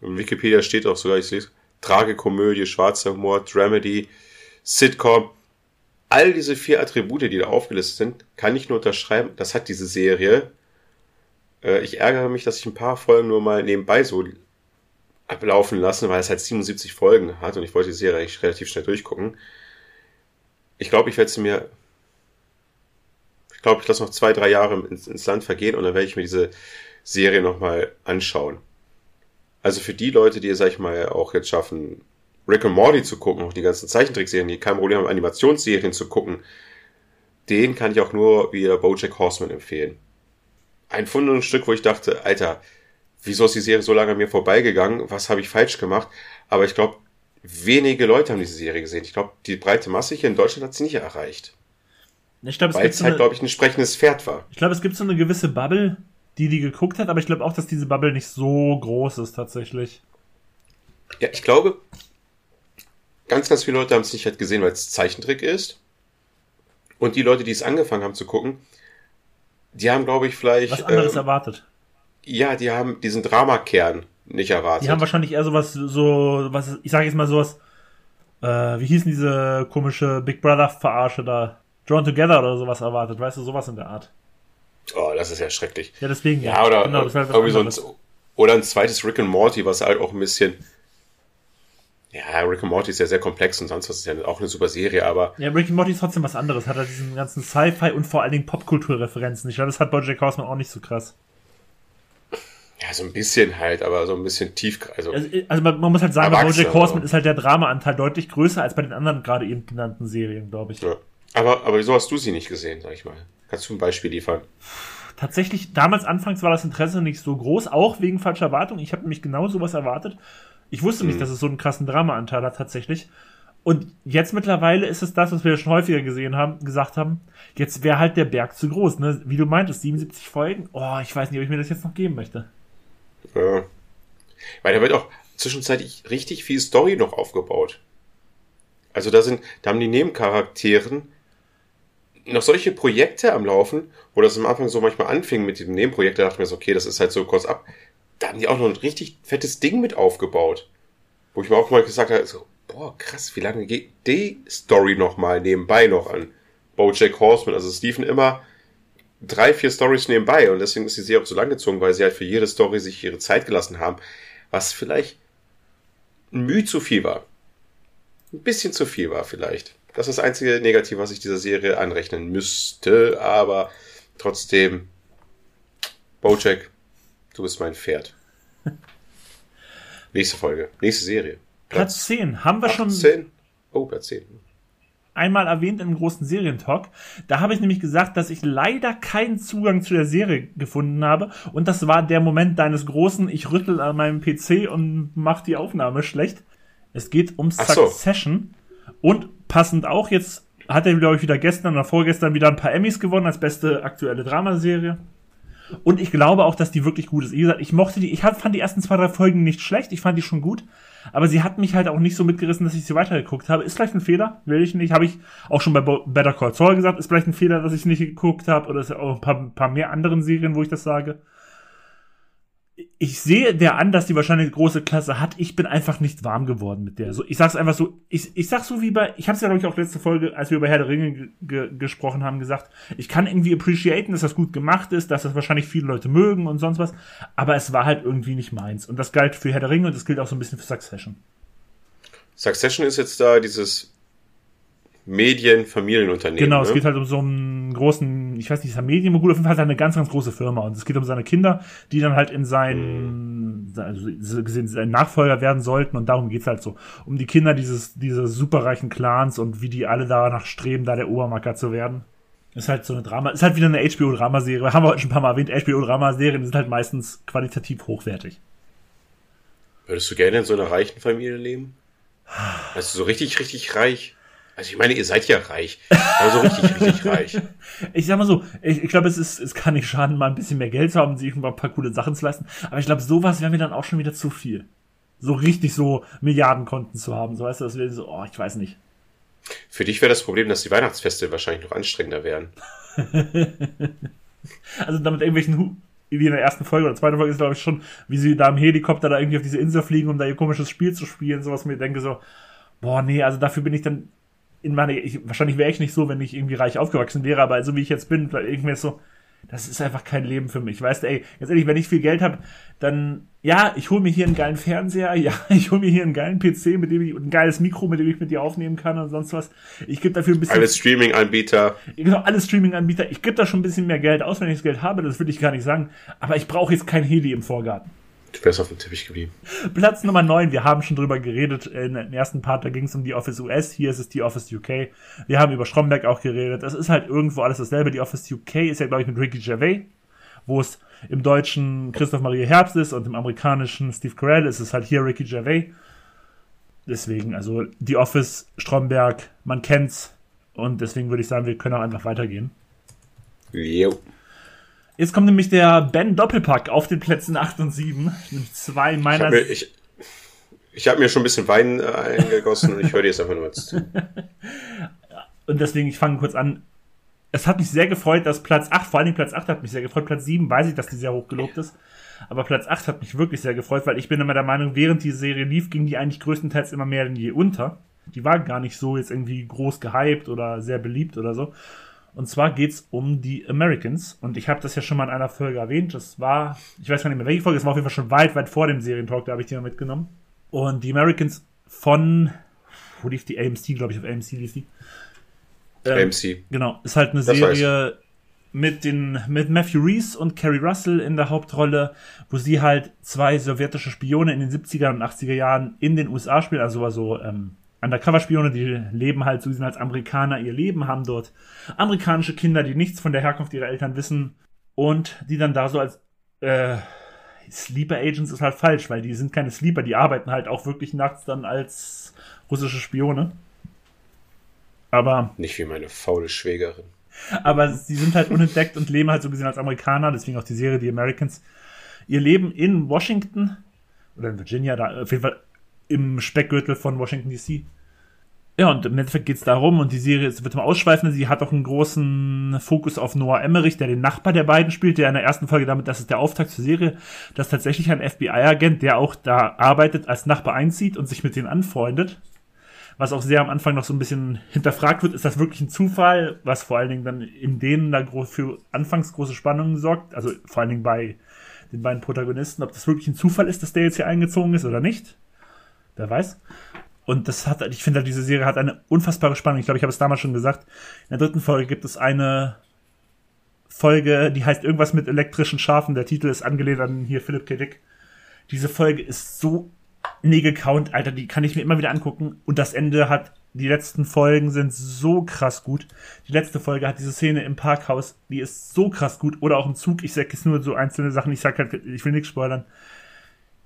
In Wikipedia steht auch sogar, ich lese, Tragikomödie, schwarzer Humor, Dramedy, Sitcom. All diese vier Attribute, die da aufgelistet sind, kann ich nur unterschreiben. Das hat diese Serie. Äh, ich ärgere mich, dass ich ein paar Folgen nur mal nebenbei so ablaufen lassen, weil es halt 77 Folgen hat und ich wollte die Serie eigentlich relativ schnell durchgucken. Ich glaube, ich werde sie mir. Ich glaube, ich lasse noch zwei, drei Jahre ins, ins Land vergehen und dann werde ich mir diese Serie nochmal anschauen. Also für die Leute, die, sag ich mal, auch jetzt schaffen, Rick and Morty zu gucken, auch die ganzen Zeichentrickserien, die kein Problem haben, Animationsserien zu gucken, den kann ich auch nur wie Bojack Horseman empfehlen. Ein Fundungsstück, wo ich dachte, Alter, wieso ist die Serie so lange an mir vorbeigegangen? Was habe ich falsch gemacht? Aber ich glaube, wenige Leute haben diese Serie gesehen. Ich glaube, die breite Masse hier in Deutschland hat sie nicht erreicht. Ich glaub, Weil es halt, glaube ich, ein entsprechendes Pferd war. Ich glaube, es gibt so eine gewisse Bubble, die die geguckt hat, aber ich glaube auch, dass diese Bubble nicht so groß ist tatsächlich. Ja, ich glaube, ganz, ganz viele Leute haben es nicht halt gesehen, weil es Zeichentrick ist. Und die Leute, die es angefangen haben zu gucken, die haben, glaube ich, vielleicht. Was anderes ähm, erwartet. Ja, die haben diesen Dramakern nicht erwartet. Die haben wahrscheinlich eher sowas, so, was, ich sage jetzt mal sowas, äh, wie hießen diese komische Big Brother-Verarsche da? Drawn Together oder sowas erwartet, weißt du, sowas in der Art. Oh, das ist ja schrecklich. Ja, deswegen. Ja, oder genau, halt irgendwie so ein, oder ein zweites Rick and Morty, was halt auch ein bisschen. Ja, Rick and Morty ist ja sehr komplex und sonst was ist ja auch eine super Serie, aber. Ja, Rick and Morty ist trotzdem was anderes. Hat er halt diesen ganzen Sci-Fi und vor allen Dingen Popkulturreferenzen. Ich glaube, das hat Bojack Horseman auch nicht so krass. Ja, so ein bisschen halt, aber so ein bisschen tief. Also, also, also man, man, muss halt sagen, bei Bojack Horseman ist halt der Drama-Anteil deutlich größer als bei den anderen gerade eben genannten Serien, glaube ich. Ja. Aber, aber wieso hast du sie nicht gesehen, sag ich mal? Kannst du ein Beispiel liefern? Tatsächlich, damals anfangs war das Interesse nicht so groß, auch wegen falscher Erwartung. Ich habe nämlich genau sowas erwartet. Ich wusste nicht, mhm. dass es so einen krassen Drama-Anteil hat tatsächlich. Und jetzt mittlerweile ist es das, was wir schon häufiger gesehen haben, gesagt haben. Jetzt wäre halt der Berg zu groß, ne? Wie du meintest, 77 Folgen. Oh, ich weiß nicht, ob ich mir das jetzt noch geben möchte. Ja. Weil da wird auch zwischenzeitlich richtig viel Story noch aufgebaut. Also da sind, da haben die Nebencharakteren noch solche Projekte am Laufen, wo das am Anfang so manchmal anfing mit diesem Nebenprojekt, da dachte ich mir so, okay, das ist halt so kurz ab. Da haben die auch noch ein richtig fettes Ding mit aufgebaut. Wo ich mir auch mal gesagt habe, so, boah, krass, wie lange geht die Story noch mal nebenbei noch an Bojack Horseman? Also es liefen immer drei, vier Stories nebenbei und deswegen ist die Serie auch so lang gezogen, weil sie halt für jede Story sich ihre Zeit gelassen haben, was vielleicht ein Mühe zu viel war. Ein bisschen zu viel war vielleicht. Das ist das einzige Negativ, was ich dieser Serie anrechnen müsste, aber trotzdem, Bojack, du bist mein Pferd. *laughs* Nächste Folge, nächste Serie. Platz, Platz 10. Haben wir 18. schon. Oh, Platz 10 einmal erwähnt im großen Serientalk. Da habe ich nämlich gesagt, dass ich leider keinen Zugang zu der Serie gefunden habe. Und das war der Moment deines großen, ich rüttel an meinem PC und mach die Aufnahme schlecht. Es geht um Succession. So. Und passend auch jetzt hat er, glaube ich, wieder gestern oder vorgestern wieder ein paar Emmys gewonnen als beste aktuelle Dramaserie. Und ich glaube auch, dass die wirklich gut ist. Wie gesagt, ich mochte die, ich fand die ersten zwei, drei Folgen nicht schlecht, ich fand die schon gut, aber sie hat mich halt auch nicht so mitgerissen, dass ich sie weitergeguckt habe. Ist vielleicht ein Fehler, will ich nicht. Habe ich auch schon bei Better Call Saul gesagt, ist vielleicht ein Fehler, dass ich nicht geguckt habe, oder ist auch ein paar, paar mehr anderen Serien, wo ich das sage. Ich sehe der an, dass die wahrscheinlich eine große Klasse hat. Ich bin einfach nicht warm geworden mit der. So, ich sag's einfach so, ich, ich sag's so wie bei, ich hab's ja glaube ich auch letzte Folge, als wir über Herr der Ringe ge gesprochen haben, gesagt, ich kann irgendwie appreciaten, dass das gut gemacht ist, dass das wahrscheinlich viele Leute mögen und sonst was, aber es war halt irgendwie nicht meins. Und das galt für Herr der Ringe und das gilt auch so ein bisschen für Succession. Succession ist jetzt da dieses Medien-Familienunternehmen. Genau, ne? es geht halt um so einen großen, ich weiß nicht, ist er Medienmogul, auf jeden Fall eine ganz, ganz große Firma. Und es geht um seine Kinder, die dann halt in seinen, also gesehen, sein Nachfolger werden sollten. Und darum geht's halt so. Um die Kinder dieses, dieses superreichen Clans und wie die alle danach streben, da der Obermacker zu werden. Ist halt so eine Drama, ist halt wieder eine HBO-Dramaserie. Haben wir heute schon ein paar Mal erwähnt, HBO-Dramaserien sind halt meistens qualitativ hochwertig. Würdest du gerne in so einer reichen Familie leben? Also so richtig, richtig reich? Also ich meine, ihr seid ja reich, aber so richtig, richtig *laughs* reich. Ich sag mal so, ich, ich glaube, es ist, es kann nicht schaden, mal ein bisschen mehr Geld zu haben, sich ein paar coole Sachen zu leisten. Aber ich glaube, sowas wäre mir dann auch schon wieder zu viel. So richtig so Milliardenkonten zu haben. So weißt du, das wäre so, oh, ich weiß nicht. Für dich wäre das Problem, dass die Weihnachtsfeste wahrscheinlich noch anstrengender wären. *laughs* also damit irgendwelchen wie in der ersten Folge oder zweiten Folge ist, glaube ich, schon, wie sie da im Helikopter da irgendwie auf diese Insel fliegen, um da ihr komisches Spiel zu spielen, sowas mir denke so, boah, nee, also dafür bin ich dann in meine, ich, wahrscheinlich wäre ich nicht so, wenn ich irgendwie reich aufgewachsen wäre, aber so wie ich jetzt bin, irgendwie so, das ist einfach kein Leben für mich. Weißt du, ey, ganz ehrlich, wenn ich viel Geld habe, dann, ja, ich hole mir hier einen geilen Fernseher, *laughs* ja, ich hole mir hier einen geilen PC, mit dem ich, ein geiles Mikro, mit dem ich mit dir aufnehmen kann und sonst was. Ich gebe dafür ein bisschen. Alle Streaming-Anbieter. Genau, alle Streaming-Anbieter. Ich gebe da schon ein bisschen mehr Geld aus, wenn ich das Geld habe, das würde ich gar nicht sagen. Aber ich brauche jetzt kein Heli im Vorgarten. Du wärst auf dem Teppich geblieben. Platz Nummer 9, wir haben schon drüber geredet in dem ersten Part, da ging es um die Office US, hier ist es die Office UK. Wir haben über Stromberg auch geredet. Das ist halt irgendwo alles dasselbe. Die Office UK ist ja, glaube ich, mit Ricky Gervais, wo es im Deutschen Christoph Maria Herbst ist und im amerikanischen Steve Carell ist es halt hier Ricky Gervais. Deswegen, also die Office, Stromberg, man kennt's. Und deswegen würde ich sagen, wir können auch einfach weitergehen. Jo. Jetzt kommt nämlich der Ben Doppelpack auf den Plätzen 8 und 7. Zwei meiner. Ich habe mir, hab mir schon ein bisschen Wein äh, eingegossen und ich höre dir jetzt einfach nur zu. *laughs* Und deswegen, ich fange kurz an. Es hat mich sehr gefreut, dass Platz 8, vor allem Platz 8 hat mich sehr gefreut. Platz 7 weiß ich, dass die sehr hoch gelobt ist. Aber Platz 8 hat mich wirklich sehr gefreut, weil ich bin immer der Meinung, während die Serie lief, ging die eigentlich größtenteils immer mehr denn je unter. Die war gar nicht so jetzt irgendwie groß gehypt oder sehr beliebt oder so. Und zwar geht's um die Americans. Und ich habe das ja schon mal in einer Folge erwähnt. Das war, ich weiß gar nicht mehr welche Folge, es war auf jeden Fall schon weit, weit vor dem Serientalk, da habe ich die mal mitgenommen. Und die Americans von, wo lief die AMC, glaube ich, auf AMC lief die. Ähm, AMC. Genau, ist halt eine das Serie mit den mit Matthew Reese und Carrie Russell in der Hauptrolle, wo sie halt zwei sowjetische Spione in den 70er und 80er Jahren in den USA spielen, also so ähm, Undercover-Spione, die leben halt so, sind als Amerikaner ihr Leben, haben dort amerikanische Kinder, die nichts von der Herkunft ihrer Eltern wissen und die dann da so als äh, Sleeper Agents ist halt falsch, weil die sind keine Sleeper, die arbeiten halt auch wirklich nachts dann als russische Spione. Aber. Nicht wie meine faule Schwägerin. Aber sie sind halt unentdeckt und leben halt so gesehen als Amerikaner, deswegen auch die Serie The Americans. Ihr Leben in Washington oder in Virginia, da auf jeden Fall im Speckgürtel von Washington DC. Ja, und im Endeffekt geht es darum, und die Serie wird immer ausschweifen, sie hat auch einen großen Fokus auf Noah Emmerich, der den Nachbar der beiden spielt, der in der ersten Folge damit, das ist der Auftakt zur Serie, dass tatsächlich ein FBI-Agent, der auch da arbeitet, als Nachbar einzieht und sich mit denen anfreundet. Was auch sehr am Anfang noch so ein bisschen hinterfragt wird, ist das wirklich ein Zufall, was vor allen Dingen dann in denen da für anfangs große Spannungen sorgt, also vor allen Dingen bei den beiden Protagonisten, ob das wirklich ein Zufall ist, dass der jetzt hier eingezogen ist oder nicht. Wer weiß. Und das hat, ich finde, diese Serie hat eine unfassbare Spannung. Ich glaube, ich habe es damals schon gesagt. In der dritten Folge gibt es eine Folge, die heißt irgendwas mit elektrischen Schafen. Der Titel ist angelehnt an hier Philipp K. Dick. Diese Folge ist so Nägelcount, Alter, die kann ich mir immer wieder angucken. Und das Ende hat, die letzten Folgen sind so krass gut. Die letzte Folge hat diese Szene im Parkhaus, die ist so krass gut. Oder auch im Zug, ich sag jetzt nur so einzelne Sachen, ich sag halt, ich will nichts spoilern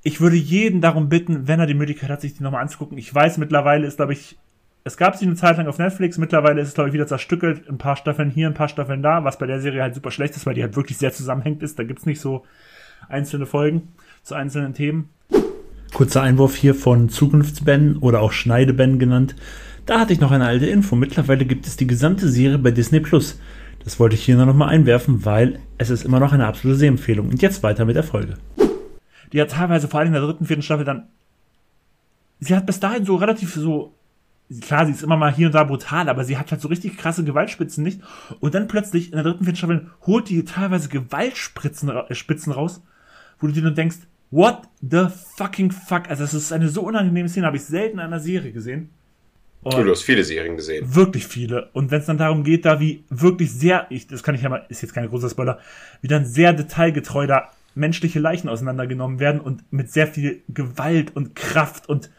ich würde jeden darum bitten, wenn er die Möglichkeit hat, sich die nochmal anzugucken. Ich weiß, mittlerweile ist, glaube ich, es gab sie eine Zeit lang auf Netflix, mittlerweile ist es, glaube ich, wieder zerstückelt. Ein paar Staffeln hier, ein paar Staffeln da, was bei der Serie halt super schlecht ist, weil die halt wirklich sehr zusammenhängt ist. Da gibt's nicht so einzelne Folgen zu einzelnen Themen. Kurzer Einwurf hier von Zukunftsben oder auch Schneideben genannt. Da hatte ich noch eine alte Info. Mittlerweile gibt es die gesamte Serie bei Disney Plus. Das wollte ich hier noch mal einwerfen, weil es ist immer noch eine absolute Sehempfehlung. Und jetzt weiter mit der Folge. Die hat teilweise vor allem in der dritten, vierten Staffel dann, sie hat bis dahin so relativ so, klar, sie ist immer mal hier und da brutal, aber sie hat halt so richtig krasse Gewaltspitzen nicht. Und dann plötzlich in der dritten, vierten Staffel holt die teilweise Gewaltspitzen äh, Spitzen raus, wo du dir nur denkst, what the fucking fuck? Also, das ist eine so unangenehme Szene, habe ich selten in einer Serie gesehen. Und du hast viele Serien gesehen. Wirklich viele. Und wenn es dann darum geht, da wie wirklich sehr, ich, das kann ich ja mal, ist jetzt kein großer Spoiler, wie dann sehr detailgetreu da menschliche Leichen auseinandergenommen werden und mit sehr viel Gewalt und Kraft und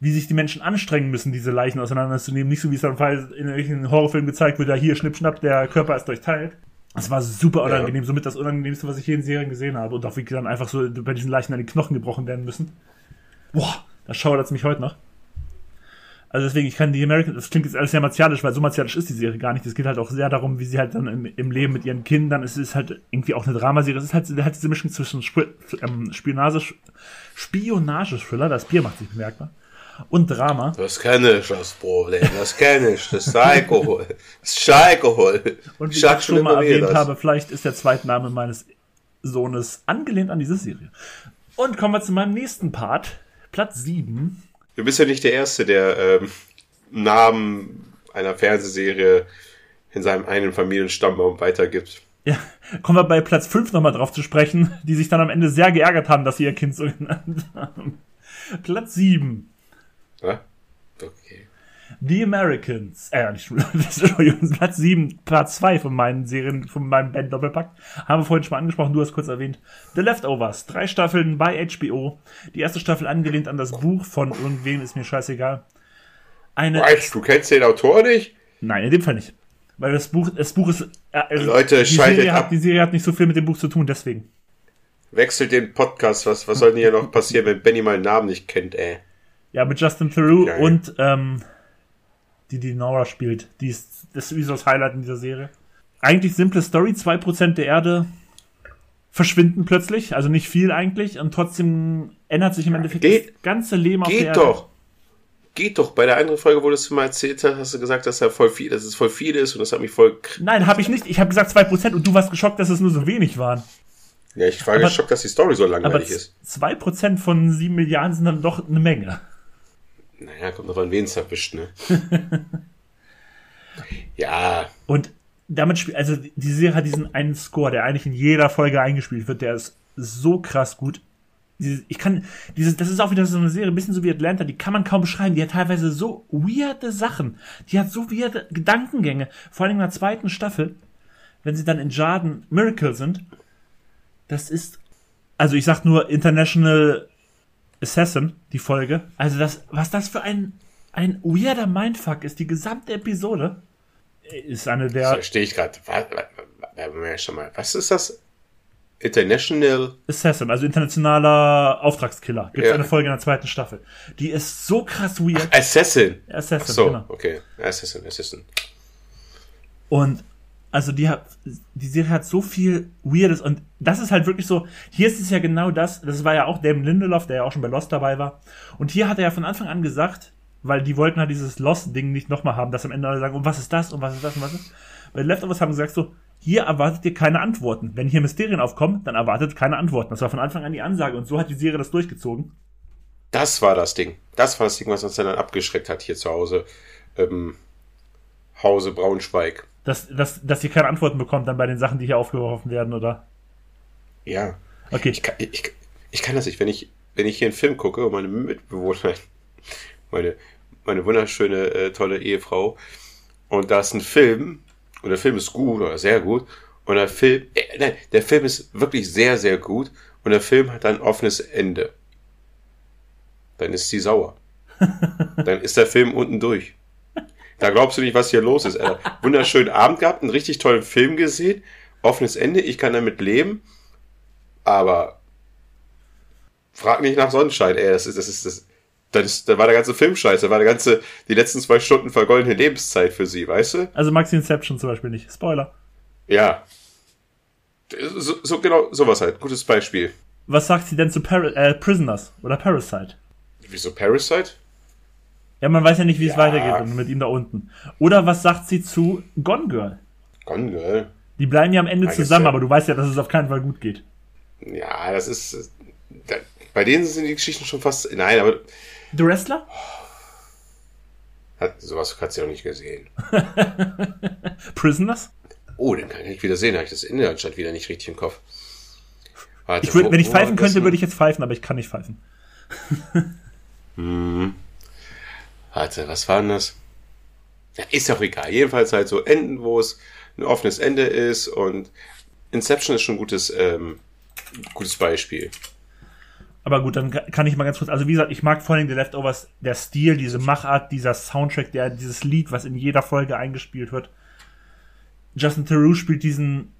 wie sich die Menschen anstrengen müssen, diese Leichen auseinanderzunehmen. Nicht so, wie es dann in irgendwelchen Horrorfilmen gezeigt wird, da hier schnipp, schnapp, der Körper ist durchteilt. Das war super unangenehm, ja. somit das unangenehmste, was ich je in Serien gesehen habe. Und auch wie dann einfach so bei diesen Leichen an die Knochen gebrochen werden müssen. Boah, das schaudert es mich heute noch. Also deswegen, ich kann die American, das klingt jetzt alles sehr martialisch, weil so martialisch ist die Serie gar nicht. Es geht halt auch sehr darum, wie sie halt dann im, im Leben mit ihren Kindern, es ist halt irgendwie auch eine Dramaserie, es ist halt, halt diese Mischung zwischen Sp ähm, Spionage, Spionage-Thriller, das Bier macht sich bemerkbar, und Drama. Das kenne ich, das Problem, das kenne ich, das ist Alkohol, das ist Alkohol. Und wie ich, ich schon mal erwähnt habe, vielleicht ist der Zweitname meines Sohnes angelehnt an diese Serie. Und kommen wir zu meinem nächsten Part, Platz 7 Du bist ja nicht der Erste, der ähm, Namen einer Fernsehserie in seinem einen Familienstammbaum weitergibt. Ja, kommen wir bei Platz 5 nochmal drauf zu sprechen, die sich dann am Ende sehr geärgert haben, dass sie ihr Kind so genannt haben. Platz 7. Ja? Okay. The Americans, äh, nicht, *laughs* Entschuldigung, Platz 7, Platz 2 von meinen Serien, von meinem Band Doppelpack, haben wir vorhin schon mal angesprochen, du hast kurz erwähnt. The Leftovers, drei Staffeln bei HBO. Die erste Staffel angelehnt an das Buch von irgendwem, ist mir scheißegal. Eine. Weißt du, kennst den Autor nicht? Nein, in dem Fall nicht. Weil das Buch, das Buch ist, äh, Leute, die Serie, hat, die Serie hat nicht so viel mit dem Buch zu tun, deswegen. Wechselt den Podcast, was, was soll denn hier noch passieren, wenn Benny meinen Namen nicht kennt, ey? Ja, mit Justin Theroux und, ähm, die die Nora spielt. Die ist, das ist wie so das Highlight in dieser Serie. Eigentlich simple Story, 2% der Erde verschwinden plötzlich, also nicht viel eigentlich, und trotzdem ändert sich im Endeffekt geht, das ganze Leben auf der Erde. Geht doch. Geht doch. Bei der anderen Folge, wo du es mal erzählt hast, hast du gesagt, dass er voll viel, dass es voll viel ist und das hat mich voll. Nein, habe ich nicht. Ich habe gesagt 2% und du warst geschockt, dass es nur so wenig waren. Ja, ich war aber, geschockt, dass die Story so langweilig ist. 2% von 7 Milliarden sind dann doch eine Menge. Naja, kommt noch an wen es erwischt, ne? *laughs* ja. Und damit spielt, also die Serie hat diesen einen Score, der eigentlich in jeder Folge eingespielt wird, der ist so krass gut. Ich kann, dieses, das ist auch wieder so eine Serie, ein bisschen so wie Atlanta, die kann man kaum beschreiben. Die hat teilweise so weirde Sachen. Die hat so weirde Gedankengänge. Vor allem in der zweiten Staffel, wenn sie dann in Jarden Miracle sind. Das ist, also ich sag nur International Assassin, die Folge. Also das, was das für ein, ein weirder Mindfuck ist, die gesamte Episode, ist eine der. Verstehe ich gerade. Was ist das? International Assassin, also internationaler Auftragskiller. Gibt es ja. eine Folge in der zweiten Staffel. Die ist so krass weird. Ach, Assassin. Assassin, Ach so, genau. okay. Assassin, Assassin. Und also die hat, die Serie hat so viel Weirdes und das ist halt wirklich so, hier ist es ja genau das, das war ja auch Damon Lindelof, der ja auch schon bei Lost dabei war. Und hier hat er ja von Anfang an gesagt, weil die wollten halt dieses Lost-Ding nicht nochmal haben, dass am Ende alle sagen, und was ist das, und was ist das, und was ist das. Bei Leftovers haben gesagt so, hier erwartet ihr keine Antworten. Wenn hier Mysterien aufkommen, dann erwartet keine Antworten. Das war von Anfang an die Ansage und so hat die Serie das durchgezogen. Das war das Ding. Das war das Ding, was uns dann abgeschreckt hat hier zu Hause. Ähm, Hause Braunschweig dass, dass, dass ihr keine Antworten bekommt dann bei den Sachen, die hier aufgeworfen werden, oder? Ja. Okay. Ich kann, ich, ich kann das nicht. Wenn ich, wenn ich hier einen Film gucke und meine Mitbewohnerin, *laughs* meine, meine wunderschöne, äh, tolle Ehefrau, und da ist ein Film, und der Film ist gut oder sehr gut, und der Film, äh, nein, der Film ist wirklich sehr, sehr gut, und der Film hat ein offenes Ende. Dann ist sie sauer. *laughs* dann ist der Film unten durch. Da glaubst du nicht, was hier los ist. Alter. Wunderschönen Abend gehabt, einen richtig tollen Film gesehen, offenes Ende, ich kann damit leben, aber frag nicht nach Sonnenschein, ey, das ist, das ist, das, das ist, da war der ganze Film scheiße, da war der ganze, die letzten zwei Stunden vergoldene Lebenszeit für sie, weißt du? Also Maxi Inception zum Beispiel nicht. Spoiler. Ja. So, so genau, sowas halt. Gutes Beispiel. Was sagt sie denn zu Par äh, Prisoners oder Parasite? Wieso Parasite? Ja, man weiß ja nicht, wie es weitergeht mit ihm da unten. Oder was sagt sie zu Gone Girl? Gone Girl? Die bleiben ja am Ende zusammen, aber du weißt ja, dass es auf keinen Fall gut geht. Ja, das ist. Bei denen sind die Geschichten schon fast. Nein, aber. The Wrestler? Hat, sowas hat sie auch nicht gesehen. *laughs* Prisoners? Oh, den kann ich nicht wieder sehen. Da habe ich das Ende anstatt wieder nicht richtig im Kopf. Warte, ich würd, wo, wenn ich pfeifen könnte, würde ich jetzt pfeifen, aber ich kann nicht pfeifen. hm. Warte, was war denn das? Ja, ist auch egal. Jedenfalls halt so Enden, wo es ein offenes Ende ist und Inception ist schon ein gutes, ähm, gutes Beispiel. Aber gut, dann kann ich mal ganz kurz, also wie gesagt, ich mag vor allem The Leftovers, der Stil, diese Machart, dieser Soundtrack, der, dieses Lied, was in jeder Folge eingespielt wird. Justin Theroux spielt diesen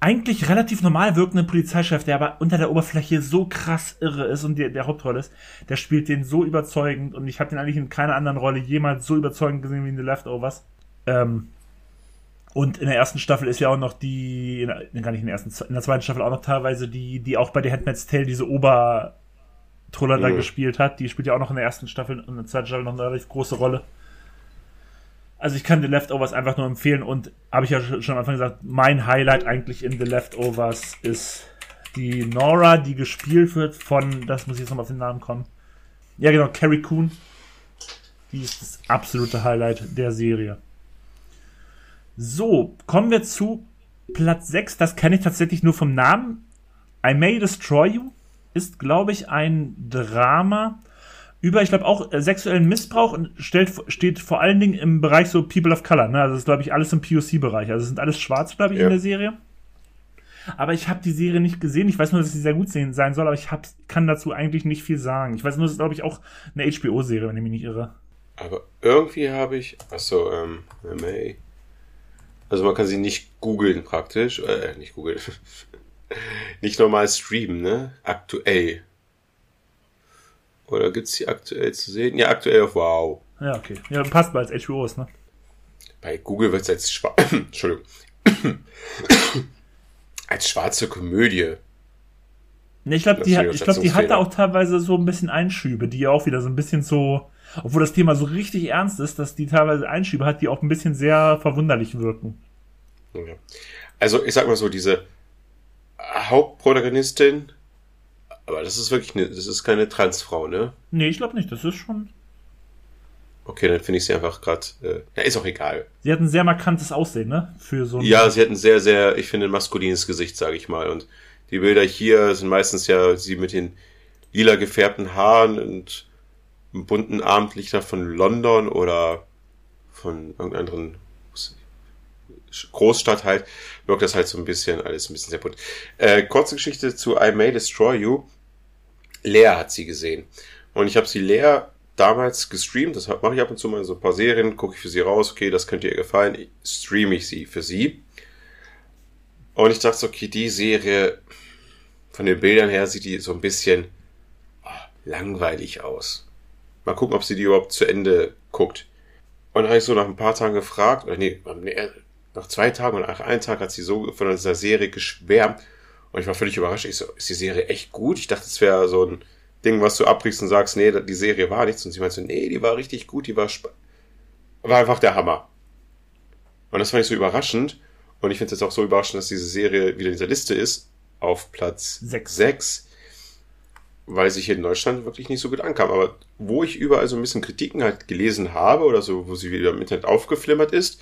eigentlich relativ normal wirkenden Polizeichef, der aber unter der Oberfläche so krass irre ist und der, der Hauptrolle ist, der spielt den so überzeugend und ich habe den eigentlich in keiner anderen Rolle jemals so überzeugend gesehen wie in The Leftovers. Ähm, und in der ersten Staffel ist ja auch noch die, in, der, gar nicht in der ersten, in der zweiten Staffel auch noch teilweise die, die auch bei The Handmaid's Tale diese Obertroller mhm. da gespielt hat. Die spielt ja auch noch in der ersten Staffel und in der zweiten Staffel noch eine relativ große Rolle. Also ich kann The Leftovers einfach nur empfehlen und habe ich ja schon am Anfang gesagt, mein Highlight eigentlich in The Leftovers ist die Nora, die gespielt wird von, das muss ich jetzt nochmal auf den Namen kommen. Ja genau, Carrie Coon. Die ist das absolute Highlight der Serie. So, kommen wir zu Platz 6. Das kenne ich tatsächlich nur vom Namen. I May Destroy You ist, glaube ich, ein Drama über, ich glaube, auch äh, sexuellen Missbrauch und stellt, steht vor allen Dingen im Bereich so People of Color. Ne? Also das ist, glaube ich, alles im POC-Bereich. Also es sind alles schwarz, glaube ich, ja. in der Serie. Aber ich habe die Serie nicht gesehen. Ich weiß nur, dass sie sehr gut sein soll, aber ich hab, kann dazu eigentlich nicht viel sagen. Ich weiß nur, es ist, glaube ich, auch eine HBO-Serie, wenn ich mich nicht irre. Aber irgendwie habe ich, achso, ähm, May. Also man kann sie nicht googeln praktisch, äh, nicht googeln. *laughs* nicht normal streamen, ne? Aktuell. Oder gibt es die aktuell zu sehen? Ja, aktuell auf Wow. Ja, okay. Ja, passt bei als HBO ist, ne? Bei Google wird es als Schwa *coughs* Entschuldigung. *coughs* als schwarze Komödie. Ne, ich glaube, die, ich glaub, die hatte auch teilweise so ein bisschen Einschübe, die auch wieder so ein bisschen so, obwohl das Thema so richtig ernst ist, dass die teilweise Einschübe hat, die auch ein bisschen sehr verwunderlich wirken. Ja. Also, ich sag mal so, diese Hauptprotagonistin aber das ist wirklich eine, das ist keine Transfrau, ne? Nee, ich glaube nicht. Das ist schon. Okay, dann finde ich sie einfach gerade. Äh, ja, ist auch egal. Sie hat ein sehr markantes Aussehen, ne? Für so Ja, sie hat ein sehr, sehr, ich finde, ein maskulines Gesicht, sage ich mal. Und die Bilder hier sind meistens ja sie mit den lila gefärbten Haaren und bunten Abendlichter von London oder von irgendeiner anderen Großstadt halt, wirkt das halt so ein bisschen, alles ein bisschen sehr bunt. Äh, kurze Geschichte zu I May Destroy You. Lea hat sie gesehen. Und ich habe sie leer damals gestreamt, das mache ich ab und zu mal so ein paar Serien, gucke ich für sie raus, okay, das könnte ihr gefallen, streame ich sie für sie. Und ich dachte, okay, die Serie, von den Bildern her sieht die so ein bisschen oh, langweilig aus. Mal gucken, ob sie die überhaupt zu Ende guckt. Und dann habe ich so nach ein paar Tagen gefragt, oder nee, nach zwei Tagen und nach einem Tag hat sie so von dieser Serie geschwärmt, und ich war völlig überrascht. Ich so, ist die Serie echt gut? Ich dachte, es wäre so ein Ding, was du abbrichst und sagst, nee, die Serie war nichts. Und sie meinte so, nee, die war richtig gut, die war, war einfach der Hammer. Und das fand ich so überraschend. Und ich finde es jetzt auch so überraschend, dass diese Serie wieder in dieser Liste ist, auf Platz 6. weil sie hier in Deutschland wirklich nicht so gut ankam. Aber wo ich überall so ein bisschen Kritiken halt gelesen habe oder so, wo sie wieder im Internet aufgeflimmert ist,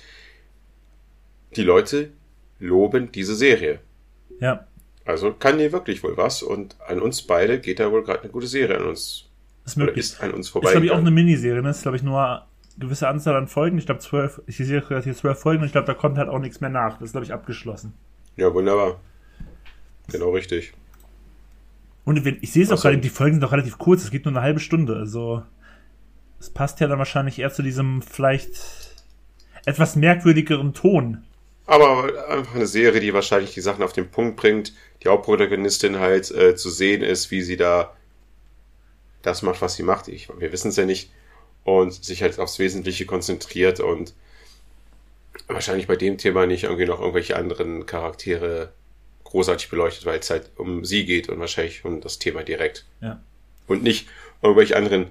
die Leute loben diese Serie. Ja. Also kann dir wirklich wohl was und an uns beide geht da wohl gerade eine gute Serie an uns. Ist möglich. Ist an uns vorbei. Ist glaube ich auch eine Miniserie, ne? Ist glaube ich nur eine gewisse Anzahl an Folgen. Ich glaube zwölf, ich sehe hier zwölf Folgen und ich glaube da kommt halt auch nichts mehr nach. Das ist glaube ich abgeschlossen. Ja, wunderbar. Genau richtig. Und ich sehe es auch gerade, die Folgen sind doch relativ kurz, es geht nur eine halbe Stunde. Also es passt ja dann wahrscheinlich eher zu diesem vielleicht etwas merkwürdigeren Ton, aber einfach eine Serie, die wahrscheinlich die Sachen auf den Punkt bringt. Die Hauptprotagonistin halt äh, zu sehen ist, wie sie da das macht, was sie macht. Ich, wir wissen es ja nicht. Und sich halt aufs Wesentliche konzentriert und wahrscheinlich bei dem Thema nicht irgendwie noch irgendwelche anderen Charaktere großartig beleuchtet, weil es halt um sie geht und wahrscheinlich um das Thema direkt. Ja. Und nicht irgendwelche anderen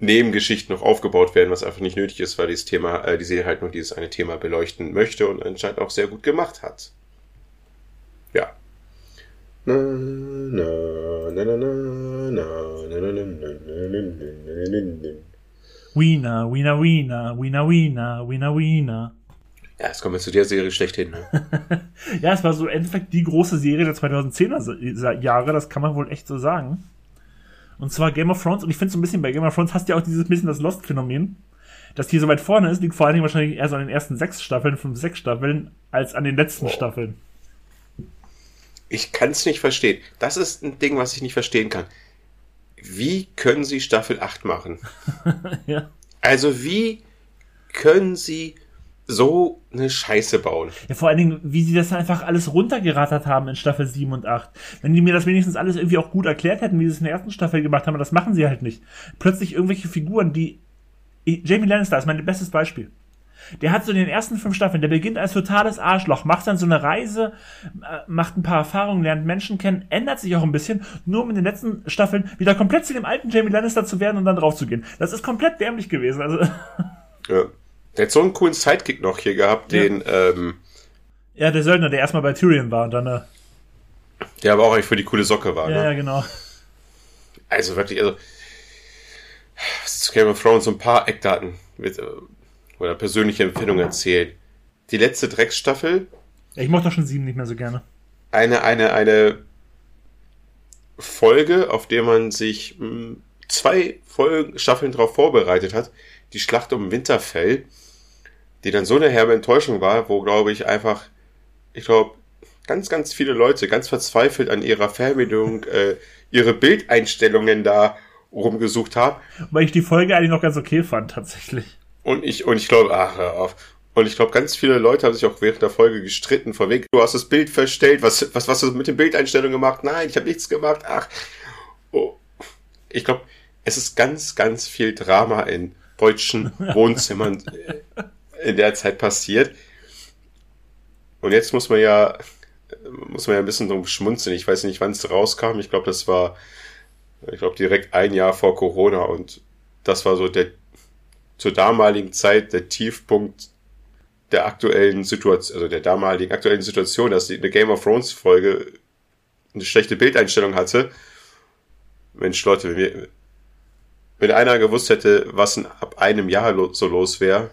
Nebengeschichten noch aufgebaut werden, was einfach nicht nötig ist, weil dieses Thema, äh, die Serie halt nur dieses eine Thema beleuchten möchte und anscheinend auch sehr gut gemacht hat. Ja. Na, na, na, na, na. Wiener, Wiener, Wiener, Wiener, Wiener, Wiener, Wiener. Ja, jetzt kommen wir zu der Serie schlechthin. Ne? ja, es war so im Endeffekt die große Serie der 2010er Jahre, das kann man wohl echt so sagen. Und zwar Game of Thrones, und ich finde so ein bisschen bei Game of Thrones hast du ja auch dieses bisschen das Lost-Phänomen. Dass die so weit vorne ist, liegt vor allen Dingen wahrscheinlich eher so an den ersten sechs Staffeln, fünf, sechs Staffeln, als an den letzten oh. Staffeln. Ich kann es nicht verstehen. Das ist ein Ding, was ich nicht verstehen kann. Wie können sie Staffel 8 machen? *laughs* ja. Also wie können sie so eine Scheiße bauen. Ja, vor allen Dingen, wie sie das einfach alles runtergerattert haben in Staffel 7 und 8. Wenn die mir das wenigstens alles irgendwie auch gut erklärt hätten, wie sie es in der ersten Staffel gemacht haben, das machen sie halt nicht. Plötzlich irgendwelche Figuren, die. Jamie Lannister ist mein bestes Beispiel. Der hat so in den ersten fünf Staffeln, der beginnt als totales Arschloch, macht dann so eine Reise, äh, macht ein paar Erfahrungen, lernt Menschen kennen, ändert sich auch ein bisschen, nur um in den letzten Staffeln wieder komplett zu dem alten Jamie Lannister zu werden und dann draufzugehen. Das ist komplett dämlich gewesen. Also. Ja. Der hat so einen coolen Sidekick noch hier gehabt, ja. den, ähm, Ja, der Söldner, der erstmal bei Tyrion war und dann, äh, Der aber auch eigentlich für die coole Socke war, ja, ne? Ja, genau. Also wirklich, also, zu Game of Thrones so ein paar Eckdaten mit, äh, oder persönliche Empfindungen erzählt. Die letzte Drecksstaffel. Ich mochte doch schon sieben nicht mehr so gerne. Eine, eine, eine Folge, auf der man sich mh, hm, zwei Folgen, Staffeln darauf vorbereitet hat. Die Schlacht um Winterfell die dann so eine herbe Enttäuschung war, wo, glaube ich, einfach, ich glaube, ganz, ganz viele Leute ganz verzweifelt an ihrer Fernbedienung *laughs* äh, ihre Bildeinstellungen da rumgesucht haben. Weil ich die Folge eigentlich noch ganz okay fand, tatsächlich. Und ich, und ich glaube, ach, hör auf. Und ich glaube, ganz viele Leute haben sich auch während der Folge gestritten, von wegen, du hast das Bild verstellt, was, was, was hast du mit den Bildeinstellungen gemacht? Nein, ich habe nichts gemacht, ach. Oh. Ich glaube, es ist ganz, ganz viel Drama in deutschen *laughs* Wohnzimmern in der Zeit passiert. Und jetzt muss man ja, muss man ja ein bisschen drum schmunzeln. Ich weiß nicht, wann es rauskam. Ich glaube, das war, ich glaube, direkt ein Jahr vor Corona und das war so der, zur damaligen Zeit der Tiefpunkt der aktuellen Situation, also der damaligen aktuellen Situation, dass die, eine Game of Thrones Folge eine schlechte Bildeinstellung hatte. Mensch, Leute, wenn wir, wenn einer gewusst hätte, was ab einem Jahr so los wäre,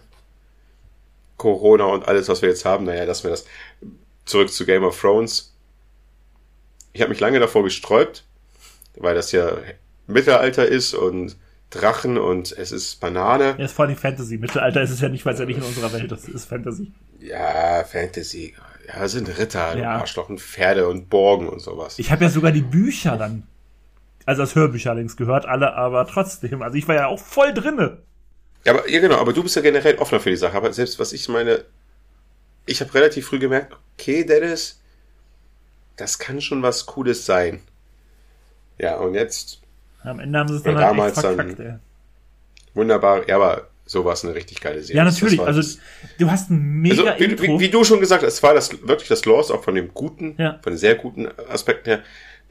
Corona und alles, was wir jetzt haben, naja, lassen wir das. Zurück zu Game of Thrones. Ich habe mich lange davor gesträubt, weil das ja Mittelalter ist und Drachen und es ist Banane. Ja, ist vor allem Fantasy. Mittelalter ist es ja nicht, weil es ja nicht in unserer Welt ist. Es ist Fantasy. Ja, Fantasy. Ja, es sind Ritter, ja. Arschloch und Pferde und Borgen und sowas. Ich habe ja sogar die Bücher dann, also als Hörbücher allerdings gehört, alle, aber trotzdem. Also ich war ja auch voll drinne. Ja, aber, ja, genau, aber du bist ja generell offener für die Sache. Aber selbst was ich meine, ich habe relativ früh gemerkt, okay, Dennis, das kann schon was Cooles sein. Ja, und jetzt. Am Ende haben sie es dann halt damals verkackt, dann, Wunderbar, ja, aber sowas eine richtig geile Serie. Ja, natürlich. Also du hast ein mega also, wie, wie, wie, du schon gesagt hast, es war das wirklich das Lost auch von dem guten, ja. von den sehr guten Aspekten der,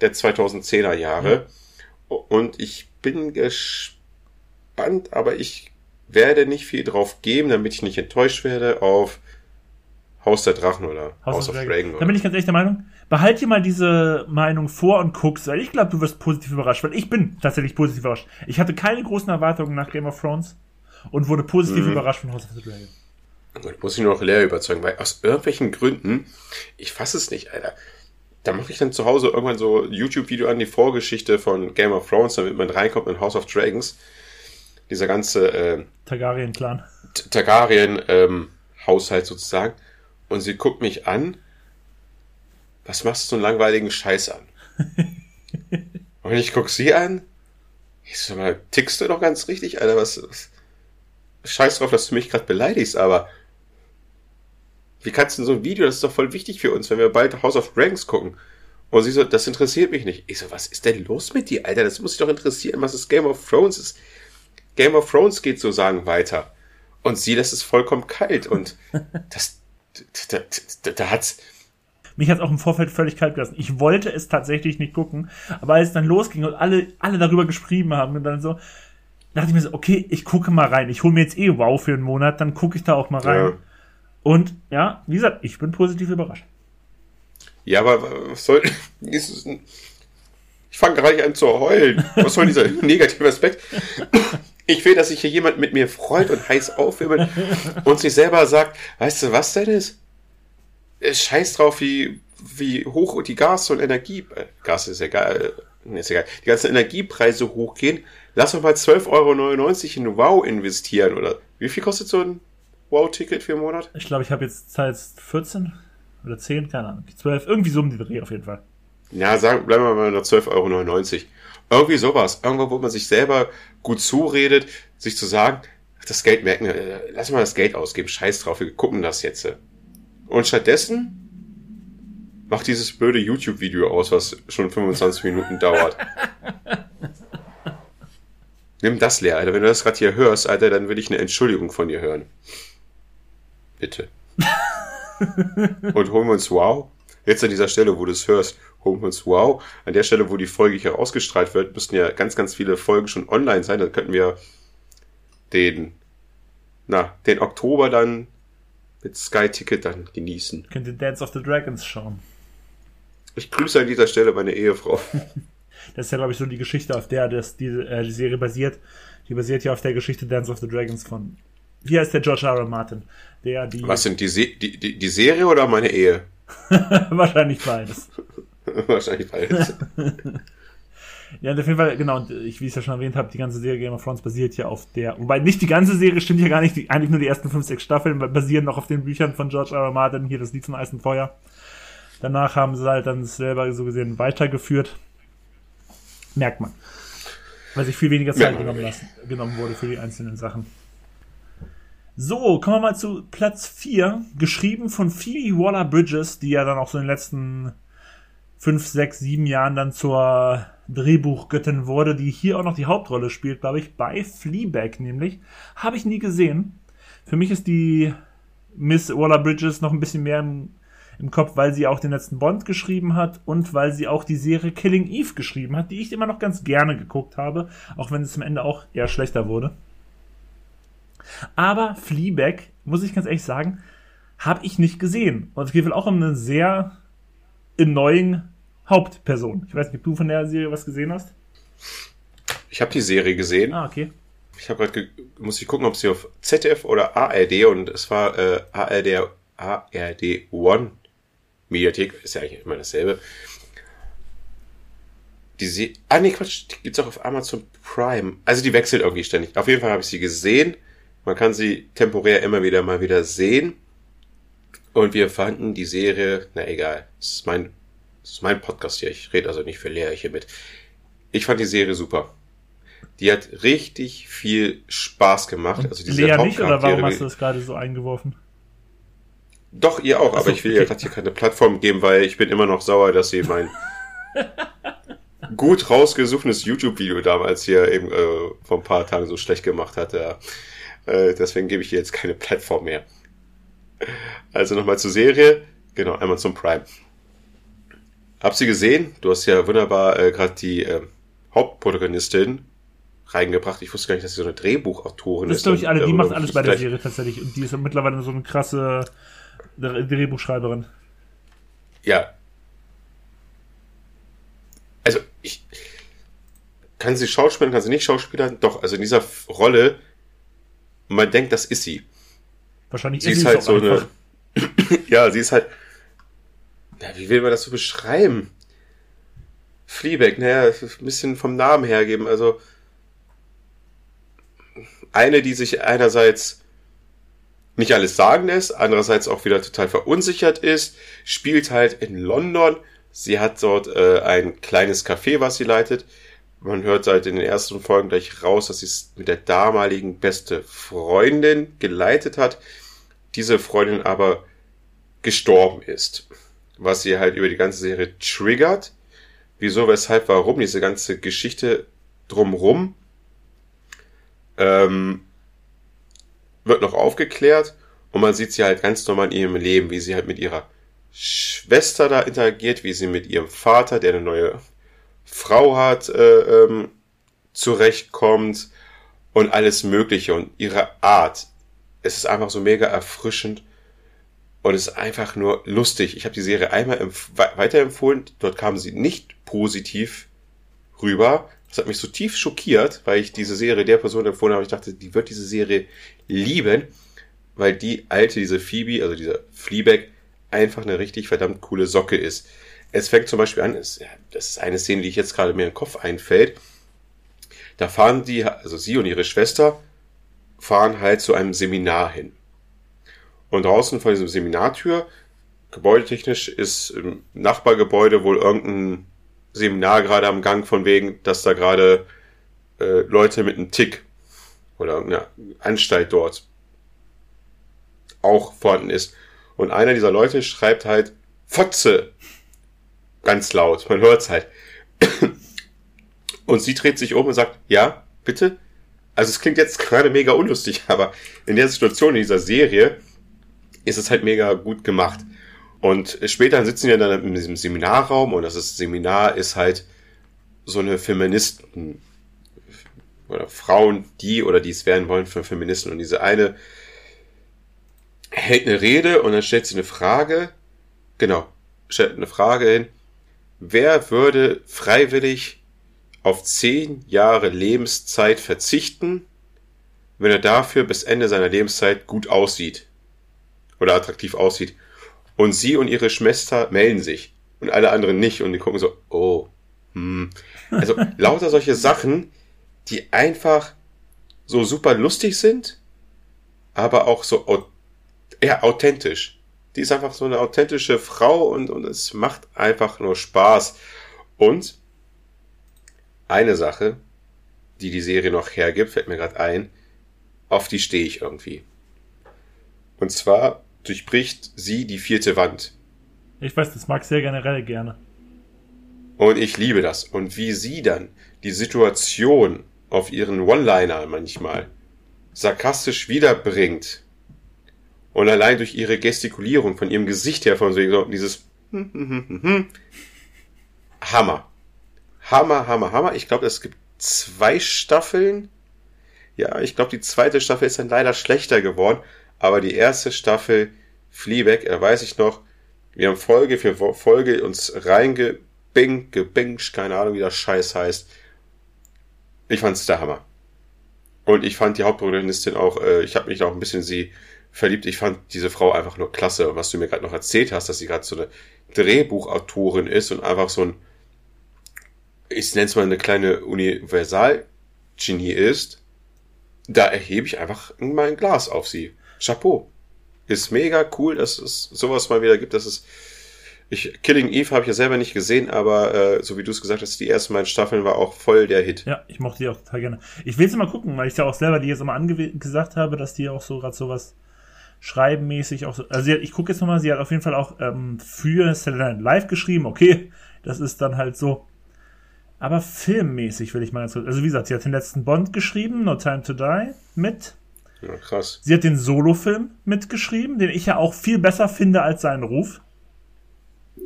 der 2010er Jahre. Ja. Und ich bin gespannt, aber ich werde nicht viel drauf geben, damit ich nicht enttäuscht werde auf Haus der Drachen oder House, House of, Dragon. Dragon da bin ich ganz ehrlich der Meinung, behalt dir mal diese Meinung vor und guckst, weil ich glaube, du wirst positiv überrascht, weil ich bin tatsächlich positiv überrascht. Ich hatte keine großen Erwartungen nach Game of Thrones und wurde positiv mhm. überrascht von House of the Dragon. Da muss ich nur noch leer überzeugen, weil aus irgendwelchen Gründen, ich fasse es nicht, Alter. Da mache ich dann zu Hause irgendwann so YouTube-Video an die Vorgeschichte von Game of Thrones, damit man reinkommt in House of Dragons dieser ganze äh, Targaryen-Clan. Targaryen-Haushalt ähm, sozusagen. Und sie guckt mich an. Was machst du so einen langweiligen Scheiß an? *laughs* und ich guck sie an. Ich sag mal, tickst du doch ganz richtig, Alter? Was, was? Scheiß drauf, dass du mich gerade beleidigst, aber wie kannst du denn so ein Video, das ist doch voll wichtig für uns, wenn wir bald House of Dragons gucken. Und sie so, das interessiert mich nicht. Ich so, was ist denn los mit dir, Alter? Das muss dich doch interessieren, was das Game of Thrones ist. Game of Thrones geht sozusagen weiter. Und sie lässt es vollkommen kalt. Und *laughs* das, da, da, da hat's. Mich hat es auch im Vorfeld völlig kalt gelassen. Ich wollte es tatsächlich nicht gucken, aber als es dann losging und alle, alle darüber geschrieben haben und dann so, dachte ich mir so, okay, ich gucke mal rein. Ich hole mir jetzt eh Wow für einen Monat, dann gucke ich da auch mal rein. Ja. Und ja, wie gesagt, ich bin positiv überrascht. Ja, aber was soll. *laughs* Ich fange gerade an zu heulen. Was soll dieser *laughs* negative Aspekt? Ich will, dass sich hier jemand mit mir freut und heiß aufwirbelt und sich selber sagt, weißt du, was denn ist? Scheiß drauf, wie, wie hoch die Gas- und Energie, äh, Gas ist egal, äh, ist egal, die ganzen Energiepreise hochgehen. Lass doch mal 12,99 Euro in Wow investieren, oder? Wie viel kostet so ein Wow-Ticket für einen Monat? Ich glaube, ich habe jetzt Zeit 14 oder 10, keine Ahnung, 12, irgendwie so um die Dreh auf jeden Fall. Ja, sagen, bleiben wir mal bei 12,99 Euro. Irgendwie sowas. Irgendwo, wo man sich selber gut zuredet, sich zu sagen, das Geld merken, äh, lass mal das Geld ausgeben, scheiß drauf, wir gucken das jetzt. Und stattdessen macht dieses blöde YouTube-Video aus, was schon 25 Minuten dauert. *laughs* Nimm das leer, Alter. Wenn du das gerade hier hörst, Alter, dann will ich eine Entschuldigung von dir hören. Bitte. *laughs* Und holen wir uns Wow. Jetzt an dieser Stelle, wo du es hörst, uns Wow. An der Stelle, wo die Folge hier ausgestrahlt wird, müssten ja ganz, ganz viele Folgen schon online sein. Dann könnten wir den, na, den Oktober dann mit Sky Ticket dann genießen. Könnt ihr Dance of the Dragons schauen. Ich grüße an dieser Stelle meine Ehefrau. *laughs* Das ist ja, glaube ich, so die Geschichte, auf der das, die, äh, die Serie basiert. Die basiert ja auf der Geschichte Dance of the Dragons von. Wie heißt der George R. R. Martin? Der die. Was sind die, Se die, die, die Serie oder meine Ehe? *laughs* Wahrscheinlich beides. *laughs* *laughs* Wahrscheinlich beides. *laughs* ja, auf jeden Fall, genau, und ich, wie ich es ja schon erwähnt habe, die ganze Serie Game of Thrones basiert ja auf der, wobei nicht die ganze Serie stimmt ja gar nicht, die, eigentlich nur die ersten fünf, sechs Staffeln basieren noch auf den Büchern von George R. R. Martin, hier das Lied von Eis und Feuer. Danach haben sie halt dann selber so gesehen weitergeführt. Merkt man. Weil sich viel weniger Zeit genommen, lassen, genommen wurde für die einzelnen Sachen. So, kommen wir mal zu Platz 4. Geschrieben von Phoebe Waller-Bridges, die ja dann auch so in den letzten 5, 6, 7 Jahren dann zur Drehbuchgöttin wurde, die hier auch noch die Hauptrolle spielt, glaube ich, bei Fleabag nämlich. Habe ich nie gesehen. Für mich ist die Miss Waller-Bridges noch ein bisschen mehr im im Kopf, weil sie auch den letzten Bond geschrieben hat und weil sie auch die Serie Killing Eve geschrieben hat, die ich immer noch ganz gerne geguckt habe, auch wenn es am Ende auch eher schlechter wurde. Aber Fleabag, muss ich ganz ehrlich sagen, habe ich nicht gesehen. Und es geht wohl auch um eine sehr annoying Hauptperson. Ich weiß nicht, ob du von der Serie was gesehen hast. Ich habe die Serie gesehen. Ah, okay. Ich habe gerade muss ich gucken, ob sie auf ZDF oder ARD und es war äh, ARD ARD One Mediathek, ist ja eigentlich immer dasselbe. Die Se ah nee, Quatsch, die gibt's auch auf Amazon Prime. Also die wechselt irgendwie ständig. Auf jeden Fall habe ich sie gesehen. Man kann sie temporär immer wieder mal wieder sehen. Und wir fanden die Serie, na egal, das ist mein, das ist mein Podcast hier. Ich rede also nicht für Lehrer hier mit. Ich fand die Serie super. Die hat richtig viel Spaß gemacht. also diese Lea nicht, oder warum hast du das gerade so eingeworfen? Doch, ihr auch, Achso, aber ich will okay. ihr gerade hier keine Plattform geben, weil ich bin immer noch sauer, dass sie mein *laughs* gut rausgesuchtes YouTube-Video damals hier eben äh, vor ein paar Tagen so schlecht gemacht hat. Ja. Äh, deswegen gebe ich ihr jetzt keine Plattform mehr. Also nochmal zur Serie. Genau, einmal zum Prime. Hab sie gesehen. Du hast ja wunderbar äh, gerade die äh, Hauptprotagonistin reingebracht. Ich wusste gar nicht, dass sie so eine Drehbuchautorin ist. Das glaube ich alle. Die macht alles bei der Serie tatsächlich. Und die ist mittlerweile so eine krasse Drehbuchschreiberin. Ja. Also, ich. Kann sie schauspielern, kann sie nicht schauspielern? Doch, also in dieser Rolle, man denkt, das ist sie. Wahrscheinlich sie ist, ist halt so einfach. eine. *clears throat* ja, sie ist halt. Ja, wie will man das so beschreiben? Fleabag, naja, ein bisschen vom Namen hergeben. Also eine, die sich einerseits nicht alles sagen lässt, andererseits auch wieder total verunsichert ist, spielt halt in London. Sie hat dort äh, ein kleines Café, was sie leitet. Man hört halt in den ersten Folgen gleich raus, dass sie es mit der damaligen beste Freundin geleitet hat. Diese Freundin aber gestorben ist. Was sie halt über die ganze Serie triggert. Wieso, weshalb, warum, diese ganze Geschichte drumrum. Ähm, wird noch aufgeklärt und man sieht sie halt ganz normal in ihrem Leben, wie sie halt mit ihrer Schwester da interagiert, wie sie mit ihrem Vater, der eine neue Frau hat, äh, ähm, zurechtkommt und alles Mögliche und ihre Art. Es ist einfach so mega erfrischend und es ist einfach nur lustig. Ich habe die Serie einmal weiterempfohlen, dort kam sie nicht positiv rüber. Das hat mich so tief schockiert, weil ich diese Serie der Person empfohlen habe. Ich dachte, die wird diese Serie lieben, weil die alte, diese Phoebe, also dieser Fleabag, einfach eine richtig verdammt coole Socke ist. Es fängt zum Beispiel an, es, das ist eine Szene, die ich jetzt gerade mir in den Kopf einfällt. Da fahren die, also sie und ihre Schwester, fahren halt zu einem Seminar hin. Und draußen vor diesem Seminartür, gebäudetechnisch, ist im Nachbargebäude wohl irgendein Seminar gerade am Gang, von wegen, dass da gerade äh, Leute mit einem Tick oder irgendeine Anstalt dort auch vorhanden ist. Und einer dieser Leute schreibt halt Fotze ganz laut, man hört's halt. Und sie dreht sich um und sagt, ja, bitte. Also es klingt jetzt gerade mega unlustig, *laughs* aber in der Situation, in dieser Serie, ist es halt mega gut gemacht. Und später sitzen wir dann in diesem Seminarraum und das ist, Seminar ist halt so eine Feministen oder Frauen, die oder die es werden wollen für Feministen. Und diese eine hält eine Rede und dann stellt sie eine Frage. Genau, stellt eine Frage hin. Wer würde freiwillig auf zehn Jahre Lebenszeit verzichten, wenn er dafür bis Ende seiner Lebenszeit gut aussieht oder attraktiv aussieht? Und sie und ihre Schwester melden sich und alle anderen nicht und die gucken so, oh, hm. Also *laughs* lauter solche Sachen, die einfach so super lustig sind, aber auch so ja, authentisch. Die ist einfach so eine authentische Frau und, und es macht einfach nur Spaß. Und eine Sache, die die Serie noch hergibt, fällt mir gerade ein, auf die stehe ich irgendwie. Und zwar durchbricht sie die vierte Wand. Ich weiß, das mag sehr generell gerne. Und ich liebe das. Und wie sie dann die Situation auf ihren One-Liner manchmal sarkastisch wiederbringt, und allein durch ihre Gestikulierung von ihrem Gesicht her, von so dieses *laughs* Hammer. Hammer, Hammer, Hammer. Ich glaube, es gibt zwei Staffeln. Ja, ich glaube, die zweite Staffel ist dann leider schlechter geworden. Aber die erste Staffel, Fleabag, da weiß ich noch, wir haben Folge für Folge uns reingebingt, gebinged, keine Ahnung, wie das Scheiß heißt. Ich fand's der Hammer. Und ich fand die Hauptprotagonistin auch, äh, ich habe mich auch ein bisschen sie verliebt. Ich fand diese Frau einfach nur klasse. Und was du mir gerade noch erzählt hast, dass sie gerade so eine Drehbuchautorin ist und einfach so ein, ich nenne es mal eine kleine Universal-Genie ist, da erhebe ich einfach mein Glas auf sie. Chapeau. Ist mega cool, dass es sowas mal wieder gibt. dass es ich, Killing Eve habe ich ja selber nicht gesehen, aber äh, so wie du es gesagt hast, die ersten beiden Staffeln war auch voll der Hit. Ja, ich mochte die auch total gerne. Ich will sie mal gucken, weil ich ja auch selber die jetzt immer angesagt habe, dass die auch so gerade sowas schreibenmäßig auch so. Also sie, ich gucke jetzt nochmal, sie hat auf jeden Fall auch ähm, für Saturday Live geschrieben. Okay, das ist dann halt so. Aber filmmäßig will ich mal ganz kurz. Also wie gesagt, sie hat den letzten Bond geschrieben, No Time to Die, mit. Ja, krass. Sie hat den Solo-Film mitgeschrieben, den ich ja auch viel besser finde als seinen Ruf.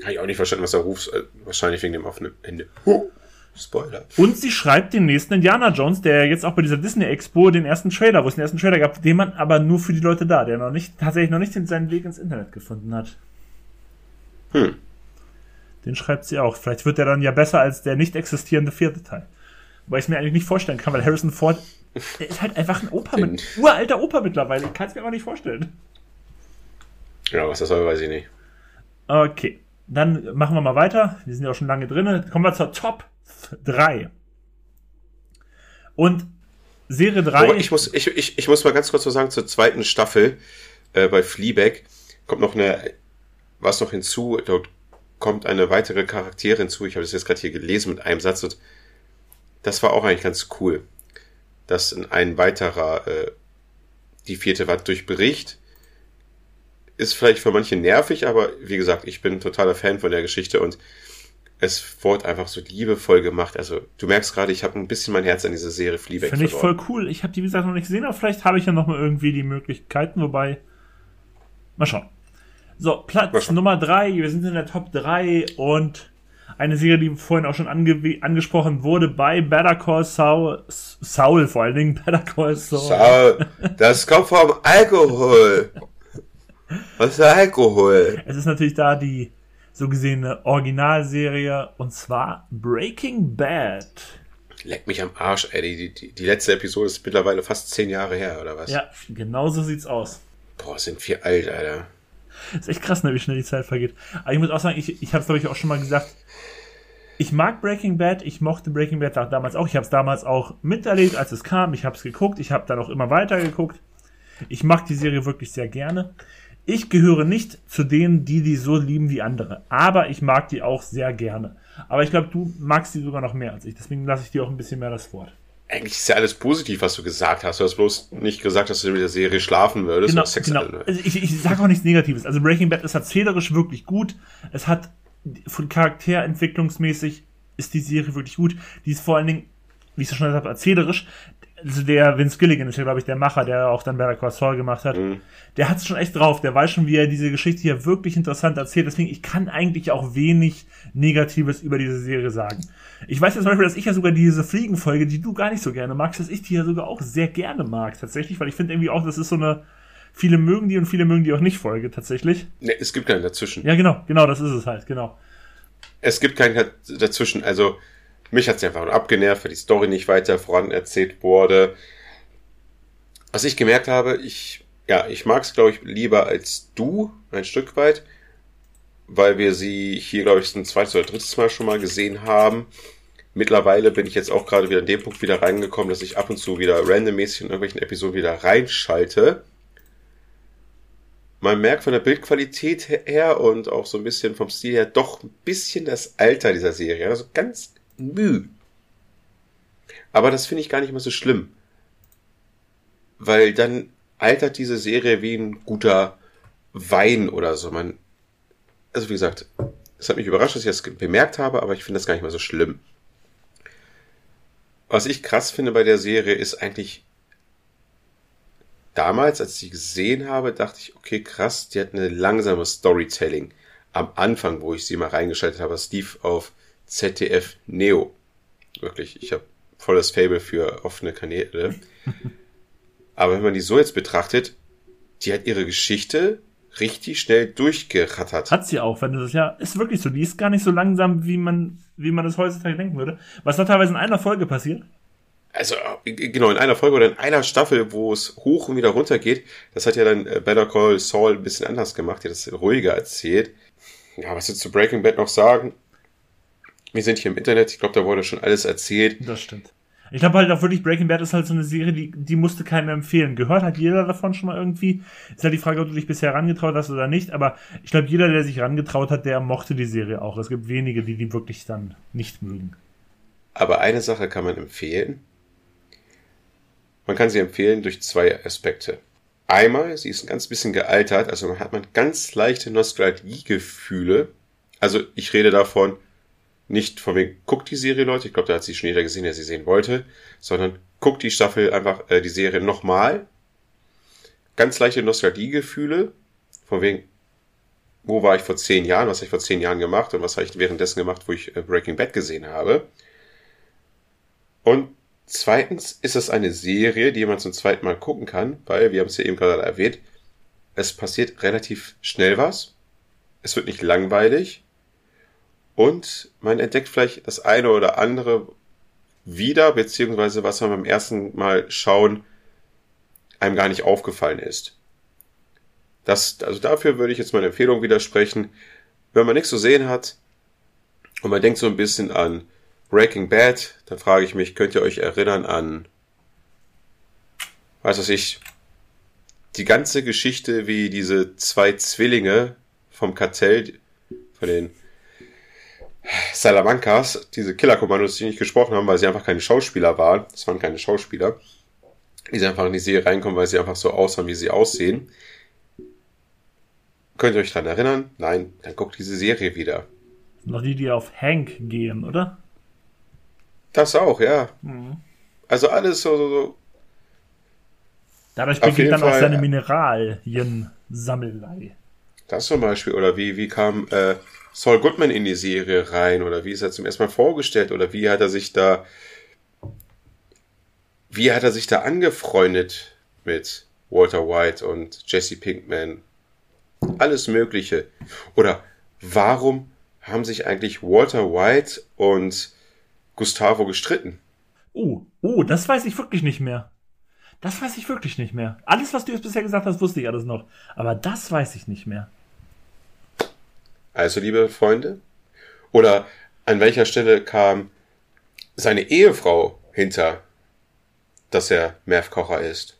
Habe ich auch nicht verstanden, was er ruft. Äh, wahrscheinlich wegen dem offenen Ende. Huh. Spoiler. Und sie schreibt den nächsten Indiana Jones, der jetzt auch bei dieser Disney Expo den ersten Trailer, wo es den ersten Trailer gab, den man aber nur für die Leute da, der noch nicht, tatsächlich noch nicht seinen Weg ins Internet gefunden hat. Hm. Den schreibt sie auch. Vielleicht wird der dann ja besser als der nicht existierende vierte Teil. Weil ich es mir eigentlich nicht vorstellen kann, weil Harrison Ford, der ist halt einfach ein Opa mit, uralter Opa mittlerweile. Ich kann es mir auch nicht vorstellen. Ja, was das soll, weiß ich nicht. Okay. Dann machen wir mal weiter. Wir sind ja auch schon lange drin. Kommen wir zur Top 3. Und Serie 3. Oh, ich, muss, ich, ich, ich muss mal ganz kurz was sagen zur zweiten Staffel äh, bei Fleabag. Kommt noch eine, was noch hinzu, dort kommt eine weitere Charaktere hinzu. Ich habe das jetzt gerade hier gelesen mit einem Satz und das war auch eigentlich ganz cool, dass ein weiterer äh, die vierte Wand durchbricht. Ist vielleicht für manche nervig, aber wie gesagt, ich bin totaler Fan von der Geschichte und es wurde einfach so liebevoll gemacht. Also du merkst gerade, ich habe ein bisschen mein Herz an diese Serie Fleabag Finde ich voll cool. Ich habe die, wie gesagt, noch nicht gesehen, aber vielleicht habe ich ja noch mal irgendwie die Möglichkeiten, wobei... Mal schauen. So, Platz Nummer drei. Wir sind in der Top 3 und eine Serie, die vorhin auch schon ange angesprochen wurde bei Better Call Saul. Saul vor allen Dingen. *laughs* Better Call Saul. Saul. Das kommt vom Alkohol. Was ist Alkohol? Es ist natürlich da die so gesehen eine Originalserie und zwar Breaking Bad. Leck mich am Arsch, ey. Die, die, die letzte Episode ist mittlerweile fast zehn Jahre her, oder was? Ja, genau so sieht's aus. Boah, sind wir alt, Alter. ist echt krass, ne, wie schnell die Zeit vergeht. Aber ich muss auch sagen, ich, ich habe es, glaube ich, auch schon mal gesagt. Ich mag Breaking Bad, ich mochte Breaking Bad damals auch. Ich habe es damals auch miterlebt, als es kam. Ich habe es geguckt, ich habe dann auch immer weiter geguckt. Ich mag die Serie wirklich sehr gerne. Ich gehöre nicht zu denen, die die so lieben wie andere. Aber ich mag die auch sehr gerne. Aber ich glaube, du magst die sogar noch mehr als ich. Deswegen lasse ich dir auch ein bisschen mehr das Wort. Eigentlich ist ja alles positiv, was du gesagt hast. Du hast bloß nicht gesagt, dass du mit der Serie schlafen würdest Genau, Sex genau. Also ich, ich sage auch nichts Negatives. Also Breaking Bad ist erzählerisch wirklich gut. Es hat von Charakterentwicklungsmäßig ist die Serie wirklich gut. Die ist vor allen Dingen, wie ich es schon gesagt habe, erzählerisch. Also der Vince Gilligan ist ja, glaube ich, der Macher, der auch dann Better Call Saul gemacht hat. Der hat es schon echt drauf. Der weiß schon, wie er diese Geschichte hier wirklich interessant erzählt. Deswegen, ich kann eigentlich auch wenig Negatives über diese Serie sagen. Ich weiß ja zum Beispiel, dass ich ja sogar diese Fliegenfolge, die du gar nicht so gerne magst, dass ich die ja sogar auch sehr gerne mag, tatsächlich, weil ich finde irgendwie auch, das ist so eine, viele mögen die und viele mögen die auch nicht Folge, tatsächlich. Nee, es gibt keinen dazwischen. Ja, genau, genau, das ist es halt, genau. Es gibt keinen dazwischen. Also, mich hat es einfach nur abgenervt, weil die Story nicht weiter voran erzählt wurde. Was ich gemerkt habe, ich, ja, ich mag es, glaube ich, lieber als du, ein Stück weit, weil wir sie hier, glaube ich, ein zweites oder drittes Mal schon mal gesehen haben. Mittlerweile bin ich jetzt auch gerade wieder an dem Punkt wieder reingekommen, dass ich ab und zu wieder randommäßig in irgendwelchen Episoden wieder reinschalte. Man merkt von der Bildqualität her und auch so ein bisschen vom Stil her doch ein bisschen das Alter dieser Serie. Also ganz müh. Aber das finde ich gar nicht mal so schlimm. Weil dann altert diese Serie wie ein guter Wein oder so. Man, also wie gesagt, es hat mich überrascht, dass ich das bemerkt habe, aber ich finde das gar nicht mal so schlimm. Was ich krass finde bei der Serie ist eigentlich damals, als ich sie gesehen habe, dachte ich, okay, krass, die hat eine langsame Storytelling. Am Anfang, wo ich sie mal reingeschaltet habe, das lief auf ZDF Neo. Wirklich, ich habe volles Fable für offene Kanäle. *laughs* Aber wenn man die so jetzt betrachtet, die hat ihre Geschichte richtig schnell durchgerattert. Hat sie auch, wenn du das ja, ist wirklich so. Die ist gar nicht so langsam, wie man, wie man es heutzutage denken würde. Was da teilweise in einer Folge passiert. Also, genau, in einer Folge oder in einer Staffel, wo es hoch und wieder runter geht, das hat ja dann äh, Better Call Saul ein bisschen anders gemacht, die das ruhiger erzählt. Ja, was willst du zu Breaking Bad noch sagen? Wir sind hier im Internet, ich glaube, da wurde schon alles erzählt. Das stimmt. Ich glaube halt auch wirklich, Breaking Bad ist halt so eine Serie, die, die musste keiner empfehlen. Gehört hat jeder davon schon mal irgendwie. Ist halt die Frage, ob du dich bisher herangetraut hast oder nicht. Aber ich glaube, jeder, der sich herangetraut hat, der mochte die Serie auch. Es gibt wenige, die die wirklich dann nicht mögen. Aber eine Sache kann man empfehlen. Man kann sie empfehlen durch zwei Aspekte. Einmal, sie ist ein ganz bisschen gealtert, also hat man ganz leichte Nostalgiegefühle. Also ich rede davon, nicht von wegen, guckt die Serie, Leute, ich glaube, da hat sie schon jeder gesehen, der sie sehen wollte, sondern guckt die Staffel einfach, äh, die Serie nochmal. Ganz leichte Nostalgiegefühle, von wegen, wo war ich vor zehn Jahren, was habe ich vor zehn Jahren gemacht und was habe ich währenddessen gemacht, wo ich äh, Breaking Bad gesehen habe. Und zweitens ist es eine Serie, die man zum zweiten Mal gucken kann, weil, wir haben es ja eben gerade erwähnt, es passiert relativ schnell was. Es wird nicht langweilig. Und man entdeckt vielleicht das eine oder andere wieder, beziehungsweise was man beim ersten Mal schauen einem gar nicht aufgefallen ist. Das, also dafür würde ich jetzt meine Empfehlung widersprechen. Wenn man nichts zu sehen hat und man denkt so ein bisschen an Breaking Bad, dann frage ich mich, könnt ihr euch erinnern an, weiß was ich, die ganze Geschichte, wie diese zwei Zwillinge vom Kartell, von den Salamancas, diese Killerkommandos, die nicht gesprochen haben, weil sie einfach keine Schauspieler waren. Das waren keine Schauspieler. Die sind einfach in die Serie reinkommen, weil sie einfach so aussahen, wie sie aussehen. Könnt ihr euch dran erinnern? Nein, dann guckt diese Serie wieder. Noch die, die auf Hank gehen, oder? Das auch, ja. Also alles so, so, so. Dadurch beginnt dann auch Fall, seine ja. Mineralien-Sammelei. Das zum Beispiel. Oder wie, wie kam äh, Saul Goodman in die Serie rein? Oder wie ist er zum ersten Mal vorgestellt? Oder wie hat er sich da. Wie hat er sich da angefreundet mit Walter White und Jesse Pinkman? Alles Mögliche. Oder warum haben sich eigentlich Walter White und Gustavo gestritten? Oh, oh, das weiß ich wirklich nicht mehr. Das weiß ich wirklich nicht mehr. Alles, was du jetzt bisher gesagt hast, wusste ich alles noch. Aber das weiß ich nicht mehr. Also, liebe Freunde, oder an welcher Stelle kam seine Ehefrau hinter, dass er Merv Kocher ist?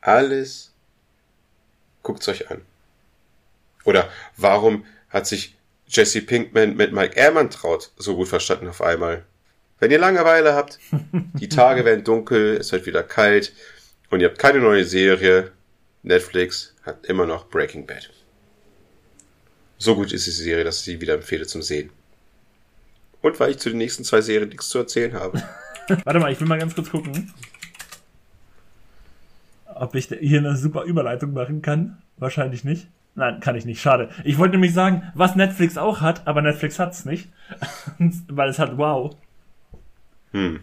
Alles guckt's euch an. Oder warum hat sich Jesse Pinkman mit Mike Ehrmann traut so gut verstanden auf einmal? Wenn ihr Langeweile habt, die Tage werden dunkel, es wird wieder kalt und ihr habt keine neue Serie, Netflix hat immer noch Breaking Bad. So gut ist diese Serie, dass ich sie wieder empfehle zum Sehen. Und weil ich zu den nächsten zwei Serien nichts zu erzählen habe. *laughs* Warte mal, ich will mal ganz kurz gucken, ob ich hier eine super Überleitung machen kann. Wahrscheinlich nicht. Nein, kann ich nicht. Schade. Ich wollte nämlich sagen, was Netflix auch hat, aber Netflix hat's nicht. *laughs* weil es hat Wow. Hm.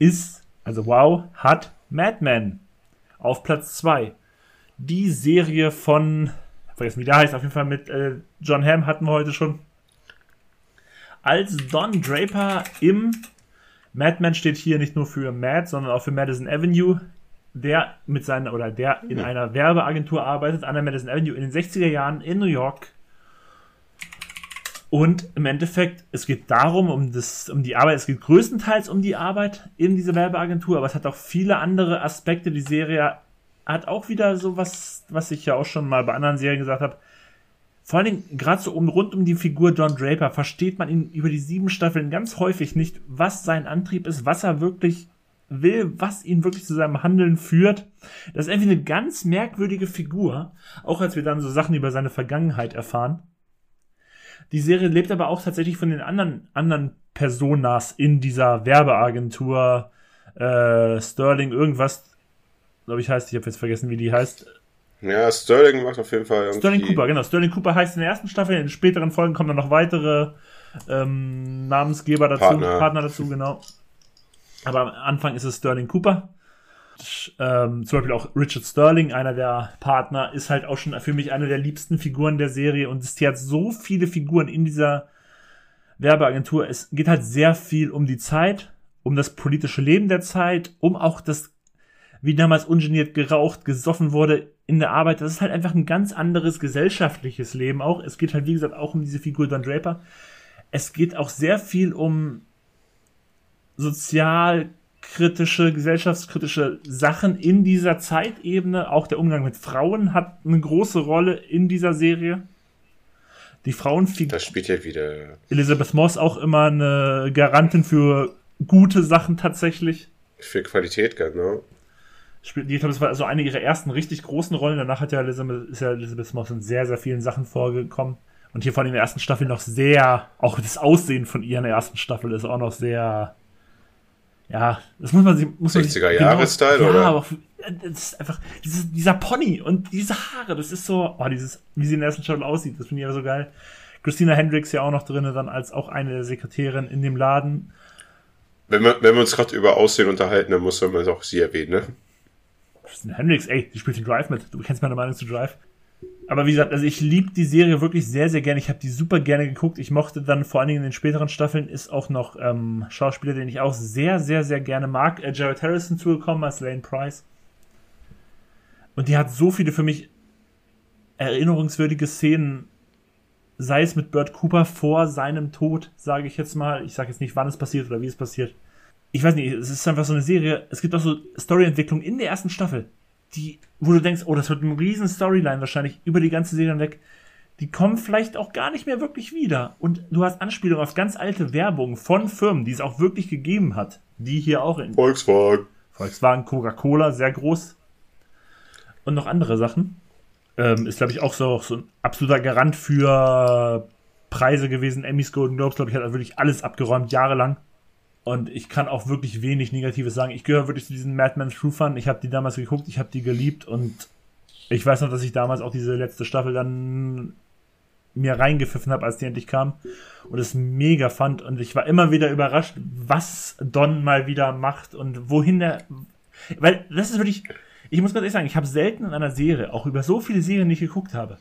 Ist, also Wow hat Mad Men auf Platz 2. Die Serie von, vergessen wie der heißt, auf jeden Fall mit äh, John Hamm hatten wir heute schon. Als Don Draper im Mad Men steht hier nicht nur für Mad, sondern auch für Madison Avenue, der mit seiner oder der in einer Werbeagentur arbeitet an der Madison Avenue in den 60er Jahren in New York. Und im Endeffekt, es geht darum, um, das, um die Arbeit, es geht größtenteils um die Arbeit in dieser Werbeagentur, aber es hat auch viele andere Aspekte. Die Serie hat auch wieder so was, was ich ja auch schon mal bei anderen Serien gesagt habe. Vor allen Dingen, gerade so um, rund um die Figur Don Draper, versteht man ihn über die sieben Staffeln ganz häufig nicht, was sein Antrieb ist, was er wirklich will, was ihn wirklich zu seinem Handeln führt. Das ist irgendwie eine ganz merkwürdige Figur, auch als wir dann so Sachen über seine Vergangenheit erfahren. Die Serie lebt aber auch tatsächlich von den anderen, anderen Personas in dieser Werbeagentur. Äh, Sterling, irgendwas, glaube ich, heißt, ich habe jetzt vergessen, wie die heißt. Ja, Sterling macht auf jeden Fall irgendwie... Sterling Cooper, genau. Sterling Cooper heißt in der ersten Staffel, in späteren Folgen kommen dann noch weitere ähm, Namensgeber dazu, Partner. Partner dazu, genau. Aber am Anfang ist es Sterling Cooper. Ähm, zum Beispiel auch Richard Sterling, einer der Partner, ist halt auch schon für mich eine der liebsten Figuren der Serie und es hat so viele Figuren in dieser Werbeagentur. Es geht halt sehr viel um die Zeit, um das politische Leben der Zeit, um auch das, wie damals ungeniert geraucht, gesoffen wurde in der Arbeit. Das ist halt einfach ein ganz anderes gesellschaftliches Leben auch. Es geht halt, wie gesagt, auch um diese Figur Don Draper. Es geht auch sehr viel um sozialkritische, gesellschaftskritische Sachen in dieser Zeitebene. Auch der Umgang mit Frauen hat eine große Rolle in dieser Serie. Die Frauenfigur. Das spielt ja wieder... Elizabeth Moss auch immer eine Garantin für gute Sachen tatsächlich. Für Qualität, genau. Spielt, ich glaube, das war also eine ihrer ersten richtig großen Rollen. Danach hat ja Elizabeth, ist ja Elizabeth Moss in sehr, sehr vielen Sachen vorgekommen. Und hier von in der ersten Staffel noch sehr, auch das Aussehen von ihr in der ersten Staffel ist auch noch sehr, ja, das muss man sich, muss man 60er Jahre Style, ja, oder? aber das ist einfach, dieses, dieser Pony und diese Haare, das ist so, oh, dieses, wie sie in der ersten Staffel aussieht, das finde ich ja so geil. Christina Hendricks ja auch noch drin, dann als auch eine der Sekretärin in dem Laden. Wenn wir, wenn wir uns gerade über Aussehen unterhalten, dann muss man auch sie erwähnen, ne? Christina Hendricks, ey, die spielt den Drive mit. Du kennst meine Meinung zu Drive. Aber wie gesagt, also ich liebe die Serie wirklich sehr, sehr gerne. Ich habe die super gerne geguckt. Ich mochte dann vor allen Dingen in den späteren Staffeln ist auch noch ähm, Schauspieler, den ich auch sehr, sehr, sehr gerne mag. Äh, Jared Harrison zugekommen als Lane Price. Und die hat so viele für mich erinnerungswürdige Szenen, sei es mit Burt Cooper vor seinem Tod, sage ich jetzt mal. Ich sage jetzt nicht, wann es passiert oder wie es passiert. Ich weiß nicht, es ist einfach so eine Serie. Es gibt auch so Storyentwicklung in der ersten Staffel die, wo du denkst, oh, das wird ein riesen Storyline wahrscheinlich über die ganze Serie hinweg, die kommen vielleicht auch gar nicht mehr wirklich wieder. Und du hast Anspielungen auf ganz alte Werbung von Firmen, die es auch wirklich gegeben hat. Die hier auch in Volkswagen. Volkswagen, Coca-Cola, sehr groß. Und noch andere Sachen. Ähm, ist, glaube ich, auch so, so ein absoluter Garant für Preise gewesen. Emmys, Golden Globes, glaube ich, hat wirklich alles abgeräumt, jahrelang. Und ich kann auch wirklich wenig Negatives sagen. Ich gehöre wirklich zu diesen Madman True Fun. Ich habe die damals geguckt, ich habe die geliebt und ich weiß noch, dass ich damals auch diese letzte Staffel dann mir reingepfiffen habe, als die endlich kam und es mega fand und ich war immer wieder überrascht, was Don mal wieder macht und wohin er weil das ist wirklich ich muss ganz ehrlich sagen, ich habe selten in einer Serie, auch über so viele Serien, die ich geguckt habe,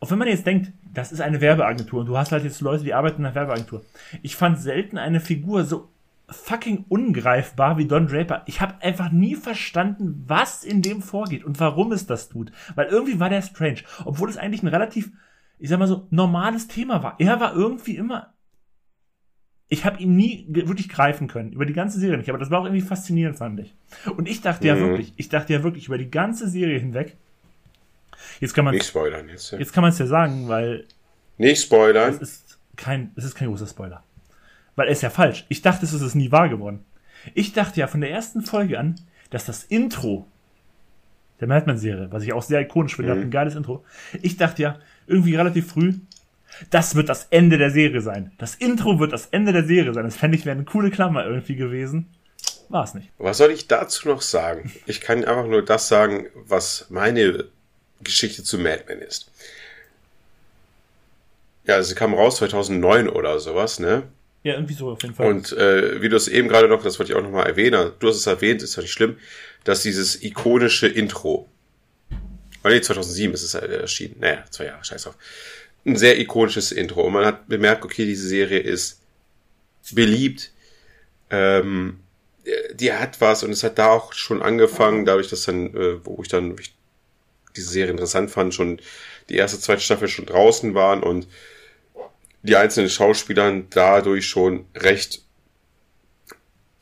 auch wenn man jetzt denkt, das ist eine Werbeagentur und du hast halt jetzt Leute, die arbeiten in einer Werbeagentur. Ich fand selten eine Figur so fucking ungreifbar wie Don Draper. Ich habe einfach nie verstanden, was in dem vorgeht und warum es das tut. Weil irgendwie war der strange. Obwohl es eigentlich ein relativ, ich sag mal so, normales Thema war. Er war irgendwie immer. Ich habe ihn nie wirklich greifen können. Über die ganze Serie nicht. Aber das war auch irgendwie faszinierend, fand ich. Und ich dachte mhm. ja wirklich, ich dachte ja wirklich über die ganze Serie hinweg. Jetzt kann man nicht spoilern jetzt. Ja. Jetzt kann man es ja sagen, weil. Nicht spoilern. Es ist kein, es ist kein großer Spoiler. Weil er ist ja falsch. Ich dachte, es ist nie wahr geworden. Ich dachte ja von der ersten Folge an, dass das Intro der Madman-Serie, was ich auch sehr ikonisch finde, mhm. ein geiles Intro. Ich dachte ja irgendwie relativ früh, das wird das Ende der Serie sein. Das Intro wird das Ende der Serie sein. Das fände ich wäre eine coole Klammer irgendwie gewesen. War es nicht. Was soll ich dazu noch sagen? Ich kann einfach nur das sagen, was meine Geschichte zu Madman ist. Ja, sie kam raus 2009 oder sowas, ne? Ja, irgendwie so auf jeden Fall. Und äh, wie du es eben gerade noch, das wollte ich auch nochmal erwähnen, du hast es erwähnt, ist ja nicht schlimm, dass dieses ikonische Intro, oh nee, 2007 ist es erschienen, naja, zwei Jahre, scheiß drauf, ein sehr ikonisches Intro. Und man hat bemerkt, okay, diese Serie ist beliebt, ähm, die hat was und es hat da auch schon angefangen, dadurch, dass dann, äh, wo ich dann ich diese Serie interessant fand, schon die erste, zweite Staffel schon draußen waren und die einzelnen Schauspielern dadurch schon recht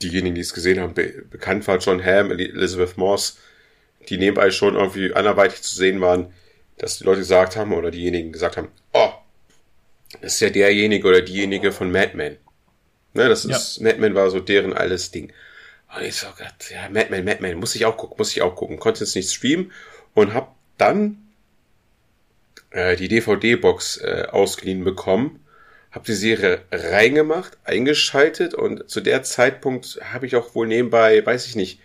diejenigen, die es gesehen haben, be bekannt war John Hamm, Elizabeth Moss, die nebenbei schon irgendwie anderweitig zu sehen waren, dass die Leute gesagt haben oder diejenigen gesagt haben, oh, das ist ja derjenige oder diejenige von Mad Men. Ne, das ist, ja. Mad Men war so deren alles Ding. Und ich so, Gott, ja, Mad Men, Mad Men, muss ich auch gucken, muss ich auch gucken. Konnte jetzt nicht streamen und hab dann äh, die DVD-Box äh, ausgeliehen bekommen habe die Serie reingemacht, eingeschaltet und zu der Zeitpunkt habe ich auch wohl nebenbei, weiß ich nicht,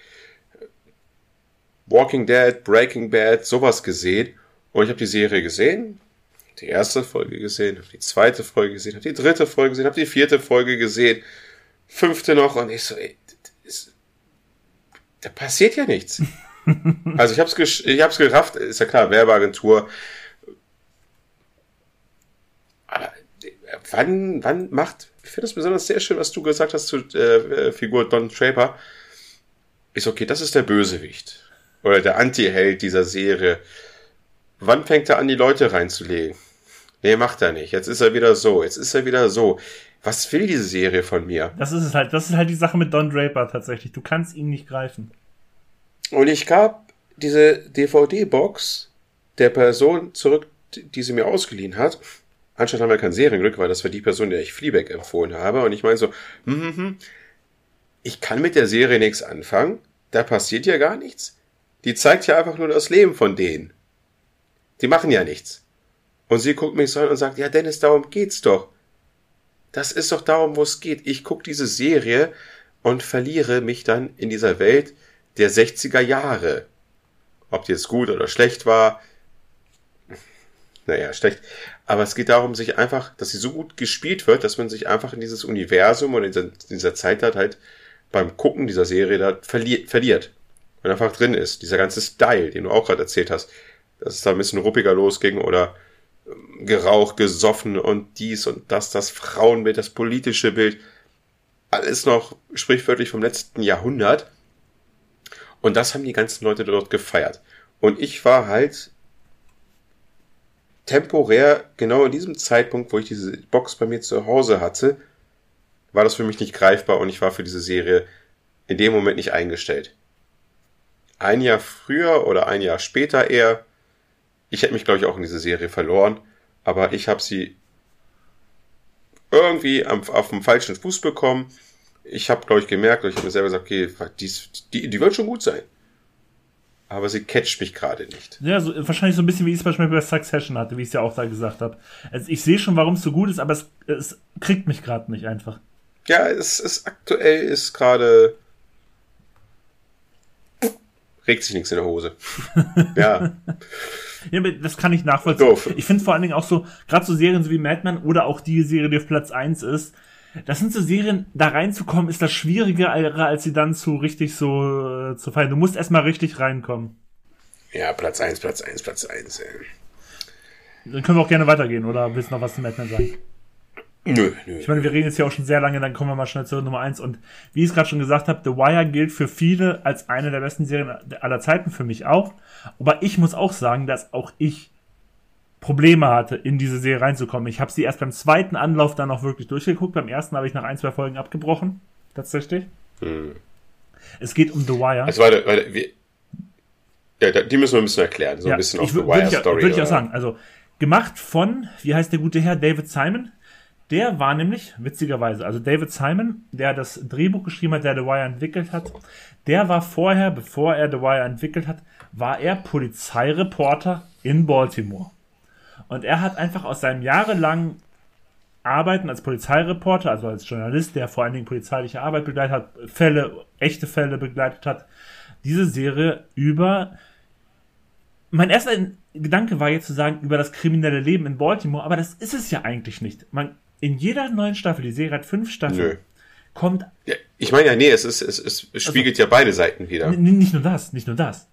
Walking Dead, Breaking Bad, sowas gesehen. Und ich habe die Serie gesehen, die erste Folge gesehen, habe die zweite Folge gesehen, habe die dritte Folge gesehen, habe die vierte Folge gesehen, fünfte noch und ich so, ey, ist, da passiert ja nichts. *laughs* also ich habe es ich hab's gerafft, ist ja klar, Werbeagentur, wann, wann macht, ich finde das besonders sehr schön, was du gesagt hast zur äh, äh, Figur Don Draper. Ist okay, das ist der Bösewicht. Oder der Anti-Held dieser Serie. Wann fängt er an, die Leute reinzulegen? Nee, macht er nicht. Jetzt ist er wieder so. Jetzt ist er wieder so. Was will diese Serie von mir? Das ist es halt. Das ist halt die Sache mit Don Draper tatsächlich. Du kannst ihn nicht greifen. Und ich gab diese DVD-Box der Person zurück, die sie mir ausgeliehen hat. Anscheinend haben wir kein Serienglück, weil das war die Person, der ich Fleabag empfohlen habe. Und ich meine so, hm, hm, hm, ich kann mit der Serie nichts anfangen. Da passiert ja gar nichts. Die zeigt ja einfach nur das Leben von denen. Die machen ja nichts. Und sie guckt mich so an und sagt, ja Dennis, darum geht's doch. Das ist doch darum, wo es geht. Ich gucke diese Serie und verliere mich dann in dieser Welt der 60er Jahre. Ob die jetzt gut oder schlecht war, naja, schlecht. Aber es geht darum, sich einfach, dass sie so gut gespielt wird, dass man sich einfach in dieses Universum oder in dieser, Zeit halt beim Gucken dieser Serie da verli verliert. Und einfach drin ist. Dieser ganze Style, den du auch gerade erzählt hast, dass es da ein bisschen ruppiger losging oder ähm, geraucht, gesoffen und dies und das, das Frauenbild, das politische Bild. Alles noch sprichwörtlich vom letzten Jahrhundert. Und das haben die ganzen Leute dort gefeiert. Und ich war halt temporär, genau in diesem Zeitpunkt, wo ich diese Box bei mir zu Hause hatte, war das für mich nicht greifbar und ich war für diese Serie in dem Moment nicht eingestellt. Ein Jahr früher oder ein Jahr später eher, ich hätte mich, glaube ich, auch in diese Serie verloren, aber ich habe sie irgendwie am, auf dem falschen Fuß bekommen. Ich habe, glaube ich, gemerkt, und ich habe mir selber gesagt, okay, die, die, die wird schon gut sein aber sie catcht mich gerade nicht. Ja, so, wahrscheinlich so ein bisschen wie ich es beispielsweise bei Succession hatte, wie ich es ja auch da gesagt habe. Also ich sehe schon, warum es so gut ist, aber es, es kriegt mich gerade nicht einfach. Ja, es ist aktuell ist gerade regt sich nichts in der Hose. *laughs* ja. Ja, das kann ich nachvollziehen. Doof. Ich finde vor allen Dingen auch so, gerade so Serien so wie Mad Men oder auch die Serie, die auf Platz 1 ist, das sind so Serien, da reinzukommen, ist das schwieriger, als sie dann zu richtig so äh, zu feiern. Du musst erstmal richtig reinkommen. Ja, Platz eins, Platz eins, Platz eins. Ey. Dann können wir auch gerne weitergehen, oder willst du noch was zu Batman sagen? Nö, nö. Ich meine, wir reden jetzt ja auch schon sehr lange, dann kommen wir mal schnell zur Nummer eins. Und wie ich es gerade schon gesagt habe, The Wire gilt für viele als eine der besten Serien aller Zeiten, für mich auch. Aber ich muss auch sagen, dass auch ich Probleme hatte, in diese Serie reinzukommen. Ich habe sie erst beim zweiten Anlauf dann auch wirklich durchgeguckt. Beim ersten habe ich nach ein, zwei Folgen abgebrochen. Tatsächlich. Hm. Es geht um The Wire. Also warte, warte, wir, ja, die müssen wir ein bisschen erklären. So ja, ein bisschen auf The Wire-Story. Würde ich auch sagen. Also, gemacht von, wie heißt der gute Herr? David Simon. Der war nämlich, witzigerweise, also David Simon, der das Drehbuch geschrieben hat, der The Wire entwickelt hat, der war vorher, bevor er The Wire entwickelt hat, war er Polizeireporter in Baltimore. Und er hat einfach aus seinem jahrelangen Arbeiten als Polizeireporter, also als Journalist, der vor allen Dingen polizeiliche Arbeit begleitet hat, Fälle, echte Fälle begleitet hat, diese Serie über mein erster Gedanke war jetzt zu sagen, über das kriminelle Leben in Baltimore, aber das ist es ja eigentlich nicht. Man, in jeder neuen Staffel, die Serie hat fünf Staffeln, Nö. kommt. Ja, ich meine ja, nee, es, ist, es, es also spiegelt also, ja beide Seiten wieder. Nicht nur das, nicht nur das.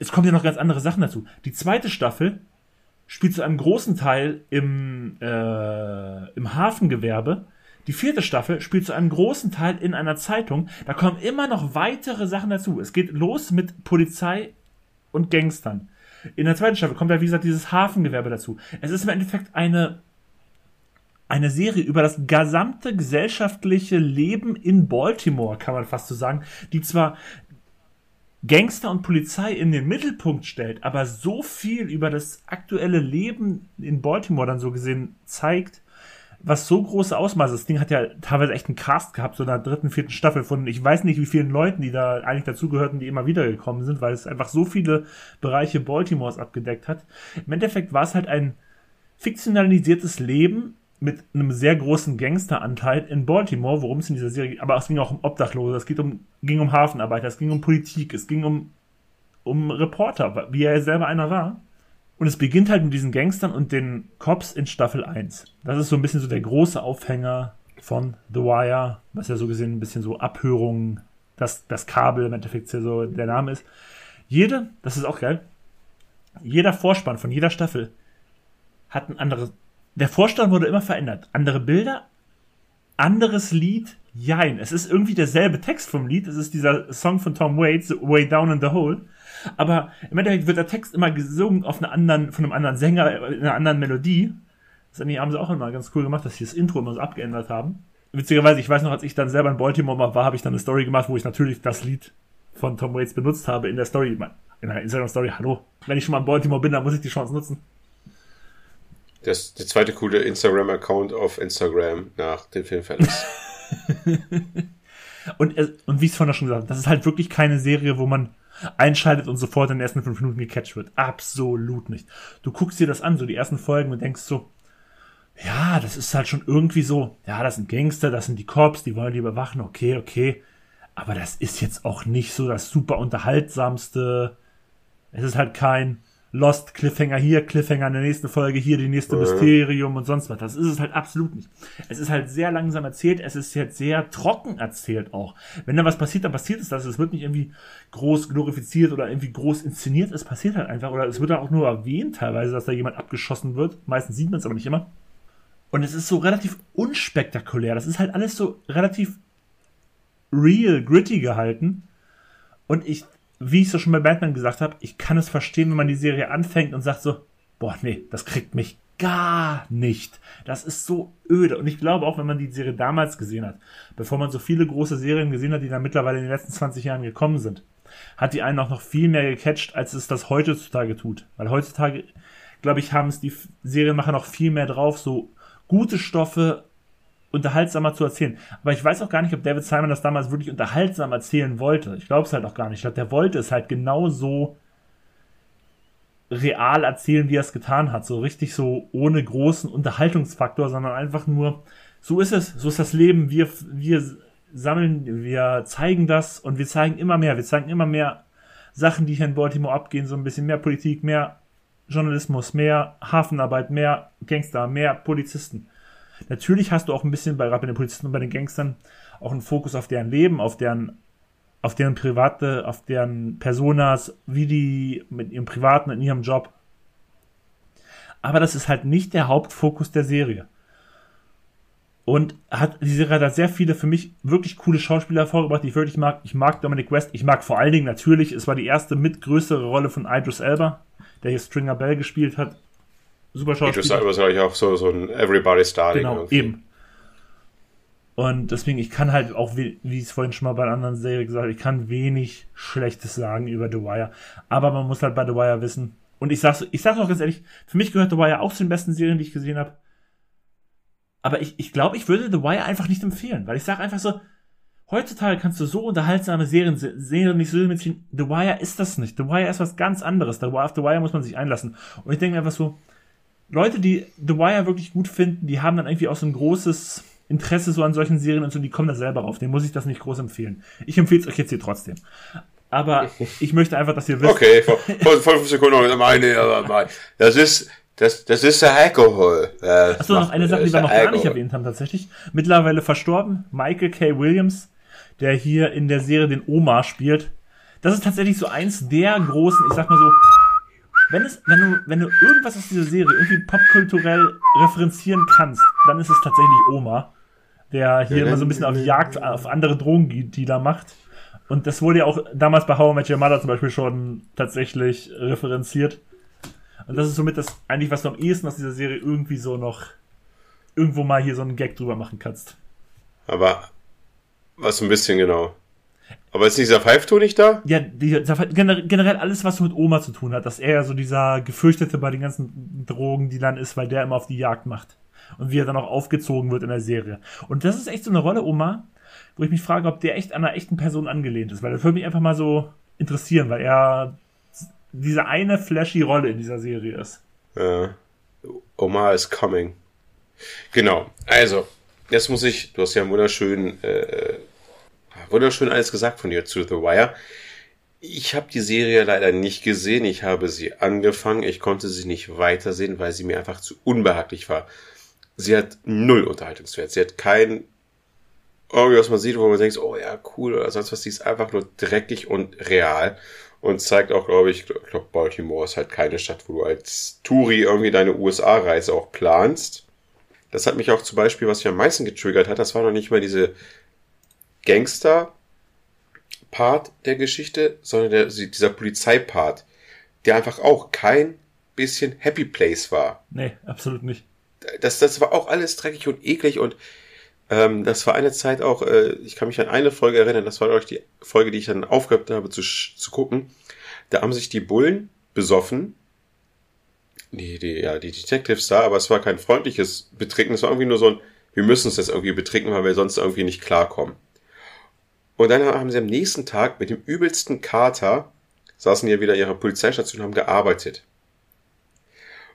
Es kommen ja noch ganz andere Sachen dazu. Die zweite Staffel spielt zu einem großen Teil im, äh, im Hafengewerbe. Die vierte Staffel spielt zu einem großen Teil in einer Zeitung. Da kommen immer noch weitere Sachen dazu. Es geht los mit Polizei und Gangstern. In der zweiten Staffel kommt da, wie gesagt, dieses Hafengewerbe dazu. Es ist im Endeffekt eine, eine Serie über das gesamte gesellschaftliche Leben in Baltimore, kann man fast so sagen, die zwar Gangster und Polizei in den Mittelpunkt stellt, aber so viel über das aktuelle Leben in Baltimore dann so gesehen zeigt, was so große Ausmaße. Das Ding hat ja teilweise echt einen Cast gehabt, so in der dritten, vierten Staffel von, ich weiß nicht, wie vielen Leuten, die da eigentlich dazugehörten, die immer wieder gekommen sind, weil es einfach so viele Bereiche Baltimores abgedeckt hat. Im Endeffekt war es halt ein fiktionalisiertes Leben mit einem sehr großen Gangsteranteil in Baltimore, worum es in dieser Serie, aber es ging auch um Obdachlose, es geht um, ging um Hafenarbeiter, es ging um Politik, es ging um, um Reporter, wie er selber einer war. Und es beginnt halt mit diesen Gangstern und den Cops in Staffel 1. Das ist so ein bisschen so der große Aufhänger von The Wire, was ja so gesehen ein bisschen so Abhörungen, das, das Kabel im Endeffekt so der Name ist. Jede, das ist auch geil, jeder Vorspann von jeder Staffel hat ein anderes. Der Vorstand wurde immer verändert. Andere Bilder, anderes Lied, jein. Es ist irgendwie derselbe Text vom Lied. Es ist dieser Song von Tom Waits, Way Down in the Hole. Aber im Endeffekt wird der Text immer gesungen auf einer anderen, von einem anderen Sänger, in einer anderen Melodie. Das haben sie auch immer ganz cool gemacht, dass sie das Intro immer so abgeändert haben. Witzigerweise, ich weiß noch, als ich dann selber in Baltimore mal war, habe ich dann eine Story gemacht, wo ich natürlich das Lied von Tom Waits benutzt habe in der Story, in der Instagram-Story. Hallo, wenn ich schon mal in Baltimore bin, dann muss ich die Chance nutzen. Das der zweite coole Instagram-Account auf Instagram nach dem Filmverlass. *laughs* und, und wie ich es vorhin schon gesagt habe, das ist halt wirklich keine Serie, wo man einschaltet und sofort in den ersten fünf Minuten gecatcht wird. Absolut nicht. Du guckst dir das an, so die ersten Folgen und denkst so, ja, das ist halt schon irgendwie so, ja, das sind Gangster, das sind die Cops, die wollen die überwachen, okay, okay. Aber das ist jetzt auch nicht so das super unterhaltsamste. Es ist halt kein, Lost, Cliffhanger hier, Cliffhanger in der nächsten Folge, hier die nächste mhm. Mysterium und sonst was. Das ist es halt absolut nicht. Es ist halt sehr langsam erzählt, es ist jetzt sehr trocken erzählt auch. Wenn da was passiert, dann passiert es das. Es wird nicht irgendwie groß glorifiziert oder irgendwie groß inszeniert, es passiert halt einfach. Oder es wird auch nur erwähnt teilweise, dass da jemand abgeschossen wird. Meistens sieht man es aber nicht immer. Und es ist so relativ unspektakulär. Das ist halt alles so relativ real, gritty gehalten. Und ich wie ich es so schon bei Batman gesagt habe, ich kann es verstehen, wenn man die Serie anfängt und sagt so, boah, nee, das kriegt mich gar nicht. Das ist so öde. Und ich glaube auch, wenn man die Serie damals gesehen hat, bevor man so viele große Serien gesehen hat, die dann mittlerweile in den letzten 20 Jahren gekommen sind, hat die einen auch noch viel mehr gecatcht, als es das heutzutage tut. Weil heutzutage, glaube ich, haben es die Serienmacher noch viel mehr drauf, so gute Stoffe unterhaltsamer zu erzählen. Aber ich weiß auch gar nicht, ob David Simon das damals wirklich unterhaltsam erzählen wollte. Ich glaube es halt auch gar nicht. Ich glaube, der wollte es halt genauso real erzählen, wie er es getan hat. So richtig so ohne großen Unterhaltungsfaktor, sondern einfach nur, so ist es, so ist das Leben. Wir, wir sammeln, wir zeigen das und wir zeigen immer mehr. Wir zeigen immer mehr Sachen, die hier in Baltimore abgehen. So ein bisschen mehr Politik, mehr Journalismus, mehr Hafenarbeit, mehr Gangster, mehr Polizisten. Natürlich hast du auch ein bisschen bei, bei den Polizisten und bei den Gangstern auch einen Fokus auf deren Leben, auf deren, auf deren private, auf deren Personas, wie die mit ihrem privaten, in ihrem Job. Aber das ist halt nicht der Hauptfokus der Serie. Und hat, die Serie hat sehr viele für mich wirklich coole Schauspieler hervorgebracht, die ich wirklich mag. Ich mag Dominic West. Ich mag vor allen Dingen natürlich, es war die erste mit größere Rolle von Idris Elba, der hier Stringer Bell gespielt hat. Super Schauspieler. Idris Elba ist eigentlich auch so, so ein Everybody's Darling. Genau, irgendwie. eben. Und deswegen, ich kann halt auch, wie, wie ich es vorhin schon mal bei einer anderen Serie gesagt habe, ich kann wenig Schlechtes sagen über The Wire. Aber man muss halt bei The Wire wissen. Und ich sag's, ich sag's auch ganz ehrlich, für mich gehört The Wire auch zu den besten Serien, die ich gesehen habe. Aber ich, ich glaube, ich würde The Wire einfach nicht empfehlen, weil ich sage einfach so, heutzutage kannst du so unterhaltsame Serien, Serien nicht so mitziehen. The Wire ist das nicht. The Wire ist was ganz anderes. The Wire, auf The Wire muss man sich einlassen. Und ich denke mir einfach so, Leute, die The Wire wirklich gut finden, die haben dann irgendwie auch so ein großes Interesse so an solchen Serien und so, die kommen da selber rauf. Den muss ich das nicht groß empfehlen. Ich empfehle es euch jetzt hier trotzdem. Aber *laughs* ich möchte einfach, dass ihr wisst. Okay, vor, vor fünf Sekunden meine, das ist, das, das ist der Alkohol. Achso, noch eine Sache, die wir noch gar nicht erwähnt haben tatsächlich. Mittlerweile verstorben, Michael K. Williams, der hier in der Serie den Oma spielt. Das ist tatsächlich so eins der großen, ich sag mal so, wenn, es, wenn, du, wenn du irgendwas aus dieser Serie irgendwie popkulturell referenzieren kannst, dann ist es tatsächlich Oma, der hier immer so ein bisschen auf Jagd auf andere Drogendealer macht. Und das wurde ja auch damals bei How I Met Your Mother zum Beispiel schon tatsächlich referenziert. Und das ist somit das eigentlich, was du am ehesten aus dieser Serie irgendwie so noch irgendwo mal hier so einen Gag drüber machen kannst. Aber was ein bisschen genau. Aber ist dieser Pfeifton nicht da? Ja, die, generell alles, was so mit Oma zu tun hat, dass er ja so dieser Gefürchtete bei den ganzen Drogen, die dann ist, weil der immer auf die Jagd macht. Und wie er dann auch aufgezogen wird in der Serie. Und das ist echt so eine Rolle, Oma, wo ich mich frage, ob der echt an einer echten Person angelehnt ist. Weil das würde mich einfach mal so interessieren, weil er diese eine flashy Rolle in dieser Serie ist. Ja. Oma is coming. Genau. Also, jetzt muss ich, du hast ja einen wunderschönen äh, wunderschön alles gesagt von dir zu The Wire. Ich habe die Serie leider nicht gesehen. Ich habe sie angefangen. Ich konnte sie nicht weitersehen, weil sie mir einfach zu unbehaglich war. Sie hat null Unterhaltungswert. Sie hat kein irgendwie, was man sieht, wo man denkt, oh ja, cool oder sonst was. Sie ist einfach nur dreckig und real und zeigt auch, glaube ich, glaube, Baltimore ist halt keine Stadt, wo du als Touri irgendwie deine USA-Reise auch planst. Das hat mich auch zum Beispiel, was mich am meisten getriggert hat, das war noch nicht mal diese Gangster-Part der Geschichte, sondern der, dieser Polizeipart, der einfach auch kein bisschen Happy Place war. Nee, absolut nicht. Das, das war auch alles dreckig und eklig und ähm, das war eine Zeit auch, äh, ich kann mich an eine Folge erinnern, das war euch die Folge, die ich dann aufgehört habe zu, zu gucken. Da haben sich die Bullen besoffen, die, die, ja, die Detectives da, aber es war kein freundliches Betrinken, es war irgendwie nur so ein, wir müssen es jetzt irgendwie betrinken, weil wir sonst irgendwie nicht klarkommen. Und dann haben sie am nächsten Tag mit dem übelsten Kater, saßen hier wieder in ihrer Polizeistation und haben gearbeitet.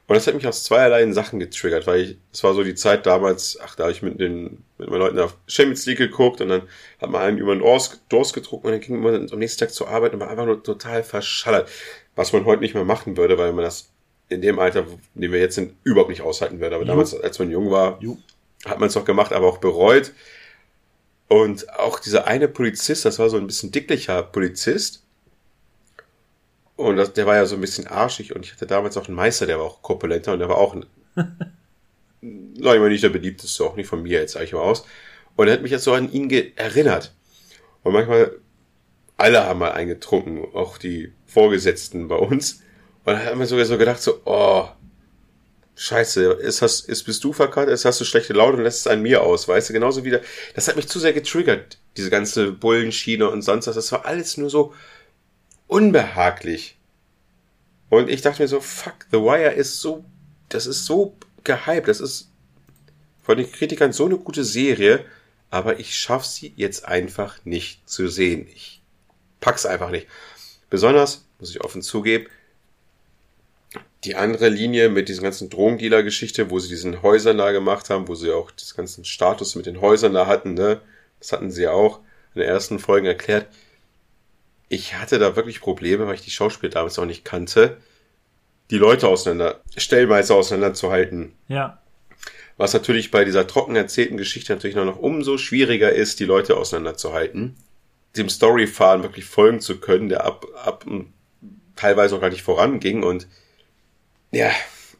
Und das hat mich aus zweierlei Sachen getriggert, weil ich, es war so die Zeit damals, ach, da habe ich mit den, mit meinen Leuten auf Champions League geguckt und dann hat man einen über den Durst gedruckt und dann ging man am nächsten Tag zur Arbeit und war einfach nur total verschallert. Was man heute nicht mehr machen würde, weil man das in dem Alter, in dem wir jetzt sind, überhaupt nicht aushalten würde. Aber jo. damals, als man jung war, jo. hat man es doch gemacht, aber auch bereut. Und auch dieser eine Polizist, das war so ein bisschen dicklicher Polizist. Und das, der war ja so ein bisschen arschig. Und ich hatte damals auch einen Meister, der war auch korpulenter und der war auch ein, *laughs* noch immer nicht der beliebteste, auch nicht von mir jetzt, sag ich mal aus. Und er hat mich jetzt so an ihn erinnert. Und manchmal, alle haben mal eingetrunken, auch die Vorgesetzten bei uns. Und dann hat man sogar so gedacht, so, oh, Scheiße, ist, hast, ist, bist du verkackt, ist, hast du schlechte Laune und lässt es an mir aus, weißt du, genauso wieder. Das hat mich zu sehr getriggert, diese ganze Bullenschiene und sonst was. Das war alles nur so unbehaglich. Und ich dachte mir so, fuck, The Wire ist so, das ist so gehypt, das ist von den Kritikern so eine gute Serie, aber ich schaff sie jetzt einfach nicht zu sehen. Ich pack's einfach nicht. Besonders, muss ich offen zugeben, die andere Linie mit diesen ganzen Drogendealer-Geschichte, wo sie diesen Häusern da gemacht haben, wo sie auch das ganzen Status mit den Häusern da hatten, ne? Das hatten sie ja auch in den ersten Folgen erklärt. Ich hatte da wirklich Probleme, weil ich die Schauspieler damals auch nicht kannte, die Leute auseinander, stellenweise auseinanderzuhalten. Ja. Was natürlich bei dieser trocken erzählten Geschichte natürlich noch umso schwieriger ist, die Leute auseinanderzuhalten. Dem Storyfahren wirklich folgen zu können, der ab, ab teilweise auch gar nicht voranging und ja,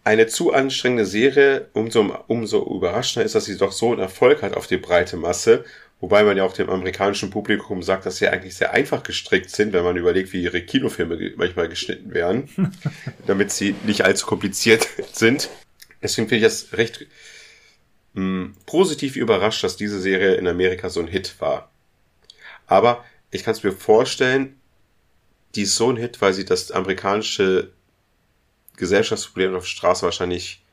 eine zu anstrengende Serie, umso, umso überraschender ist, dass sie doch so einen Erfolg hat auf die breite Masse. Wobei man ja auch dem amerikanischen Publikum sagt, dass sie eigentlich sehr einfach gestrickt sind, wenn man überlegt, wie ihre Kinofilme manchmal geschnitten werden, *laughs* damit sie nicht allzu kompliziert sind. Deswegen finde ich das recht mh, hm, positiv überrascht, dass diese Serie in Amerika so ein Hit war. Aber ich kann es mir vorstellen, die ist so ein Hit, weil sie das amerikanische Gesellschaftsproblem auf der Straße wahrscheinlich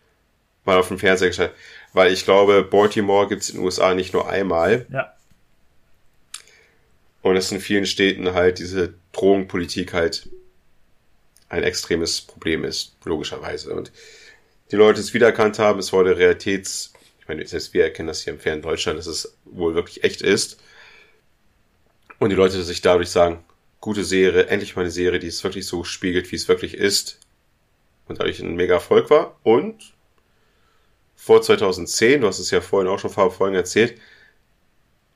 mal auf dem Fernseher gestellt. Weil ich glaube, Baltimore gibt es in den USA nicht nur einmal. Ja. Und es in vielen Städten halt diese Drogenpolitik halt ein extremes Problem ist, logischerweise. Und die Leute es wiedererkannt haben, es wurde Realitäts, ich meine, selbst wir erkennen das hier im fernen Deutschland, dass es wohl wirklich echt ist. Und die Leute sich dadurch sagen, gute Serie, endlich mal eine Serie, die es wirklich so spiegelt, wie es wirklich ist. Und dadurch ein mega Erfolg war. Und vor 2010, du hast es ja vorhin auch schon vorhin erzählt,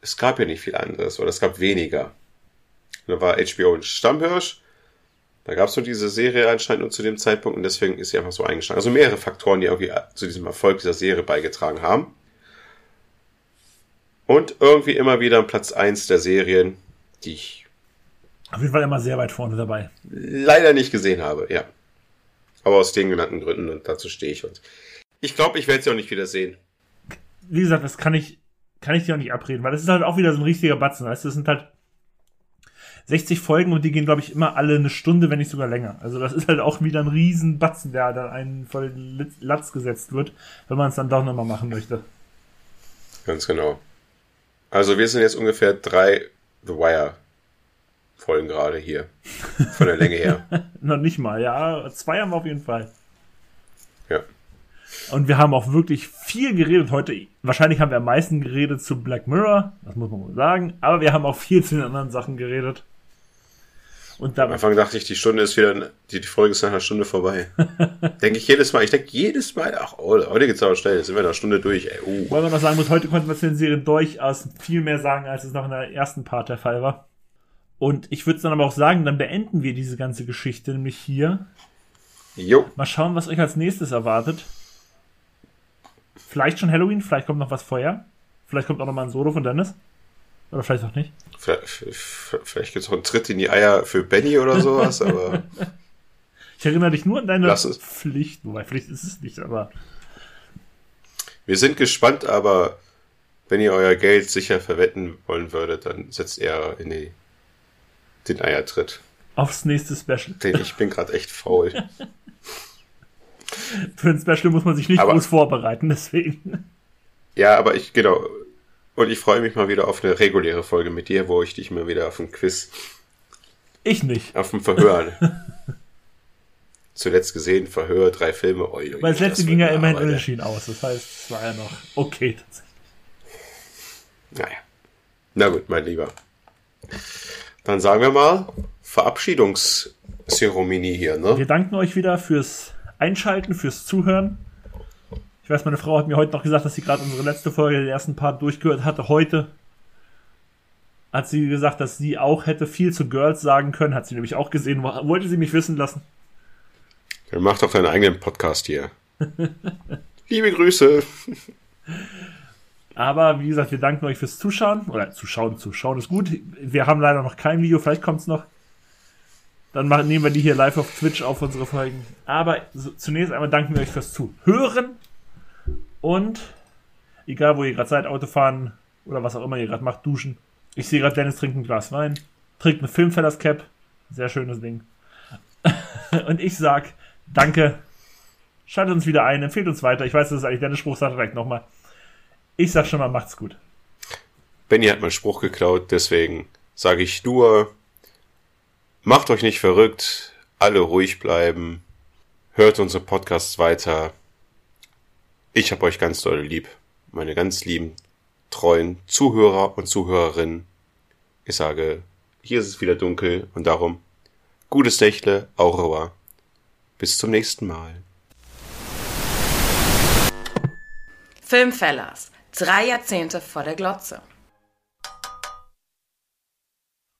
es gab ja nicht viel anderes, oder es gab weniger. Da war HBO ein Stammhirsch, da gab es nur diese Serie anscheinend nur zu dem Zeitpunkt und deswegen ist sie einfach so eingeschlagen. Also mehrere Faktoren, die irgendwie zu diesem Erfolg dieser Serie beigetragen haben. Und irgendwie immer wieder Platz eins der Serien, die ich auf jeden Fall immer sehr weit vorne dabei. Leider nicht gesehen habe, ja. Aber aus den genannten Gründen und dazu stehe ich. Und ich glaube, ich werde sie auch nicht wieder sehen. Wie gesagt, das kann ich, kann ich dir auch nicht abreden, weil das ist halt auch wieder so ein richtiger Batzen. Weißt das sind halt 60 Folgen und die gehen, glaube ich, immer alle eine Stunde, wenn nicht sogar länger. Also das ist halt auch wieder ein riesen Batzen, der dann einen voll Latz gesetzt wird, wenn man es dann doch nochmal machen möchte. Ganz genau. Also wir sind jetzt ungefähr drei The Wire Folgen gerade hier. Von der Länge her. *laughs* Noch nicht mal, ja. Zwei haben wir auf jeden Fall. Ja. Und wir haben auch wirklich viel geredet heute. Wahrscheinlich haben wir am meisten geredet zu Black Mirror, das muss man wohl sagen. Aber wir haben auch viel zu den anderen Sachen geredet. Und Am Anfang dachte ich, die Stunde ist wieder, die, Folge ist nach einer Stunde vorbei. *laughs* denke ich jedes Mal. Ich denke jedes Mal, ach, oh, heute geht's aber schnell, jetzt sind wir nach einer Stunde durch, ey. Uh. Weil man noch sagen muss, heute konnten wir zu den Serien durchaus viel mehr sagen, als es noch in der ersten Part der Fall war. Und ich würde dann aber auch sagen, dann beenden wir diese ganze Geschichte nämlich hier. Jo. Mal schauen, was euch als nächstes erwartet. Vielleicht schon Halloween, vielleicht kommt noch was vorher. Vielleicht kommt auch noch mal ein Solo von Dennis. Oder vielleicht auch nicht. Vielleicht, vielleicht gibt es auch einen Tritt in die Eier für Benny oder sowas, aber. *laughs* Ich erinnere dich nur an deine Pflicht, wobei Pflicht ist es nicht, aber. Wir sind gespannt, aber wenn ihr euer Geld sicher verwetten wollen würdet, dann setzt er in die den Eiertritt. Aufs nächste Special. Den, ich bin gerade echt faul. *laughs* Für ein Special muss man sich nicht aber, groß vorbereiten, deswegen. Ja, aber ich, genau. Und ich freue mich mal wieder auf eine reguläre Folge mit dir, wo ich dich mal wieder auf ein Quiz. Ich nicht. Auf ein Verhör. Zuletzt gesehen, Verhör, drei Filme. Oi, oi, Weil das letzte ging ja immerhin unentschieden aus. Das heißt, es war ja noch okay tatsächlich. Naja. Na gut, mein Lieber. Dann sagen wir mal Verabschiedungszeremonie hier, ne? Wir danken euch wieder fürs Einschalten, fürs Zuhören. Ich weiß, meine Frau hat mir heute noch gesagt, dass sie gerade unsere letzte Folge, den ersten Part durchgehört hatte. Heute hat sie gesagt, dass sie auch hätte viel zu Girls sagen können. Hat sie nämlich auch gesehen. Wollte sie mich wissen lassen. Dann mach doch deinen eigenen Podcast hier. *laughs* Liebe Grüße. Aber wie gesagt, wir danken euch fürs Zuschauen. Oder Zuschauen, Zuschauen ist gut. Wir haben leider noch kein Video, vielleicht kommt es noch. Dann machen, nehmen wir die hier live auf Twitch auf unsere Folgen. Aber so, zunächst einmal danken wir euch fürs Zuhören. Und egal wo ihr gerade seid, Autofahren oder was auch immer ihr gerade macht, duschen. Ich sehe gerade Dennis trinkt ein Glas Wein, trinkt eine Filmfellers Cap. Sehr schönes Ding. *laughs* Und ich sag danke. Schaltet uns wieder ein, empfehlt uns weiter. Ich weiß, das ist eigentlich Dennis Spruch, sagt vielleicht nochmal. Ich sag schon mal, macht's gut. Benny hat meinen Spruch geklaut, deswegen sage ich nur, macht euch nicht verrückt, alle ruhig bleiben, hört unsere Podcasts weiter. Ich hab euch ganz doll lieb, meine ganz lieben, treuen Zuhörer und Zuhörerinnen. Ich sage, hier ist es wieder dunkel und darum gutes Nächtle, Aurora. Bis zum nächsten Mal. Filmfellers Drei Jahrzehnte vor der Glotze.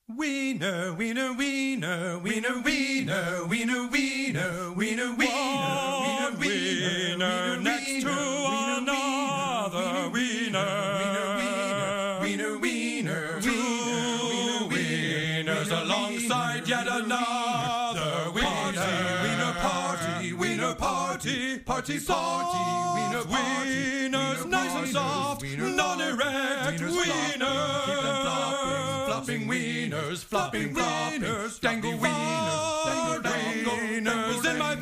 Wiener, wiener, wiener, wiener, wiener, wiener, wiener, wiener, wiener, wiener, wiener, next to another wiener, wiener, wiener, two wieners alongside yet another party, party, party, wiener wieners, nice and soft, non-erect wieners flopping wieners, flopping wieners, dangle wieners, dangle wieners in my